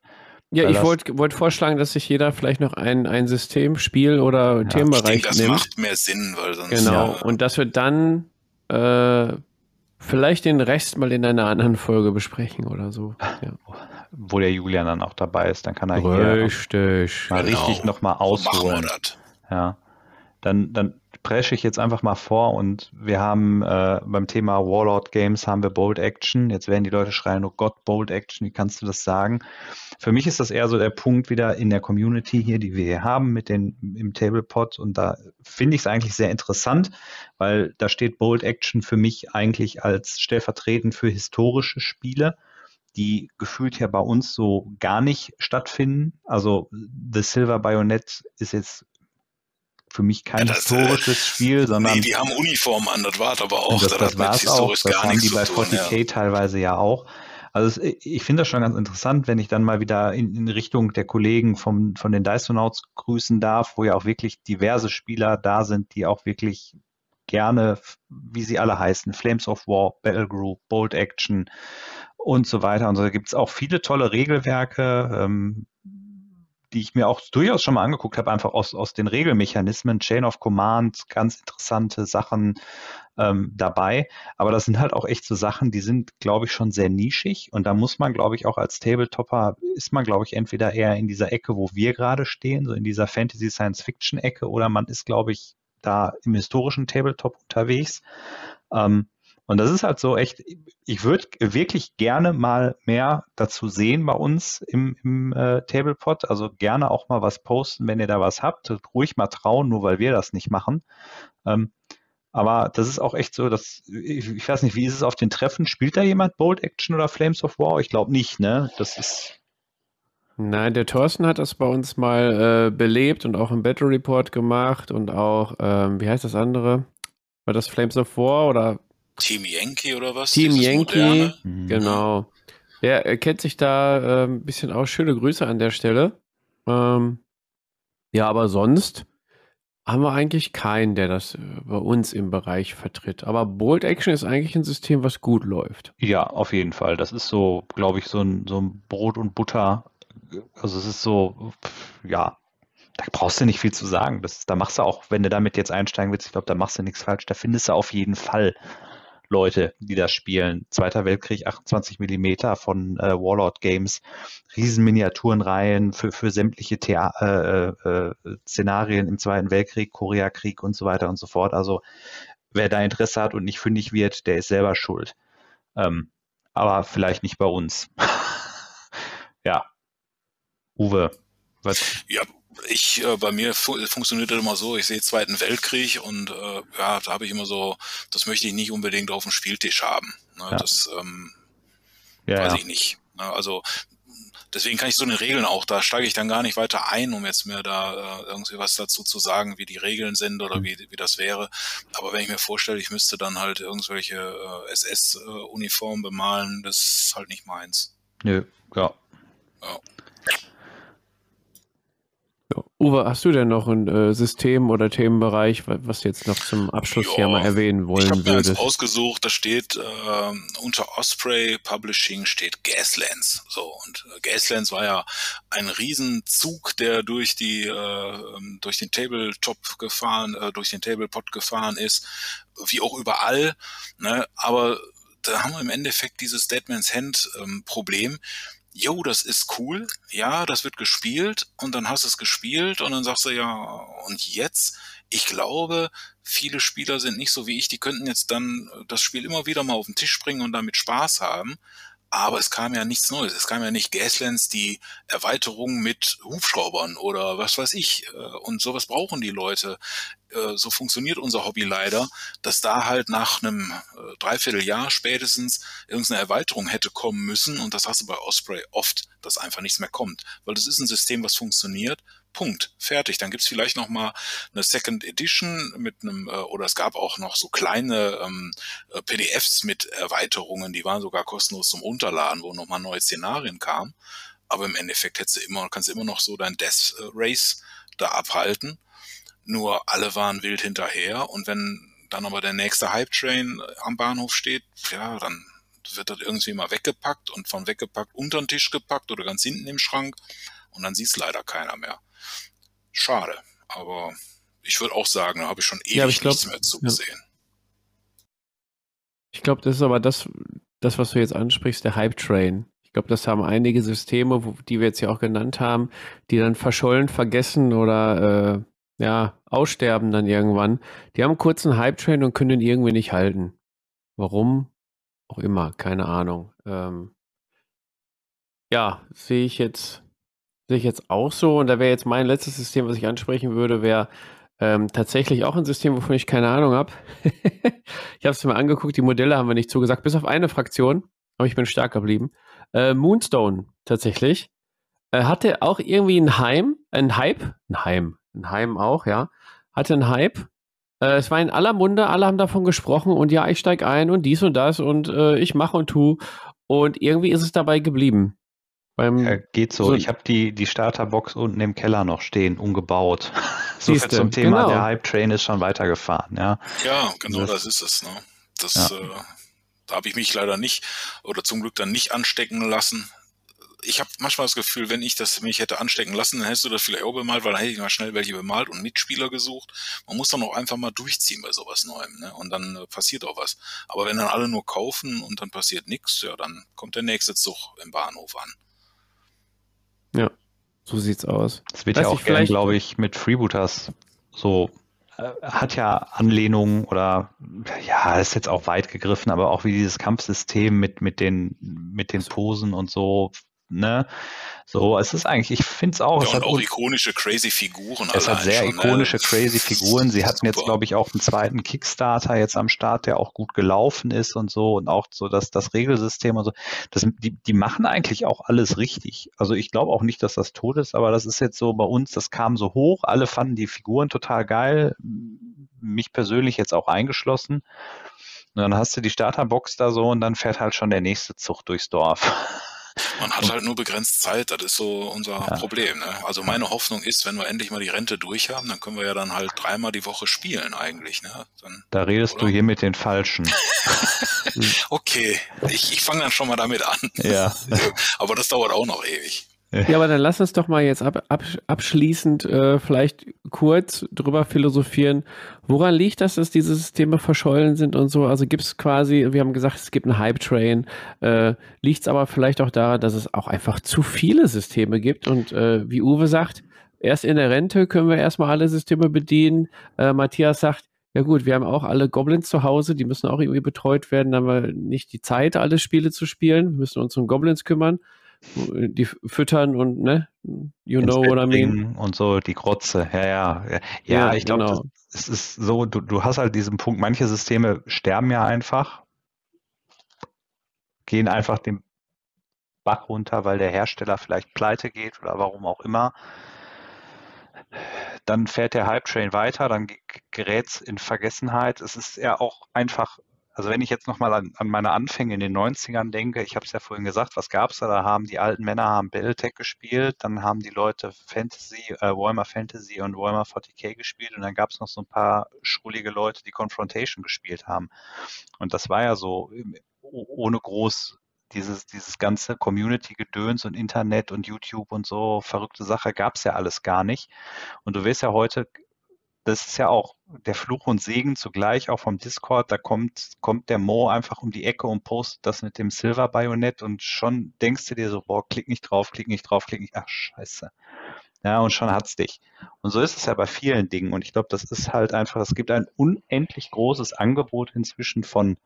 Ja, ich wollte wollt vorschlagen, dass sich jeder vielleicht noch ein, ein System, Spiel oder ja, Themenbereich ich denke, das nimmt. macht mehr Sinn, weil sonst. Genau. Ja. Und dass wir dann äh, vielleicht den Rest mal in einer anderen Folge besprechen oder so. Ja. Wo der Julian dann auch dabei ist, dann kann er richtig, hier mal genau. richtig nochmal ausholen. Ja. Dann, dann presche ich jetzt einfach mal vor und wir haben äh, beim Thema Warlord Games haben wir Bold Action. Jetzt werden die Leute schreien, oh Gott, Bold Action, wie kannst du das sagen? Für mich ist das eher so der Punkt wieder in der Community hier, die wir hier haben mit den im Tablepot und da finde ich es eigentlich sehr interessant, weil da steht Bold Action für mich eigentlich als stellvertretend für historische Spiele die gefühlt ja bei uns so gar nicht stattfinden. Also The Silver Bayonet ist jetzt für mich kein ja, das, äh, historisches äh, Spiel, sondern. Nee, die haben Uniformen an, das war aber auch. Das, das war es auch. Das haben die bei 40k ja. teilweise ja auch. Also es, ich finde das schon ganz interessant, wenn ich dann mal wieder in, in Richtung der Kollegen vom, von den Dysonauts grüßen darf, wo ja auch wirklich diverse Spieler da sind, die auch wirklich gerne, wie sie alle heißen, Flames of War, Battle Group, Bold Action und so weiter. Und so da gibt es auch viele tolle Regelwerke. Ähm, die ich mir auch durchaus schon mal angeguckt habe, einfach aus, aus den Regelmechanismen, Chain of Command, ganz interessante Sachen ähm, dabei. Aber das sind halt auch echt so Sachen, die sind, glaube ich, schon sehr nischig. Und da muss man, glaube ich, auch als Tabletopper, ist man, glaube ich, entweder eher in dieser Ecke, wo wir gerade stehen, so in dieser Fantasy-Science-Fiction-Ecke, oder man ist, glaube ich, da im historischen Tabletop unterwegs. Ähm, und das ist halt so echt, ich würde wirklich gerne mal mehr dazu sehen bei uns im, im äh, Tablepot. Also gerne auch mal was posten, wenn ihr da was habt. Ruhig mal trauen, nur weil wir das nicht machen. Ähm, aber das ist auch echt so, dass ich, ich, weiß nicht, wie ist es auf den Treffen? Spielt da jemand Bold Action oder Flames of War? Ich glaube nicht, ne? Das ist. Nein, der Thorsten hat das bei uns mal äh, belebt und auch im Battle Report gemacht und auch, ähm, wie heißt das andere? War das Flames of War oder Team Yankee oder was? Team Yankee, mhm. genau. Ja, er kennt sich da äh, ein bisschen aus. Schöne Grüße an der Stelle. Ähm, ja, aber sonst haben wir eigentlich keinen, der das äh, bei uns im Bereich vertritt. Aber Bold Action ist eigentlich ein System, was gut läuft. Ja, auf jeden Fall. Das ist so, glaube ich, so ein, so ein Brot und Butter. Also es ist so, ja, da brauchst du nicht viel zu sagen. Das, da machst du auch, wenn du damit jetzt einsteigen willst, ich glaube, da machst du nichts falsch. Da findest du auf jeden Fall Leute, die das spielen. Zweiter Weltkrieg, 28 Millimeter von äh, Warlord Games, Riesenminiaturenreihen für, für sämtliche Thea äh, äh, Szenarien im Zweiten Weltkrieg, Koreakrieg und so weiter und so fort. Also wer da Interesse hat und nicht fündig wird, der ist selber schuld. Ähm, aber vielleicht nicht bei uns. ja. Uwe, was? Ja, ich, äh, bei mir fu funktioniert das immer so, ich sehe Zweiten Weltkrieg und äh, ja, da habe ich immer so, das möchte ich nicht unbedingt auf dem Spieltisch haben. Ne? Ja. Das ähm, ja, weiß ja. ich nicht. Ne? Also deswegen kann ich so eine Regeln auch, da steige ich dann gar nicht weiter ein, um jetzt mir da äh, irgendwie was dazu zu sagen, wie die Regeln sind oder mhm. wie, wie das wäre. Aber wenn ich mir vorstelle, ich müsste dann halt irgendwelche äh, SS-Uniformen bemalen, das ist halt nicht meins. Nö, ja. ja. Uwe, hast du denn noch ein äh, System oder Themenbereich, was du jetzt noch zum Abschluss ja, hier mal erwähnen wollen ich würdest? Ich habe ausgesucht, da steht äh, unter Osprey Publishing steht Gaslands. So und äh, Gaslands war ja ein Riesenzug, der durch die äh, durch den Tabletop gefahren, äh, durch den Tablepot gefahren ist, wie auch überall. Ne? Aber da haben wir im Endeffekt dieses Deadman's Hand ähm, Problem jo, das ist cool, ja, das wird gespielt und dann hast du es gespielt und dann sagst du ja, und jetzt? Ich glaube, viele Spieler sind nicht so wie ich, die könnten jetzt dann das Spiel immer wieder mal auf den Tisch bringen und damit Spaß haben. Aber es kam ja nichts Neues. Es kam ja nicht Gaslands, die Erweiterung mit Hubschraubern oder was weiß ich. Äh, und sowas brauchen die Leute. Äh, so funktioniert unser Hobby leider, dass da halt nach einem äh, Dreivierteljahr spätestens irgendeine Erweiterung hätte kommen müssen. Und das hast du bei Osprey oft, dass einfach nichts mehr kommt. Weil das ist ein System, was funktioniert Punkt, fertig. Dann gibt's vielleicht noch mal eine Second Edition mit einem, äh, oder es gab auch noch so kleine ähm, äh, PDFs mit Erweiterungen, die waren sogar kostenlos zum Unterladen, wo noch mal neue Szenarien kamen. Aber im Endeffekt hättest du immer, kannst du immer noch so dein Death Race da abhalten. Nur alle waren wild hinterher und wenn dann aber der nächste Hype Train am Bahnhof steht, ja, dann wird das irgendwie mal weggepackt und von weggepackt unter den Tisch gepackt oder ganz hinten im Schrank und dann sieht es leider keiner mehr. Schade, aber ich würde auch sagen, da habe ich schon ewig ja, ich glaub, nichts mehr zugesehen. Ja. Ich glaube, das ist aber das, das, was du jetzt ansprichst, der Hype-Train. Ich glaube, das haben einige Systeme, wo, die wir jetzt ja auch genannt haben, die dann verschollen, vergessen oder äh, ja, aussterben dann irgendwann. Die haben einen kurzen Hype-Train und können den irgendwie nicht halten. Warum? Auch immer, keine Ahnung. Ähm, ja, sehe ich jetzt, sehe ich jetzt auch so. Und da wäre jetzt mein letztes System, was ich ansprechen würde, wäre ähm, tatsächlich auch ein System, wovon ich keine Ahnung habe. ich habe es mir angeguckt, die Modelle haben wir nicht zugesagt, bis auf eine Fraktion, aber ich bin stark geblieben. Äh, Moonstone tatsächlich. Äh, hatte auch irgendwie ein Heim, ein Hype, ein Heim, ein Heim auch, ja. Hatte ein Hype. Äh, es war in aller Munde, alle haben davon gesprochen und ja, ich steige ein und dies und das und äh, ich mache und tu. Und irgendwie ist es dabei geblieben. Beim, ja, geht so. so. Ich habe die, die Starterbox unten im Keller noch stehen, umgebaut. so viel zum Thema, genau. der Hype-Train ist schon weitergefahren. Ja, ja genau das, das ist es. Ne? Das, ja. äh, da habe ich mich leider nicht oder zum Glück dann nicht anstecken lassen. Ich habe manchmal das Gefühl, wenn ich das mich hätte anstecken lassen, dann hättest du das vielleicht auch bemalt, weil dann hätte ich mal schnell welche bemalt und Mitspieler gesucht. Man muss dann auch einfach mal durchziehen bei sowas Neuem, ne? Und dann äh, passiert auch was. Aber wenn dann alle nur kaufen und dann passiert nichts, ja, dann kommt der nächste Zug im Bahnhof an. Ja, so sieht's aus. Das wird Weiß ja auch gerne, glaube ich, mit Freebooters so äh, hat ja Anlehnungen oder ja, ist jetzt auch weit gegriffen, aber auch wie dieses Kampfsystem mit, mit den, mit den Posen und so, ne? So, es ist eigentlich, ich finde es auch. Ja, es hat auch ikonische crazy Figuren. Es hat sehr schon, ne? ikonische ne? crazy Figuren. Sie hatten super. jetzt, glaube ich, auch einen zweiten Kickstarter jetzt am Start, der auch gut gelaufen ist und so und auch so das, das Regelsystem und so. Das, die, die machen eigentlich auch alles richtig. Also ich glaube auch nicht, dass das tot ist, aber das ist jetzt so bei uns, das kam so hoch. Alle fanden die Figuren total geil. Mich persönlich jetzt auch eingeschlossen. Und dann hast du die Starterbox da so und dann fährt halt schon der nächste Zug durchs Dorf. Man hat halt nur begrenzt Zeit, das ist so unser ja. Problem. Ne? Also meine Hoffnung ist, wenn wir endlich mal die Rente durch haben, dann können wir ja dann halt dreimal die Woche spielen eigentlich. Ne? Dann, da redest oder? du hier mit den Falschen. okay, ich, ich fange dann schon mal damit an. Ja. Aber das dauert auch noch ewig. Ja, aber dann lass uns doch mal jetzt ab, ab, abschließend äh, vielleicht kurz drüber philosophieren. Woran liegt das, dass diese Systeme verschollen sind und so? Also gibt es quasi, wir haben gesagt, es gibt einen Hype-Train. Äh, liegt es aber vielleicht auch daran, dass es auch einfach zu viele Systeme gibt und äh, wie Uwe sagt, erst in der Rente können wir erstmal alle Systeme bedienen. Äh, Matthias sagt, ja gut, wir haben auch alle Goblins zu Hause, die müssen auch irgendwie betreut werden, dann haben wir nicht die Zeit, alle Spiele zu spielen, wir müssen uns um Goblins kümmern die füttern und ne, you know what I mean. Und so die Grotze, ja, ja. Ja, ja ich glaube, genau. es ist so, du, du hast halt diesen Punkt, manche Systeme sterben ja einfach, gehen einfach den Bach runter, weil der Hersteller vielleicht pleite geht oder warum auch immer. Dann fährt der Hype Train weiter, dann gerät es in Vergessenheit. Es ist ja auch einfach also wenn ich jetzt nochmal an, an meine Anfänge in den 90ern denke, ich habe es ja vorhin gesagt, was gab es da? Da haben die alten Männer haben Battletech gespielt, dann haben die Leute Fantasy, äh, Warhammer Fantasy und Warhammer 40k gespielt und dann gab es noch so ein paar schrullige Leute, die Confrontation gespielt haben. Und das war ja so ohne groß dieses, dieses ganze Community-Gedöns und Internet und YouTube und so verrückte Sache gab es ja alles gar nicht. Und du wirst ja heute das ist ja auch der Fluch und Segen zugleich, auch vom Discord. Da kommt, kommt der Mo einfach um die Ecke und postet das mit dem Silver-Bajonett und schon denkst du dir so, boah, klick nicht drauf, klick nicht drauf, klick nicht, ach scheiße. Ja, und schon hat's dich. Und so ist es ja bei vielen Dingen. Und ich glaube, das ist halt einfach, es gibt ein unendlich großes Angebot inzwischen von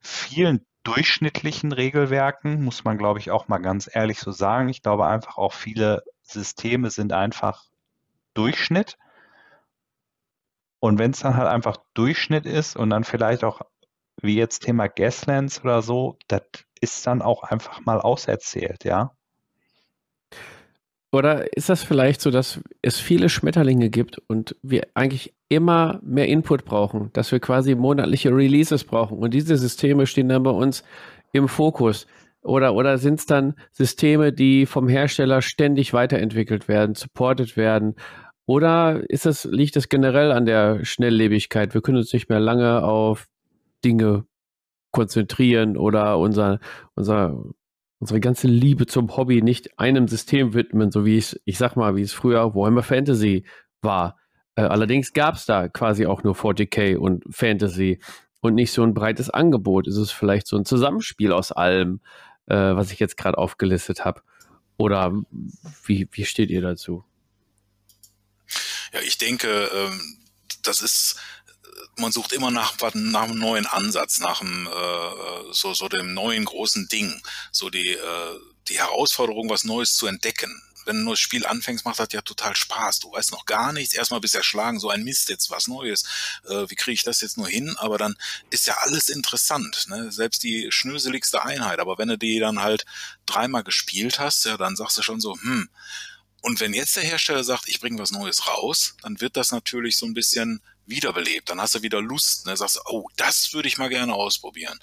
vielen durchschnittlichen Regelwerken, muss man, glaube ich, auch mal ganz ehrlich so sagen. Ich glaube einfach auch viele Systeme sind einfach Durchschnitt. Und wenn es dann halt einfach Durchschnitt ist und dann vielleicht auch, wie jetzt Thema Gaslands oder so, das ist dann auch einfach mal auserzählt, ja. Oder ist das vielleicht so, dass es viele Schmetterlinge gibt und wir eigentlich immer mehr Input brauchen, dass wir quasi monatliche Releases brauchen und diese Systeme stehen dann bei uns im Fokus? Oder, oder sind es dann Systeme, die vom Hersteller ständig weiterentwickelt werden, supported werden oder ist das, liegt das generell an der Schnelllebigkeit? Wir können uns nicht mehr lange auf Dinge konzentrieren oder unser, unser, unsere ganze Liebe zum Hobby nicht einem System widmen, so wie es, ich sag mal, wie es früher Warhammer Fantasy war. Äh, allerdings gab es da quasi auch nur 40k und Fantasy und nicht so ein breites Angebot. Ist es vielleicht so ein Zusammenspiel aus allem, äh, was ich jetzt gerade aufgelistet habe? Oder wie, wie steht ihr dazu? Ja, ich denke, ähm, das ist man sucht immer nach, nach einem neuen Ansatz, nach einem, äh, so, so dem neuen großen Ding, so die, äh, die Herausforderung, was Neues zu entdecken. Wenn du ein neues Spiel anfängst, macht das ja total Spaß. Du weißt noch gar nichts. Erstmal bist du erschlagen, so ein Mist, jetzt was Neues. Äh, wie kriege ich das jetzt nur hin? Aber dann ist ja alles interessant. Ne? Selbst die schnöseligste Einheit. Aber wenn du die dann halt dreimal gespielt hast, ja, dann sagst du schon so, hm, und wenn jetzt der Hersteller sagt, ich bringe was Neues raus, dann wird das natürlich so ein bisschen wiederbelebt. Dann hast du wieder Lust, ne? sagst, oh, das würde ich mal gerne ausprobieren.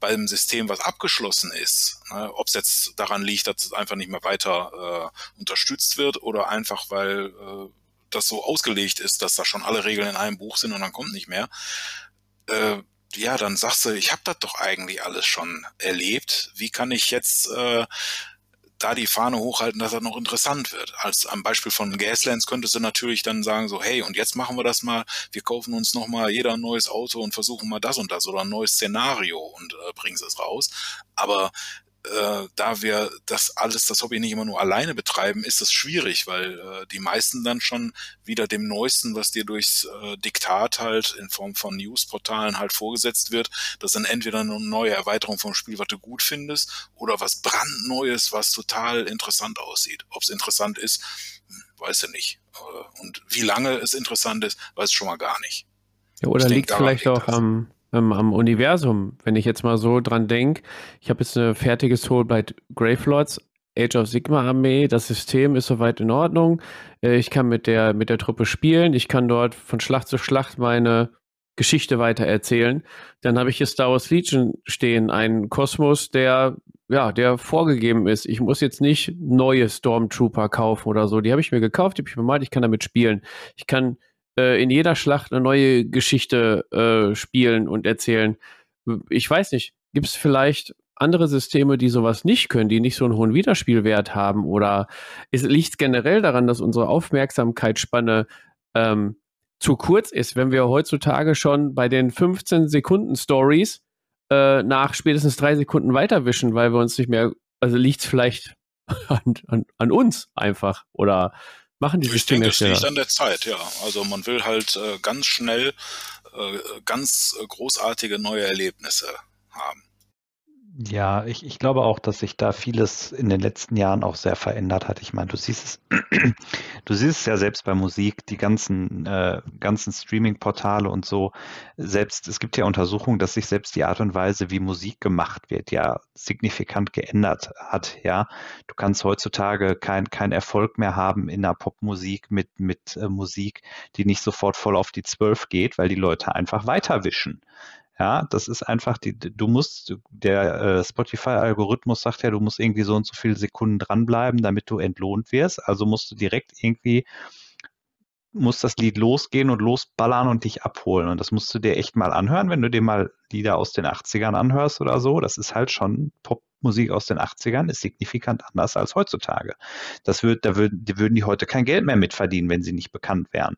Beim System, was abgeschlossen ist, ne? ob es jetzt daran liegt, dass es einfach nicht mehr weiter äh, unterstützt wird oder einfach, weil äh, das so ausgelegt ist, dass da schon alle Regeln in einem Buch sind und dann kommt nicht mehr. Äh, ja, dann sagst du, ich habe das doch eigentlich alles schon erlebt. Wie kann ich jetzt äh, da die Fahne hochhalten, dass das noch interessant wird. Als am Beispiel von Gaslands könntest du natürlich dann sagen so, hey, und jetzt machen wir das mal, wir kaufen uns noch mal jeder ein neues Auto und versuchen mal das und das oder ein neues Szenario und äh, bringen es raus. Aber äh, da wir das alles, das Hobby nicht immer nur alleine betreiben, ist es schwierig, weil äh, die meisten dann schon wieder dem Neuesten, was dir durchs äh, Diktat halt in Form von Newsportalen halt vorgesetzt wird, das dann entweder eine neue Erweiterung vom Spiel, was du gut findest, oder was brandneues, was total interessant aussieht. Ob es interessant ist, hm, weiß du nicht. Äh, und wie lange es interessant ist, weiß ich schon mal gar nicht. Ja, oder liegt vielleicht auch am, ähm, am Universum, wenn ich jetzt mal so dran denke. Ich habe jetzt eine fertige Soulblight Gravelords Age of Sigma Armee. Das System ist soweit in Ordnung. Äh, ich kann mit der, mit der Truppe spielen. Ich kann dort von Schlacht zu Schlacht meine Geschichte weiter erzählen. Dann habe ich hier Star Wars Legion stehen, einen Kosmos, der ja, der vorgegeben ist. Ich muss jetzt nicht neue Stormtrooper kaufen oder so. Die habe ich mir gekauft, die habe ich bemalt, ich kann damit spielen. Ich kann äh, in jeder Schlacht eine neue Geschichte äh, spielen und erzählen. Ich weiß nicht, gibt es vielleicht andere Systeme, die sowas nicht können, die nicht so einen hohen Wiederspielwert haben? Oder liegt es generell daran, dass unsere Aufmerksamkeitsspanne ähm, zu kurz ist, wenn wir heutzutage schon bei den 15 Sekunden Stories äh, nach spätestens drei Sekunden weiterwischen, weil wir uns nicht mehr, also liegt es vielleicht an, an, an, uns einfach oder machen die Ich denke, es liegt an der Zeit, ja. Also man will halt äh, ganz schnell äh, ganz äh, großartige neue Erlebnisse haben. Ja, ich, ich glaube auch, dass sich da vieles in den letzten Jahren auch sehr verändert hat. Ich meine, du siehst es, du siehst es ja selbst bei Musik, die ganzen, äh, ganzen Streaming-Portale und so. Selbst, es gibt ja Untersuchungen, dass sich selbst die Art und Weise, wie Musik gemacht wird, ja signifikant geändert hat. Ja, du kannst heutzutage kein, kein Erfolg mehr haben in der Popmusik mit, mit äh, Musik, die nicht sofort voll auf die Zwölf geht, weil die Leute einfach weiterwischen. Ja, das ist einfach die, du musst, der äh, Spotify-Algorithmus sagt ja, du musst irgendwie so und so viele Sekunden dranbleiben, damit du entlohnt wirst. Also musst du direkt irgendwie, muss das Lied losgehen und losballern und dich abholen. Und das musst du dir echt mal anhören, wenn du dir mal Lieder aus den 80ern anhörst oder so. Das ist halt schon Popmusik aus den 80ern, ist signifikant anders als heutzutage. Das wird, da würden, die würden die heute kein Geld mehr mitverdienen, wenn sie nicht bekannt wären.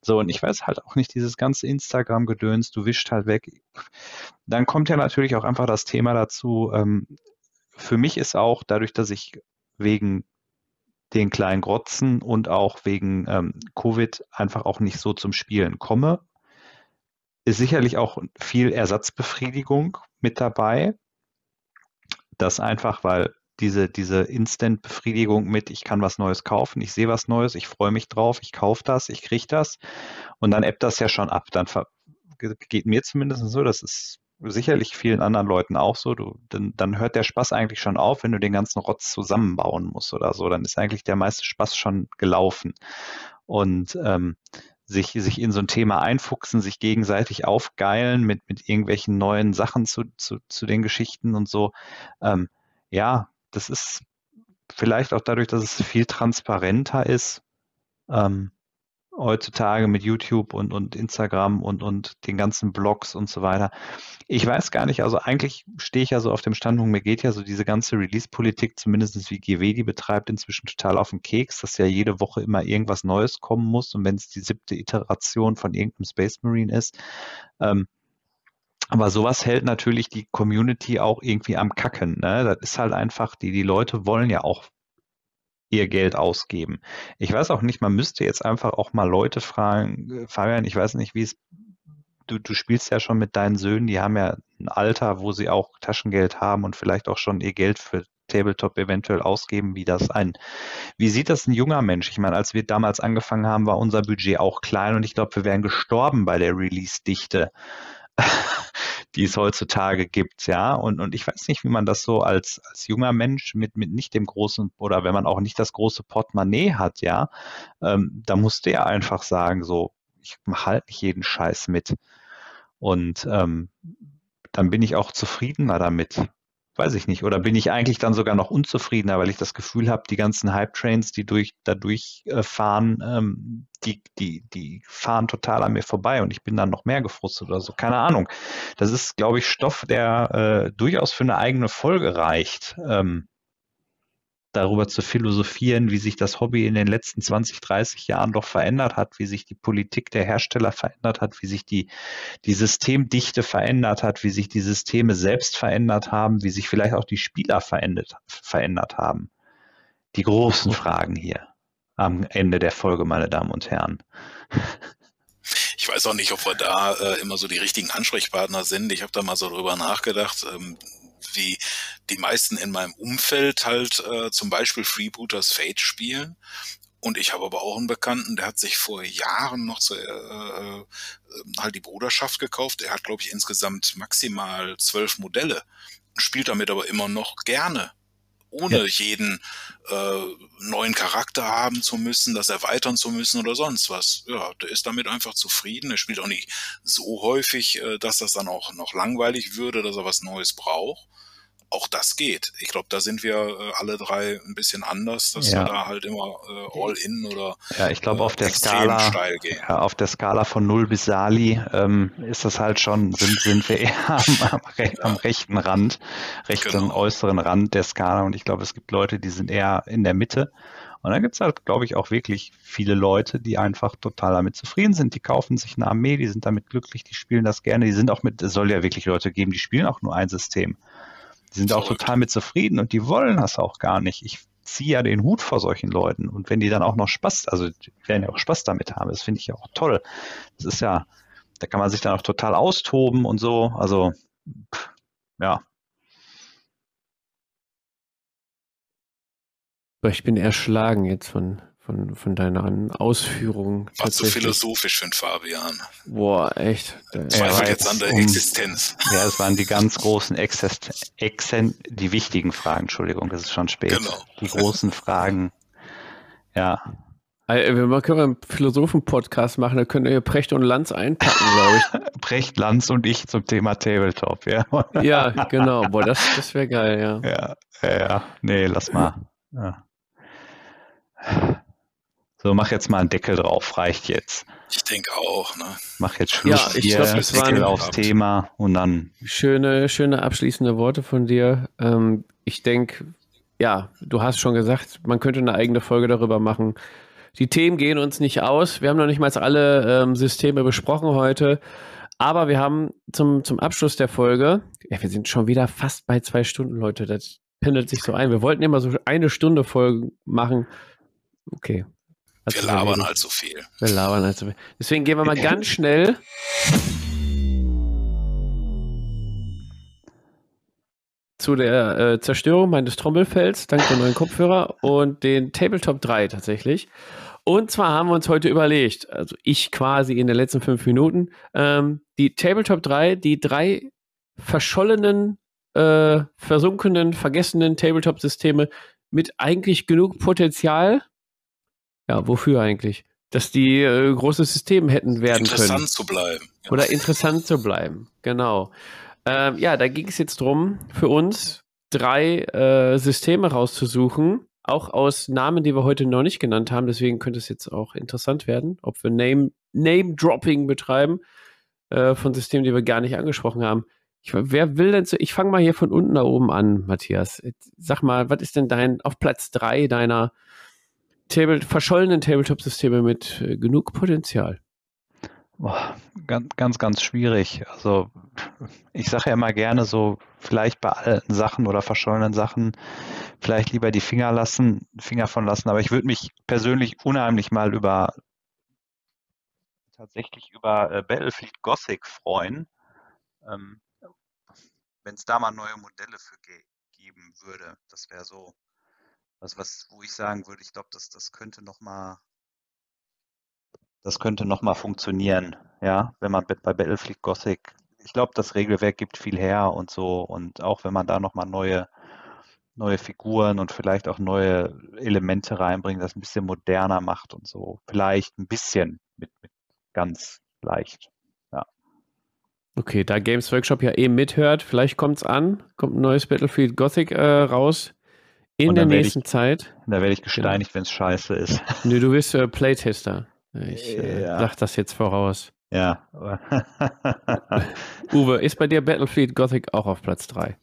So, und ich weiß halt auch nicht, dieses ganze Instagram-Gedöns, du wischt halt weg. Dann kommt ja natürlich auch einfach das Thema dazu. Ähm, für mich ist auch dadurch, dass ich wegen den kleinen Grotzen und auch wegen ähm, Covid einfach auch nicht so zum Spielen komme, ist sicherlich auch viel Ersatzbefriedigung mit dabei. Das einfach, weil diese, diese Instant-Befriedigung mit, ich kann was Neues kaufen, ich sehe was Neues, ich freue mich drauf, ich kaufe das, ich kriege das und dann ebbt das ja schon ab. Dann geht mir zumindest so, das ist sicherlich vielen anderen Leuten auch so, du, dann, dann hört der Spaß eigentlich schon auf, wenn du den ganzen Rotz zusammenbauen musst oder so. Dann ist eigentlich der meiste Spaß schon gelaufen. Und ähm, sich, sich in so ein Thema einfuchsen, sich gegenseitig aufgeilen mit, mit irgendwelchen neuen Sachen zu, zu, zu den Geschichten und so. Ähm, ja, das ist vielleicht auch dadurch, dass es viel transparenter ist, ähm, heutzutage mit YouTube und, und Instagram und, und den ganzen Blogs und so weiter. Ich weiß gar nicht, also eigentlich stehe ich ja so auf dem Standpunkt, mir geht ja so diese ganze Release-Politik, zumindest wie GW die betreibt, inzwischen total auf den Keks, dass ja jede Woche immer irgendwas Neues kommen muss und wenn es die siebte Iteration von irgendeinem Space Marine ist. Ähm, aber sowas hält natürlich die Community auch irgendwie am Kacken. Ne? Das ist halt einfach, die, die Leute wollen ja auch ihr Geld ausgeben. Ich weiß auch nicht, man müsste jetzt einfach auch mal Leute fragen, äh, Fabian, ich weiß nicht, wie es, du, du spielst ja schon mit deinen Söhnen, die haben ja ein Alter, wo sie auch Taschengeld haben und vielleicht auch schon ihr Geld für Tabletop eventuell ausgeben, wie das ein, wie sieht das ein junger Mensch? Ich meine, als wir damals angefangen haben, war unser Budget auch klein und ich glaube, wir wären gestorben bei der Release-Dichte die es heutzutage gibt, ja. Und, und ich weiß nicht, wie man das so als, als junger Mensch mit, mit nicht dem großen oder wenn man auch nicht das große Portemonnaie hat, ja, ähm, da musste er einfach sagen, so, ich mache halt nicht jeden Scheiß mit. Und ähm, dann bin ich auch zufriedener damit weiß ich nicht. Oder bin ich eigentlich dann sogar noch unzufriedener, weil ich das Gefühl habe, die ganzen Hype-Trains, die durch, dadurch äh, fahren, ähm, die, die, die fahren total an mir vorbei und ich bin dann noch mehr gefrustet oder so. Keine Ahnung. Das ist, glaube ich, Stoff, der äh, durchaus für eine eigene Folge reicht. Ähm, darüber zu philosophieren, wie sich das Hobby in den letzten 20, 30 Jahren doch verändert hat, wie sich die Politik der Hersteller verändert hat, wie sich die, die Systemdichte verändert hat, wie sich die Systeme selbst verändert haben, wie sich vielleicht auch die Spieler verändert, verändert haben. Die großen Fragen hier am Ende der Folge, meine Damen und Herren. Ich weiß auch nicht, ob wir da äh, immer so die richtigen Ansprechpartner sind. Ich habe da mal so drüber nachgedacht. Ähm, wie die meisten in meinem Umfeld halt äh, zum Beispiel Freebooters Fate spielen. Und ich habe aber auch einen Bekannten, der hat sich vor Jahren noch zu, äh, äh, halt die Bruderschaft gekauft. Er hat, glaube ich, insgesamt maximal zwölf Modelle, spielt damit aber immer noch gerne ohne ja. jeden äh, neuen Charakter haben zu müssen, das erweitern zu müssen oder sonst was. Ja, der ist damit einfach zufrieden. Er spielt auch nicht so häufig, äh, dass das dann auch noch langweilig würde, dass er was Neues braucht auch das geht. Ich glaube, da sind wir äh, alle drei ein bisschen anders, dass ja. wir da halt immer äh, all in oder ja, ich glaube äh, auf der Skala ja, auf der Skala von null bis Sali ähm, ist das halt schon sind sind wir eher am, am, ja. am rechten Rand, rechten genau. äußeren Rand der Skala und ich glaube, es gibt Leute, die sind eher in der Mitte. Und dann gibt es halt, glaube ich, auch wirklich viele Leute, die einfach total damit zufrieden sind. Die kaufen sich eine Armee, die sind damit glücklich, die spielen das gerne. Die sind auch mit, es soll ja wirklich Leute geben, die spielen auch nur ein System. Die sind Verrückt. auch total mit zufrieden und die wollen das auch gar nicht. Ich ziehe ja den Hut vor solchen Leuten. Und wenn die dann auch noch Spaß, also die werden ja auch Spaß damit haben, das finde ich ja auch toll. Das ist ja, da kann man sich dann auch total austoben und so. Also, ja. Ich bin erschlagen jetzt von, von, von deinen Ausführungen. War zu philosophisch für den Fabian. Boah, echt. Zweifelt jetzt an der um, Existenz. Ja, es waren die ganz großen Existen, Exen, die wichtigen Fragen, Entschuldigung, das ist schon spät. Genau. Die großen Fragen. Ja. Wir können einen Philosophen-Podcast machen, da könnt ihr Precht und Lanz einpacken, glaube ich. Precht, Lanz und ich zum Thema Tabletop, ja. ja, genau. Boah, das, das wäre geil, ja. Ja, ja, nee, lass mal. Ja. So, mach jetzt mal einen Deckel drauf, reicht jetzt. Ich denke auch, ne? Mach jetzt Schluss ja, ich hier, glaub, das Deckel aufs Thema und dann. Schöne, schöne abschließende Worte von dir. Ähm, ich denke, ja, du hast schon gesagt, man könnte eine eigene Folge darüber machen. Die Themen gehen uns nicht aus. Wir haben noch nicht mal alle ähm, Systeme besprochen heute. Aber wir haben zum, zum Abschluss der Folge, ja, wir sind schon wieder fast bei zwei Stunden, Leute. Das pendelt sich so ein. Wir wollten immer so eine Stunde Folgen machen. Okay, wir labern halt so viel. Wir labern halt so viel. Deswegen gehen wir mal ganz schnell. zu der äh, Zerstörung meines Trommelfells, dank der neuen Kopfhörer und den Tabletop 3 tatsächlich. Und zwar haben wir uns heute überlegt, also ich quasi in den letzten fünf Minuten, ähm, die Tabletop 3, die drei verschollenen, äh, versunkenen, vergessenen Tabletop-Systeme mit eigentlich genug Potenzial, ja, wofür eigentlich? Dass die äh, großes System hätten werden interessant können. Interessant zu bleiben. Ja. Oder interessant zu bleiben, genau. Ähm, ja, da ging es jetzt drum, für uns drei äh, Systeme rauszusuchen auch aus Namen, die wir heute noch nicht genannt haben. Deswegen könnte es jetzt auch interessant werden, ob wir Name, Name-Dropping betreiben äh, von Systemen, die wir gar nicht angesprochen haben. Ich, wer will denn so? Ich fange mal hier von unten nach oben an, Matthias. Sag mal, was ist denn dein auf Platz 3 deiner Table, verschollenen Tabletop-Systeme mit äh, genug Potenzial? Boah, ganz, ganz, ganz schwierig. Also ich sage ja immer gerne so, vielleicht bei alten Sachen oder verschollenen Sachen vielleicht lieber die Finger lassen, Finger von lassen. Aber ich würde mich persönlich unheimlich mal über tatsächlich über äh, Battlefield Gothic freuen, ähm, wenn es da mal neue Modelle für ge geben würde. Das wäre so was, was, wo ich sagen würde, ich glaube, das, das könnte noch mal das könnte nochmal funktionieren, ja, wenn man bei Battlefield Gothic, ich glaube, das Regelwerk gibt viel her und so und auch wenn man da nochmal neue, neue Figuren und vielleicht auch neue Elemente reinbringt, das ein bisschen moderner macht und so, vielleicht ein bisschen mit, mit ganz leicht, ja. Okay, da Games Workshop ja eben mithört, vielleicht kommt es an, kommt ein neues Battlefield Gothic äh, raus. In der nächsten ich, Zeit. Da werde ich gesteinigt, genau. wenn es scheiße ist. Nö, du bist äh, Playtester. Ich äh, ja. sag das jetzt voraus. Ja. Uwe, ist bei dir Battlefield Gothic auch auf Platz 3?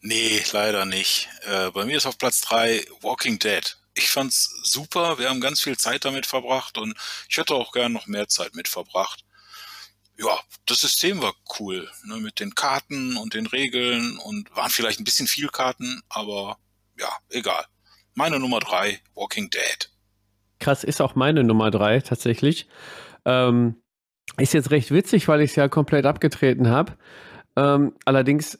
Nee, leider nicht. Äh, bei mir ist auf Platz 3 Walking Dead. Ich fand's super, wir haben ganz viel Zeit damit verbracht und ich hätte auch gern noch mehr Zeit mit verbracht. Ja, das System war cool, ne, mit den Karten und den Regeln und waren vielleicht ein bisschen viel Karten, aber ja, egal. Meine Nummer 3, Walking Dead krass, ist auch meine Nummer drei tatsächlich. Ähm, ist jetzt recht witzig, weil ich es ja komplett abgetreten habe. Ähm, allerdings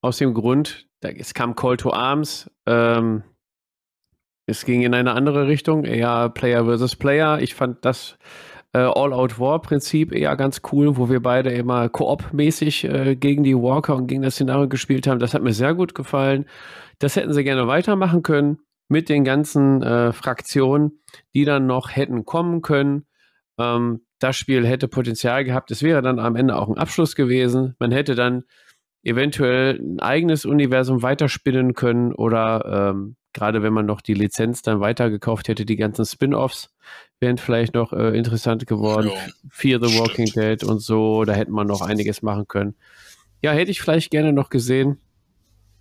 aus dem Grund, da, es kam Call to Arms, ähm, es ging in eine andere Richtung, eher Player versus Player. Ich fand das äh, All-Out-War-Prinzip eher ganz cool, wo wir beide immer koop-mäßig äh, gegen die Walker und gegen das Szenario gespielt haben. Das hat mir sehr gut gefallen. Das hätten sie gerne weitermachen können mit den ganzen äh, Fraktionen, die dann noch hätten kommen können. Ähm, das Spiel hätte Potenzial gehabt. Es wäre dann am Ende auch ein Abschluss gewesen. Man hätte dann eventuell ein eigenes Universum weiterspinnen können oder ähm, gerade wenn man noch die Lizenz dann weitergekauft hätte, die ganzen Spin-offs wären vielleicht noch äh, interessant geworden. Ja, Fear the Walking Dead und so, da hätte man noch einiges machen können. Ja, hätte ich vielleicht gerne noch gesehen.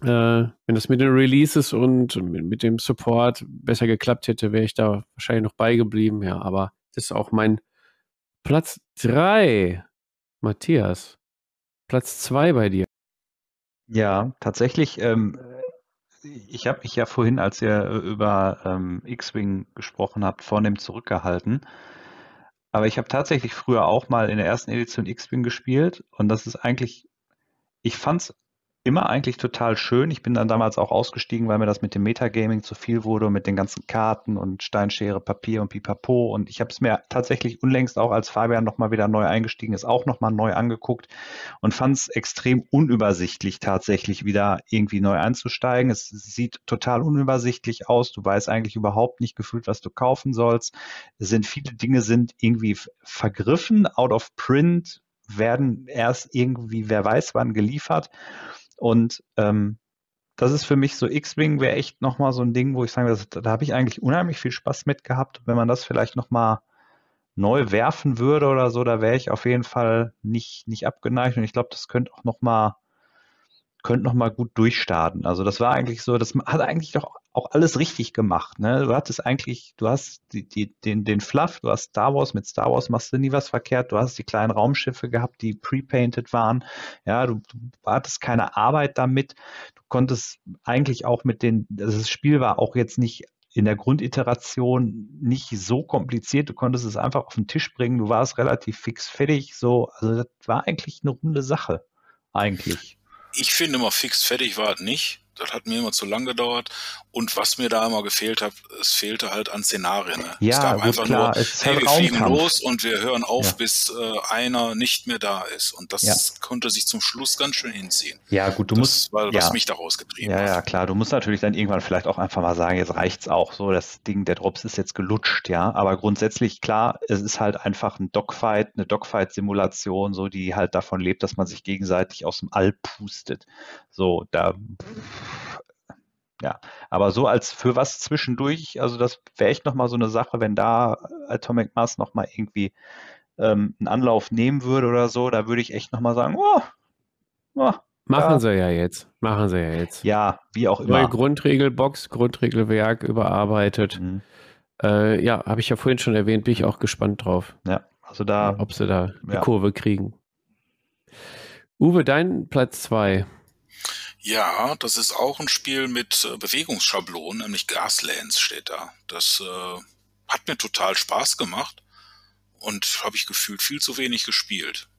Äh, wenn das mit den Releases und mit, mit dem Support besser geklappt hätte, wäre ich da wahrscheinlich noch beigeblieben. Ja, aber das ist auch mein Platz 3. Matthias, Platz 2 bei dir. Ja, tatsächlich. Ähm, ich habe mich ja vorhin, als ihr über ähm, X-Wing gesprochen habt, vornehm zurückgehalten. Aber ich habe tatsächlich früher auch mal in der ersten Edition X-Wing gespielt und das ist eigentlich, ich fand es immer eigentlich total schön. Ich bin dann damals auch ausgestiegen, weil mir das mit dem Metagaming zu viel wurde und mit den ganzen Karten und Steinschere, Papier und Pipapo. Und ich habe es mir tatsächlich unlängst auch als Fabian nochmal wieder neu eingestiegen ist, auch nochmal neu angeguckt und fand es extrem unübersichtlich tatsächlich wieder irgendwie neu einzusteigen. Es sieht total unübersichtlich aus. Du weißt eigentlich überhaupt nicht gefühlt, was du kaufen sollst. Es sind viele Dinge sind irgendwie vergriffen, out of print, werden erst irgendwie, wer weiß wann geliefert. Und ähm, das ist für mich so, X-Wing wäre echt nochmal so ein Ding, wo ich sage, das, da habe ich eigentlich unheimlich viel Spaß mit gehabt. Wenn man das vielleicht nochmal neu werfen würde oder so, da wäre ich auf jeden Fall nicht, nicht abgeneigt. Und ich glaube, das könnte auch nochmal könnte noch mal gut durchstarten. Also das war eigentlich so, das hat eigentlich doch auch alles richtig gemacht. Ne? Du hattest eigentlich, du hast die, die, den, den Fluff, du hast Star Wars, mit Star Wars machst du nie was verkehrt, du hast die kleinen Raumschiffe gehabt, die pre-painted waren. Ja, du, du hattest keine Arbeit damit. Du konntest eigentlich auch mit den, das Spiel war auch jetzt nicht in der Grunditeration nicht so kompliziert. Du konntest es einfach auf den Tisch bringen. Du warst relativ fix fertig. So, also das war eigentlich eine runde Sache. Eigentlich. Ich finde immer fix fertig war es nicht das hat mir immer zu lang gedauert. Und was mir da immer gefehlt hat, es fehlte halt an Szenarien. Ne? Ja, es gab gut, einfach klar. nur, hey, halt wir fliegen los und wir hören auf, ja. bis äh, einer nicht mehr da ist. Und das ja. konnte sich zum Schluss ganz schön hinziehen. Ja, gut, du das musst. War, was ja. mich daraus getrieben Ja, ja, klar. Du musst natürlich dann irgendwann vielleicht auch einfach mal sagen, jetzt reicht's auch so, das Ding, der Drops ist jetzt gelutscht, ja. Aber grundsätzlich, klar, es ist halt einfach ein Dogfight, eine Dogfight-Simulation, so, die halt davon lebt, dass man sich gegenseitig aus dem All pustet. So, da ja, aber so als für was zwischendurch, also das wäre echt nochmal so eine Sache, wenn da Atomic Mass nochmal irgendwie ähm, einen Anlauf nehmen würde oder so, da würde ich echt nochmal sagen, oh, oh, Machen ja. sie ja jetzt. Machen sie ja jetzt. Ja, wie auch immer. Neue Grundregelbox, Grundregelwerk überarbeitet. Mhm. Äh, ja, habe ich ja vorhin schon erwähnt, bin ich auch gespannt drauf. Ja, also da. Ob sie da die ja. Kurve kriegen. Uwe, dein Platz 2. Ja, das ist auch ein Spiel mit äh, Bewegungsschablonen, nämlich Gaslands steht da. Das äh, hat mir total Spaß gemacht und habe ich gefühlt viel zu wenig gespielt.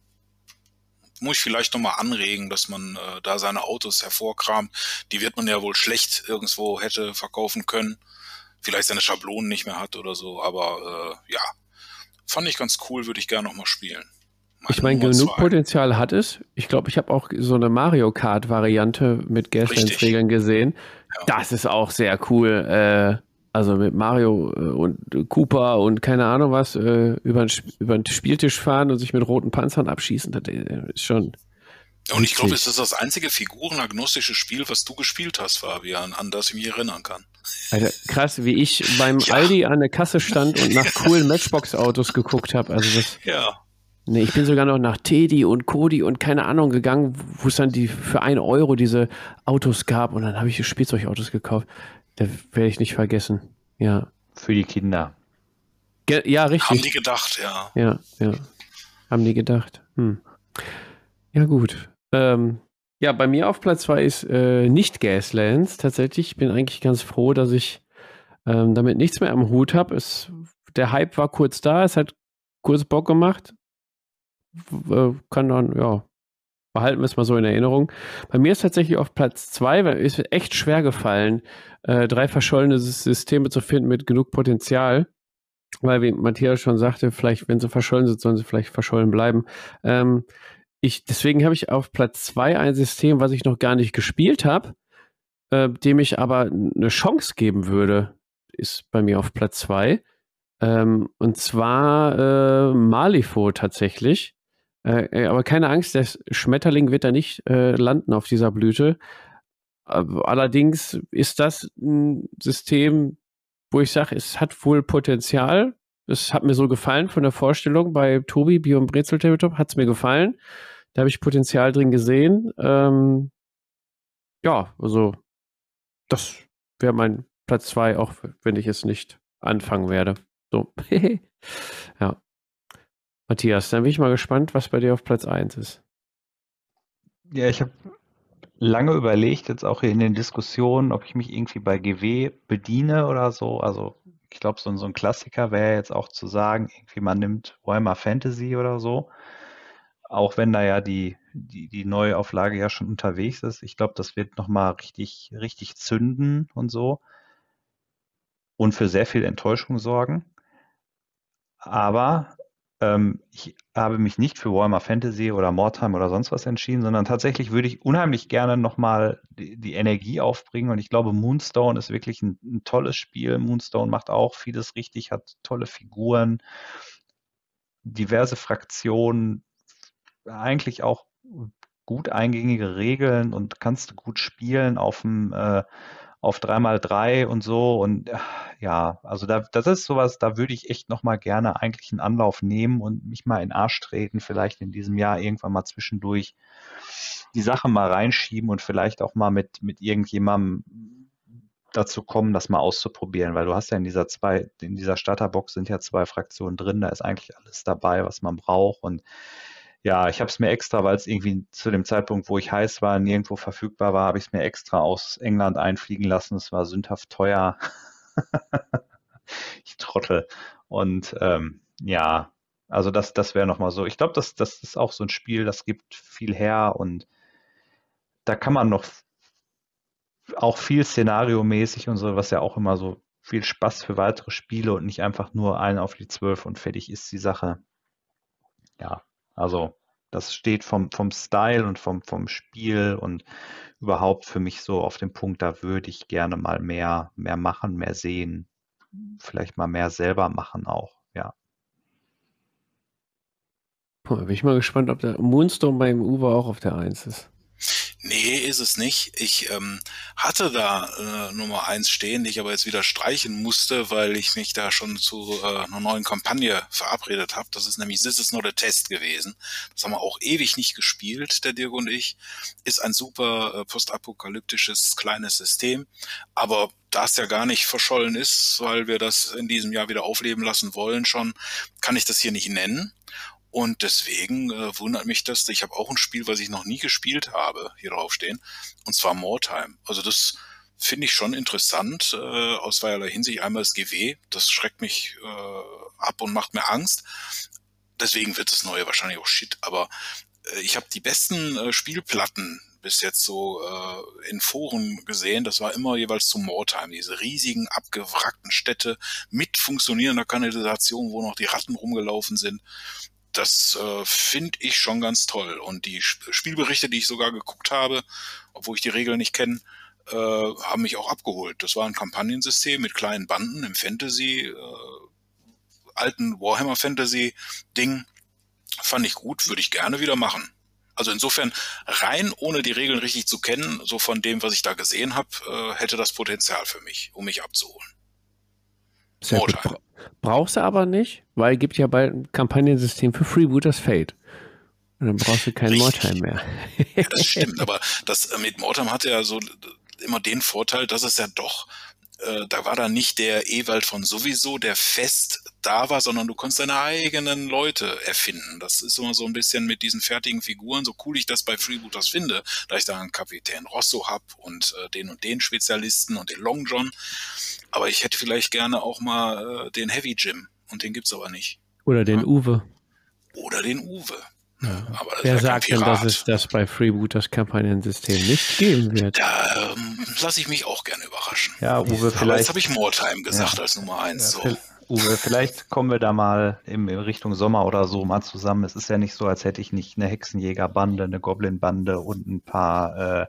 Muss ich vielleicht nochmal anregen, dass man äh, da seine Autos hervorkramt. Die wird man ja wohl schlecht irgendwo hätte verkaufen können. Vielleicht seine Schablonen nicht mehr hat oder so, aber äh, ja, fand ich ganz cool, würde ich gerne nochmal spielen. Ich meine, genug. Potenzial hat es. Ich glaube, ich habe auch so eine Mario Kart-Variante mit Gaslands-Regeln gesehen. Ja. Das ist auch sehr cool. Äh, also mit Mario äh, und Cooper und keine Ahnung was äh, über, den Spieltisch fahren und sich mit roten Panzern abschießen, das ist schon. Und ich glaube, es ist das einzige figurenagnostische Spiel, was du gespielt hast, Fabian, an das ich mich erinnern kann. Alter, krass, wie ich beim ja. Aldi an der Kasse stand und nach coolen Matchbox-Autos geguckt habe. Also das, ja. Nee, ich bin sogar noch nach Teddy und Cody und keine Ahnung gegangen, wo es dann die für ein Euro diese Autos gab und dann habe ich Spielzeugautos gekauft. Da werde ich nicht vergessen. Ja. Für die Kinder. Ge ja, richtig. Haben die gedacht, ja. Ja, ja. Haben die gedacht. Hm. Ja, gut. Ähm, ja, bei mir auf Platz 2 ist äh, nicht Gaslands. Tatsächlich, ich bin eigentlich ganz froh, dass ich ähm, damit nichts mehr am Hut habe. Der Hype war kurz da, es hat kurz Bock gemacht. Äh, kann dann, ja, behalten wir es mal so in Erinnerung. Bei mir ist tatsächlich auf Platz 2, weil es ist echt schwer gefallen, äh, drei verschollene Systeme zu finden mit genug Potenzial. Weil, wie Matthias schon sagte, vielleicht, wenn sie verschollen sind, sollen sie vielleicht verschollen bleiben. Ähm, ich, deswegen habe ich auf Platz 2 ein System, was ich noch gar nicht gespielt habe, äh, dem ich aber eine Chance geben würde, ist bei mir auf Platz 2. Ähm, und zwar äh, Malifo tatsächlich. Äh, äh, aber keine Angst, der Schmetterling wird da nicht äh, landen auf dieser Blüte. Allerdings ist das ein System, wo ich sage, es hat wohl Potenzial. Es hat mir so gefallen von der Vorstellung bei Tobi, Bio und Brezel Tabletop, hat es mir gefallen. Da habe ich Potenzial drin gesehen. Ähm, ja, also das wäre mein Platz 2, auch wenn ich es nicht anfangen werde. So. ja. Matthias, dann bin ich mal gespannt, was bei dir auf Platz 1 ist. Ja, ich habe lange überlegt, jetzt auch in den Diskussionen, ob ich mich irgendwie bei GW bediene oder so. Also ich glaube, so, so, ein Klassiker wäre jetzt auch zu sagen, irgendwie man nimmt Warhammer Fantasy oder so. Auch wenn da ja die, die, die Neuauflage ja schon unterwegs ist. Ich glaube, das wird nochmal richtig, richtig zünden und so. Und für sehr viel Enttäuschung sorgen. Aber ähm, ich habe mich nicht für Warhammer Fantasy oder Mordheim oder sonst was entschieden, sondern tatsächlich würde ich unheimlich gerne nochmal die, die Energie aufbringen. Und ich glaube, Moonstone ist wirklich ein, ein tolles Spiel. Moonstone macht auch vieles richtig, hat tolle Figuren, diverse Fraktionen, eigentlich auch gut eingängige Regeln und kannst du gut spielen auf dem äh, auf 3x3 und so. Und äh, ja, also da, das ist sowas, da würde ich echt nochmal gerne eigentlich einen Anlauf nehmen und mich mal in den Arsch treten, vielleicht in diesem Jahr irgendwann mal zwischendurch die Sache mal reinschieben und vielleicht auch mal mit, mit irgendjemandem dazu kommen, das mal auszuprobieren, weil du hast ja in dieser zwei, in dieser Starterbox sind ja zwei Fraktionen drin, da ist eigentlich alles dabei, was man braucht und ja, ich habe es mir extra, weil es irgendwie zu dem Zeitpunkt, wo ich heiß war, nirgendwo verfügbar war, habe ich es mir extra aus England einfliegen lassen. Es war sündhaft teuer. ich trottel. Und ähm, ja, also das, das wäre nochmal so. Ich glaube, das, das ist auch so ein Spiel, das gibt viel her und da kann man noch auch viel szenariomäßig und so, was ja auch immer so viel Spaß für weitere Spiele und nicht einfach nur einen auf die zwölf und fertig ist die Sache. Ja, also das steht vom, vom Style und vom, vom Spiel und überhaupt für mich so auf dem Punkt, da würde ich gerne mal mehr, mehr machen, mehr sehen, vielleicht mal mehr selber machen auch, ja. Puh, bin ich mal gespannt, ob der Moonstone beim Uwe auch auf der 1 ist. Nee, ist es nicht. Ich ähm, hatte da äh, Nummer eins stehen, die ich aber jetzt wieder streichen musste, weil ich mich da schon zu äh, einer neuen Kampagne verabredet habe. Das ist nämlich This is not a Test gewesen. Das haben wir auch ewig nicht gespielt, der Dirk und ich. Ist ein super äh, postapokalyptisches kleines System. Aber da es ja gar nicht verschollen ist, weil wir das in diesem Jahr wieder aufleben lassen wollen schon, kann ich das hier nicht nennen. Und deswegen äh, wundert mich das. Ich habe auch ein Spiel, was ich noch nie gespielt habe, hier draufstehen. Und zwar Moretime. Also das finde ich schon interessant, äh, aus zweierlei Hinsicht. Einmal das GW, das schreckt mich äh, ab und macht mir Angst. Deswegen wird das Neue wahrscheinlich auch shit. Aber äh, ich habe die besten äh, Spielplatten bis jetzt so äh, in Foren gesehen. Das war immer jeweils zu Moretime. Diese riesigen, abgewrackten Städte mit funktionierender Kanalisation, wo noch die Ratten rumgelaufen sind das äh, finde ich schon ganz toll. Und die Spielberichte, die ich sogar geguckt habe, obwohl ich die Regeln nicht kenne, äh, haben mich auch abgeholt. Das war ein Kampagnensystem mit kleinen Banden im Fantasy, äh, alten Warhammer Fantasy Ding. Fand ich gut, würde ich gerne wieder machen. Also insofern rein ohne die Regeln richtig zu kennen, so von dem, was ich da gesehen habe, äh, hätte das Potenzial für mich, um mich abzuholen. Sehr gut. Brauchst du aber nicht, weil es gibt ja bald ein Kampagnensystem für Freebooters Fate. Und dann brauchst du keinen Mortime mehr. ja, das stimmt, aber das äh, mit Mortime hat ja so immer den Vorteil, dass es ja doch äh, da war da nicht der Ewald von sowieso, der fest da war, sondern du konntest deine eigenen Leute erfinden. Das ist immer so ein bisschen mit diesen fertigen Figuren, so cool ich das bei Freebooters finde, da ich da einen Kapitän Rosso hab und äh, den und den Spezialisten und den Long John. Aber ich hätte vielleicht gerne auch mal äh, den Heavy Jim und den gibt's aber nicht. Oder den ja. Uwe. Oder den Uwe. Ja. Wer sagt denn, dass es das bei Freebooters Kampagnensystem nicht geben wird? Da ähm, lasse ich mich auch gerne überraschen. Ja, Uwe, vielleicht. Aber jetzt habe ich Moretime gesagt ja. als Nummer eins. Ja, so. Uwe, vielleicht kommen wir da mal in Richtung Sommer oder so mal zusammen. Es ist ja nicht so, als hätte ich nicht eine Hexenjägerbande, eine Goblinbande und ein paar äh,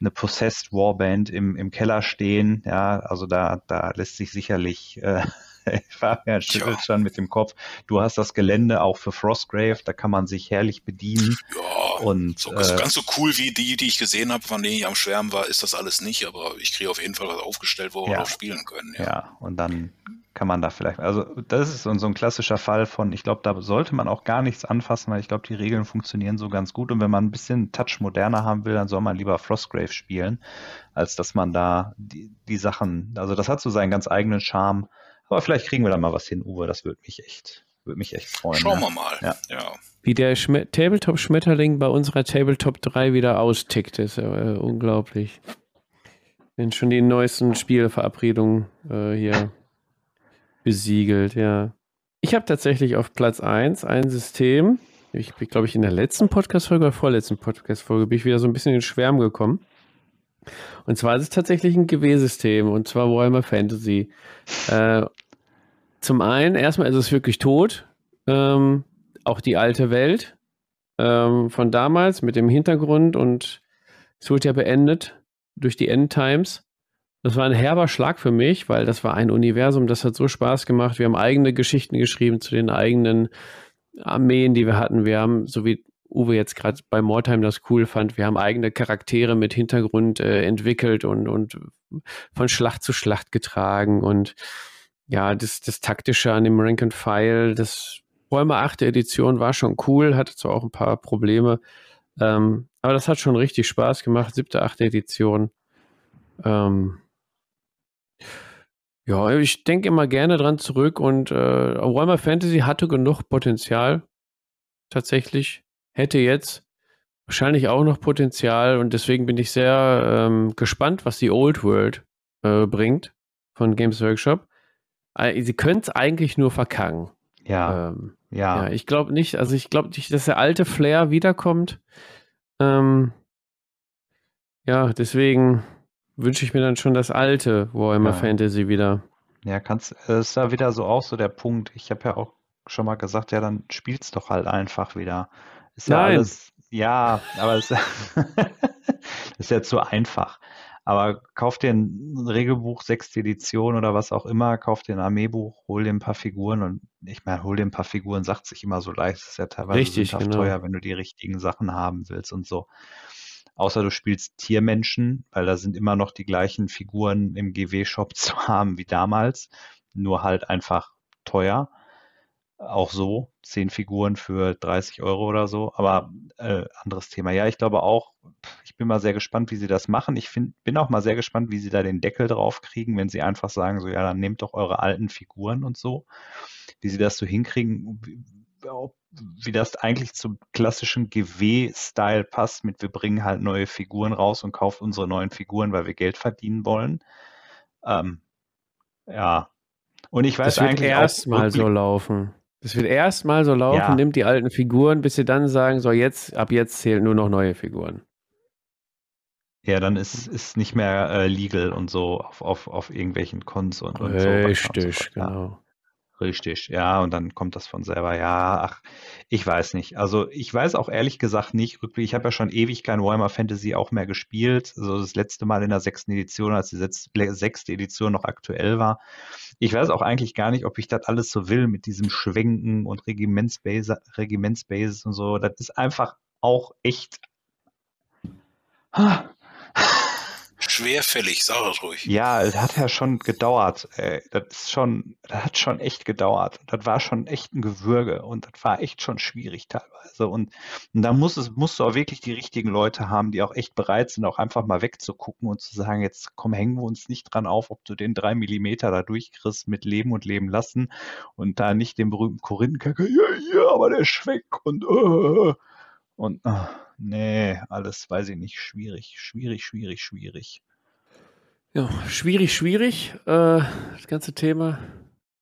eine Possessed Warband im, im Keller stehen. Ja, also da, da lässt sich sicherlich äh, Fabian schüttelt schon mit dem Kopf. Du hast das Gelände auch für Frostgrave, da kann man sich herrlich bedienen. Ja, und, so, äh, ganz so cool wie die, die ich gesehen habe, von denen ich am Schwärmen war, ist das alles nicht, aber ich kriege auf jeden Fall was aufgestellt, wo ja, wir auch spielen können. Ja. ja, und dann kann man da vielleicht, also das ist so, ein klassischer Fall von, ich glaube, da sollte man auch gar nichts anfassen, weil ich glaube, die Regeln funktionieren so ganz gut und wenn man ein bisschen Touch moderner haben will, dann soll man lieber Frostgrave spielen, als dass man da die, die Sachen, also das hat so seinen ganz eigenen Charme aber vielleicht kriegen wir da mal was hin, Uwe. Das würde mich echt, würde mich echt freuen. Schauen ja. wir mal. Ja. ja. Wie der Tabletop-Schmetterling bei unserer Tabletop 3 wieder austickt, ist äh, unglaublich. Wenn schon die neuesten Spielverabredungen äh, hier besiegelt, ja. Ich habe tatsächlich auf Platz 1 ein System. Ich bin, glaube ich, in der letzten Podcast-Folge oder vorletzten Podcast-Folge bin ich wieder so ein bisschen in den Schwärm gekommen. Und zwar ist es tatsächlich ein GW-System und zwar Warhammer Fantasy. Äh, zum einen, erstmal ist es wirklich tot. Ähm, auch die alte Welt ähm, von damals mit dem Hintergrund und es wurde ja beendet durch die Endtimes. Das war ein herber Schlag für mich, weil das war ein Universum, das hat so Spaß gemacht. Wir haben eigene Geschichten geschrieben zu den eigenen Armeen, die wir hatten. Wir haben, so wie Uwe jetzt gerade bei Mortime das cool fand. Wir haben eigene Charaktere mit Hintergrund äh, entwickelt und, und von Schlacht zu Schlacht getragen und ja, das, das Taktische an dem Rank and File, das Räume 8. Edition war schon cool, hatte zwar auch ein paar Probleme, ähm, aber das hat schon richtig Spaß gemacht. Siebte, achte Edition. Ähm, ja, ich denke immer gerne dran zurück und äh, Warhammer Fantasy hatte genug Potenzial. Tatsächlich hätte jetzt wahrscheinlich auch noch Potenzial und deswegen bin ich sehr ähm, gespannt, was die Old World äh, bringt von Games Workshop. Äh, sie können es eigentlich nur verkacken. Ja. Ähm, ja. ja. Ich glaube nicht, also ich glaube nicht, dass der alte Flair wiederkommt. Ähm, ja, deswegen wünsche ich mir dann schon das alte Warhammer ja. Fantasy wieder. Ja, kannst, ist da wieder so auch so der Punkt. Ich habe ja auch schon mal gesagt, ja, dann spiel's doch halt einfach wieder. Ist ja Nein. alles, ja, aber es ist ja zu einfach. Aber kauf dir ein Regelbuch, sechste Edition oder was auch immer, kauf dir ein Armeebuch, hol dir ein paar Figuren und ich meine, hol dir ein paar Figuren, sagt sich immer so leicht, ist ja teilweise Richtig, genau. teuer, wenn du die richtigen Sachen haben willst und so. Außer du spielst Tiermenschen, weil da sind immer noch die gleichen Figuren im GW-Shop zu haben wie damals, nur halt einfach teuer. Auch so, zehn Figuren für 30 Euro oder so, aber äh, anderes Thema. Ja, ich glaube auch, ich bin mal sehr gespannt, wie sie das machen. Ich find, bin auch mal sehr gespannt, wie sie da den Deckel drauf kriegen, wenn sie einfach sagen, so ja, dann nehmt doch eure alten Figuren und so. Wie sie das so hinkriegen, wie, wie das eigentlich zum klassischen GW-Style passt, mit wir bringen halt neue Figuren raus und kaufen unsere neuen Figuren, weil wir Geld verdienen wollen. Ähm, ja. Und ich weiß das wird eigentlich erstmal so laufen. Das wird erstmal so laufen, ja. nimmt die alten Figuren, bis sie dann sagen, so jetzt, ab jetzt zählen nur noch neue Figuren. Ja, dann ist es nicht mehr äh, legal und so auf, auf, auf irgendwelchen Cons und, und Richtig, so. Richtig, genau. Richtig, ja, und dann kommt das von selber. Ja, ach, ich weiß nicht. Also ich weiß auch ehrlich gesagt nicht, ich habe ja schon ewig kein Warhammer Fantasy auch mehr gespielt. Also das letzte Mal in der sechsten Edition, als die sechste Edition noch aktuell war. Ich weiß auch eigentlich gar nicht, ob ich das alles so will mit diesem Schwenken und Regimentsbase, Regimentsbases und so. Das ist einfach auch echt. Schwerfällig, sag das ruhig. Ja, es hat ja schon gedauert. Ey. Das ist schon, das hat schon echt gedauert. Das war schon echt ein Gewürge und das war echt schon schwierig teilweise. Und, und da muss es, musst du auch wirklich die richtigen Leute haben, die auch echt bereit sind, auch einfach mal wegzugucken und zu sagen, jetzt komm, hängen wir uns nicht dran auf, ob du den drei Millimeter da durchkriegst mit Leben und Leben lassen und da nicht den berühmten Korinthenkacker, ja, ja, aber der Schweck und uh, und uh, nee, alles weiß ich nicht, schwierig, schwierig, schwierig, schwierig. Ja, schwierig, schwierig. Äh, das ganze Thema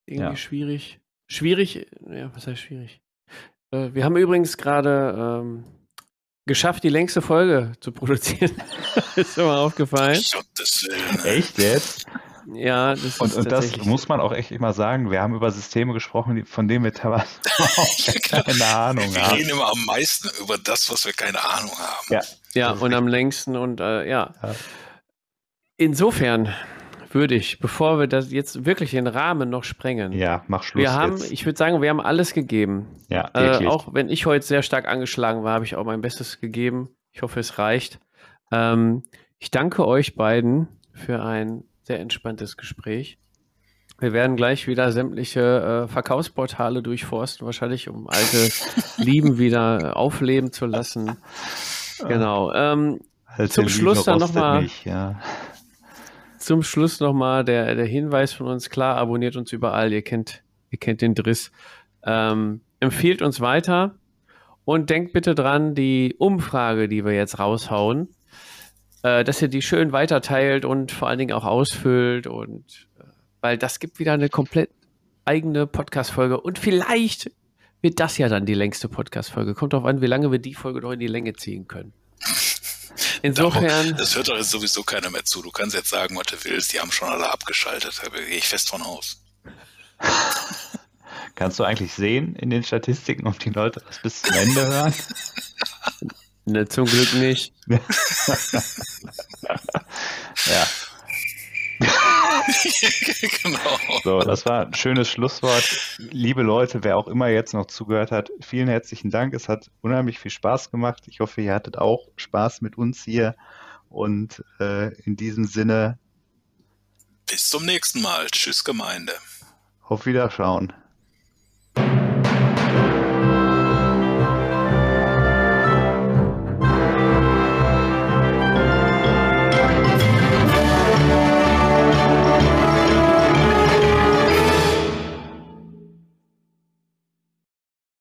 irgendwie ja. schwierig. Schwierig, ja, was heißt schwierig? Äh, wir haben übrigens gerade ähm, geschafft, die längste Folge zu produzieren. ist mir mal aufgefallen. Echt jetzt? Ja, das und, ist Und das muss man auch echt immer sagen. Wir haben über Systeme gesprochen, von denen wir teilweise keine Ahnung wir haben. Wir reden immer am meisten über das, was wir keine Ahnung haben. Ja, ja und am längsten und äh, ja. ja. Insofern würde ich, bevor wir das jetzt wirklich den Rahmen noch sprengen. Ja, mach Schluss. Wir haben, jetzt. ich würde sagen, wir haben alles gegeben. Ja, äh, auch wenn ich heute sehr stark angeschlagen war, habe ich auch mein Bestes gegeben. Ich hoffe, es reicht. Ähm, ich danke euch beiden für ein sehr entspanntes Gespräch. Wir werden gleich wieder sämtliche äh, Verkaufsportale durchforsten, wahrscheinlich um alte Lieben wieder aufleben zu lassen. Genau. Ähm, zum Schluss dann nochmal. Ja. Zum Schluss nochmal der, der Hinweis von uns. Klar, abonniert uns überall. Ihr kennt, ihr kennt den Driss. Ähm, empfiehlt uns weiter und denkt bitte dran, die Umfrage, die wir jetzt raushauen, äh, dass ihr die schön weiterteilt und vor allen Dingen auch ausfüllt und äh, weil das gibt wieder eine komplett eigene Podcast-Folge und vielleicht wird das ja dann die längste Podcast-Folge. Kommt darauf an, wie lange wir die Folge noch in die Länge ziehen können. Insofern. Das hört doch jetzt sowieso keiner mehr zu. Du kannst jetzt sagen, was du willst. Die haben schon alle abgeschaltet. Da gehe ich fest von aus. Kannst du eigentlich sehen in den Statistiken, ob die Leute das bis zum Ende hören? Ne, zum Glück nicht. ja. genau. So, das war ein schönes Schlusswort. Liebe Leute, wer auch immer jetzt noch zugehört hat, vielen herzlichen Dank. Es hat unheimlich viel Spaß gemacht. Ich hoffe, ihr hattet auch Spaß mit uns hier. Und äh, in diesem Sinne. Bis zum nächsten Mal. Tschüss, Gemeinde. Auf Wiederschauen.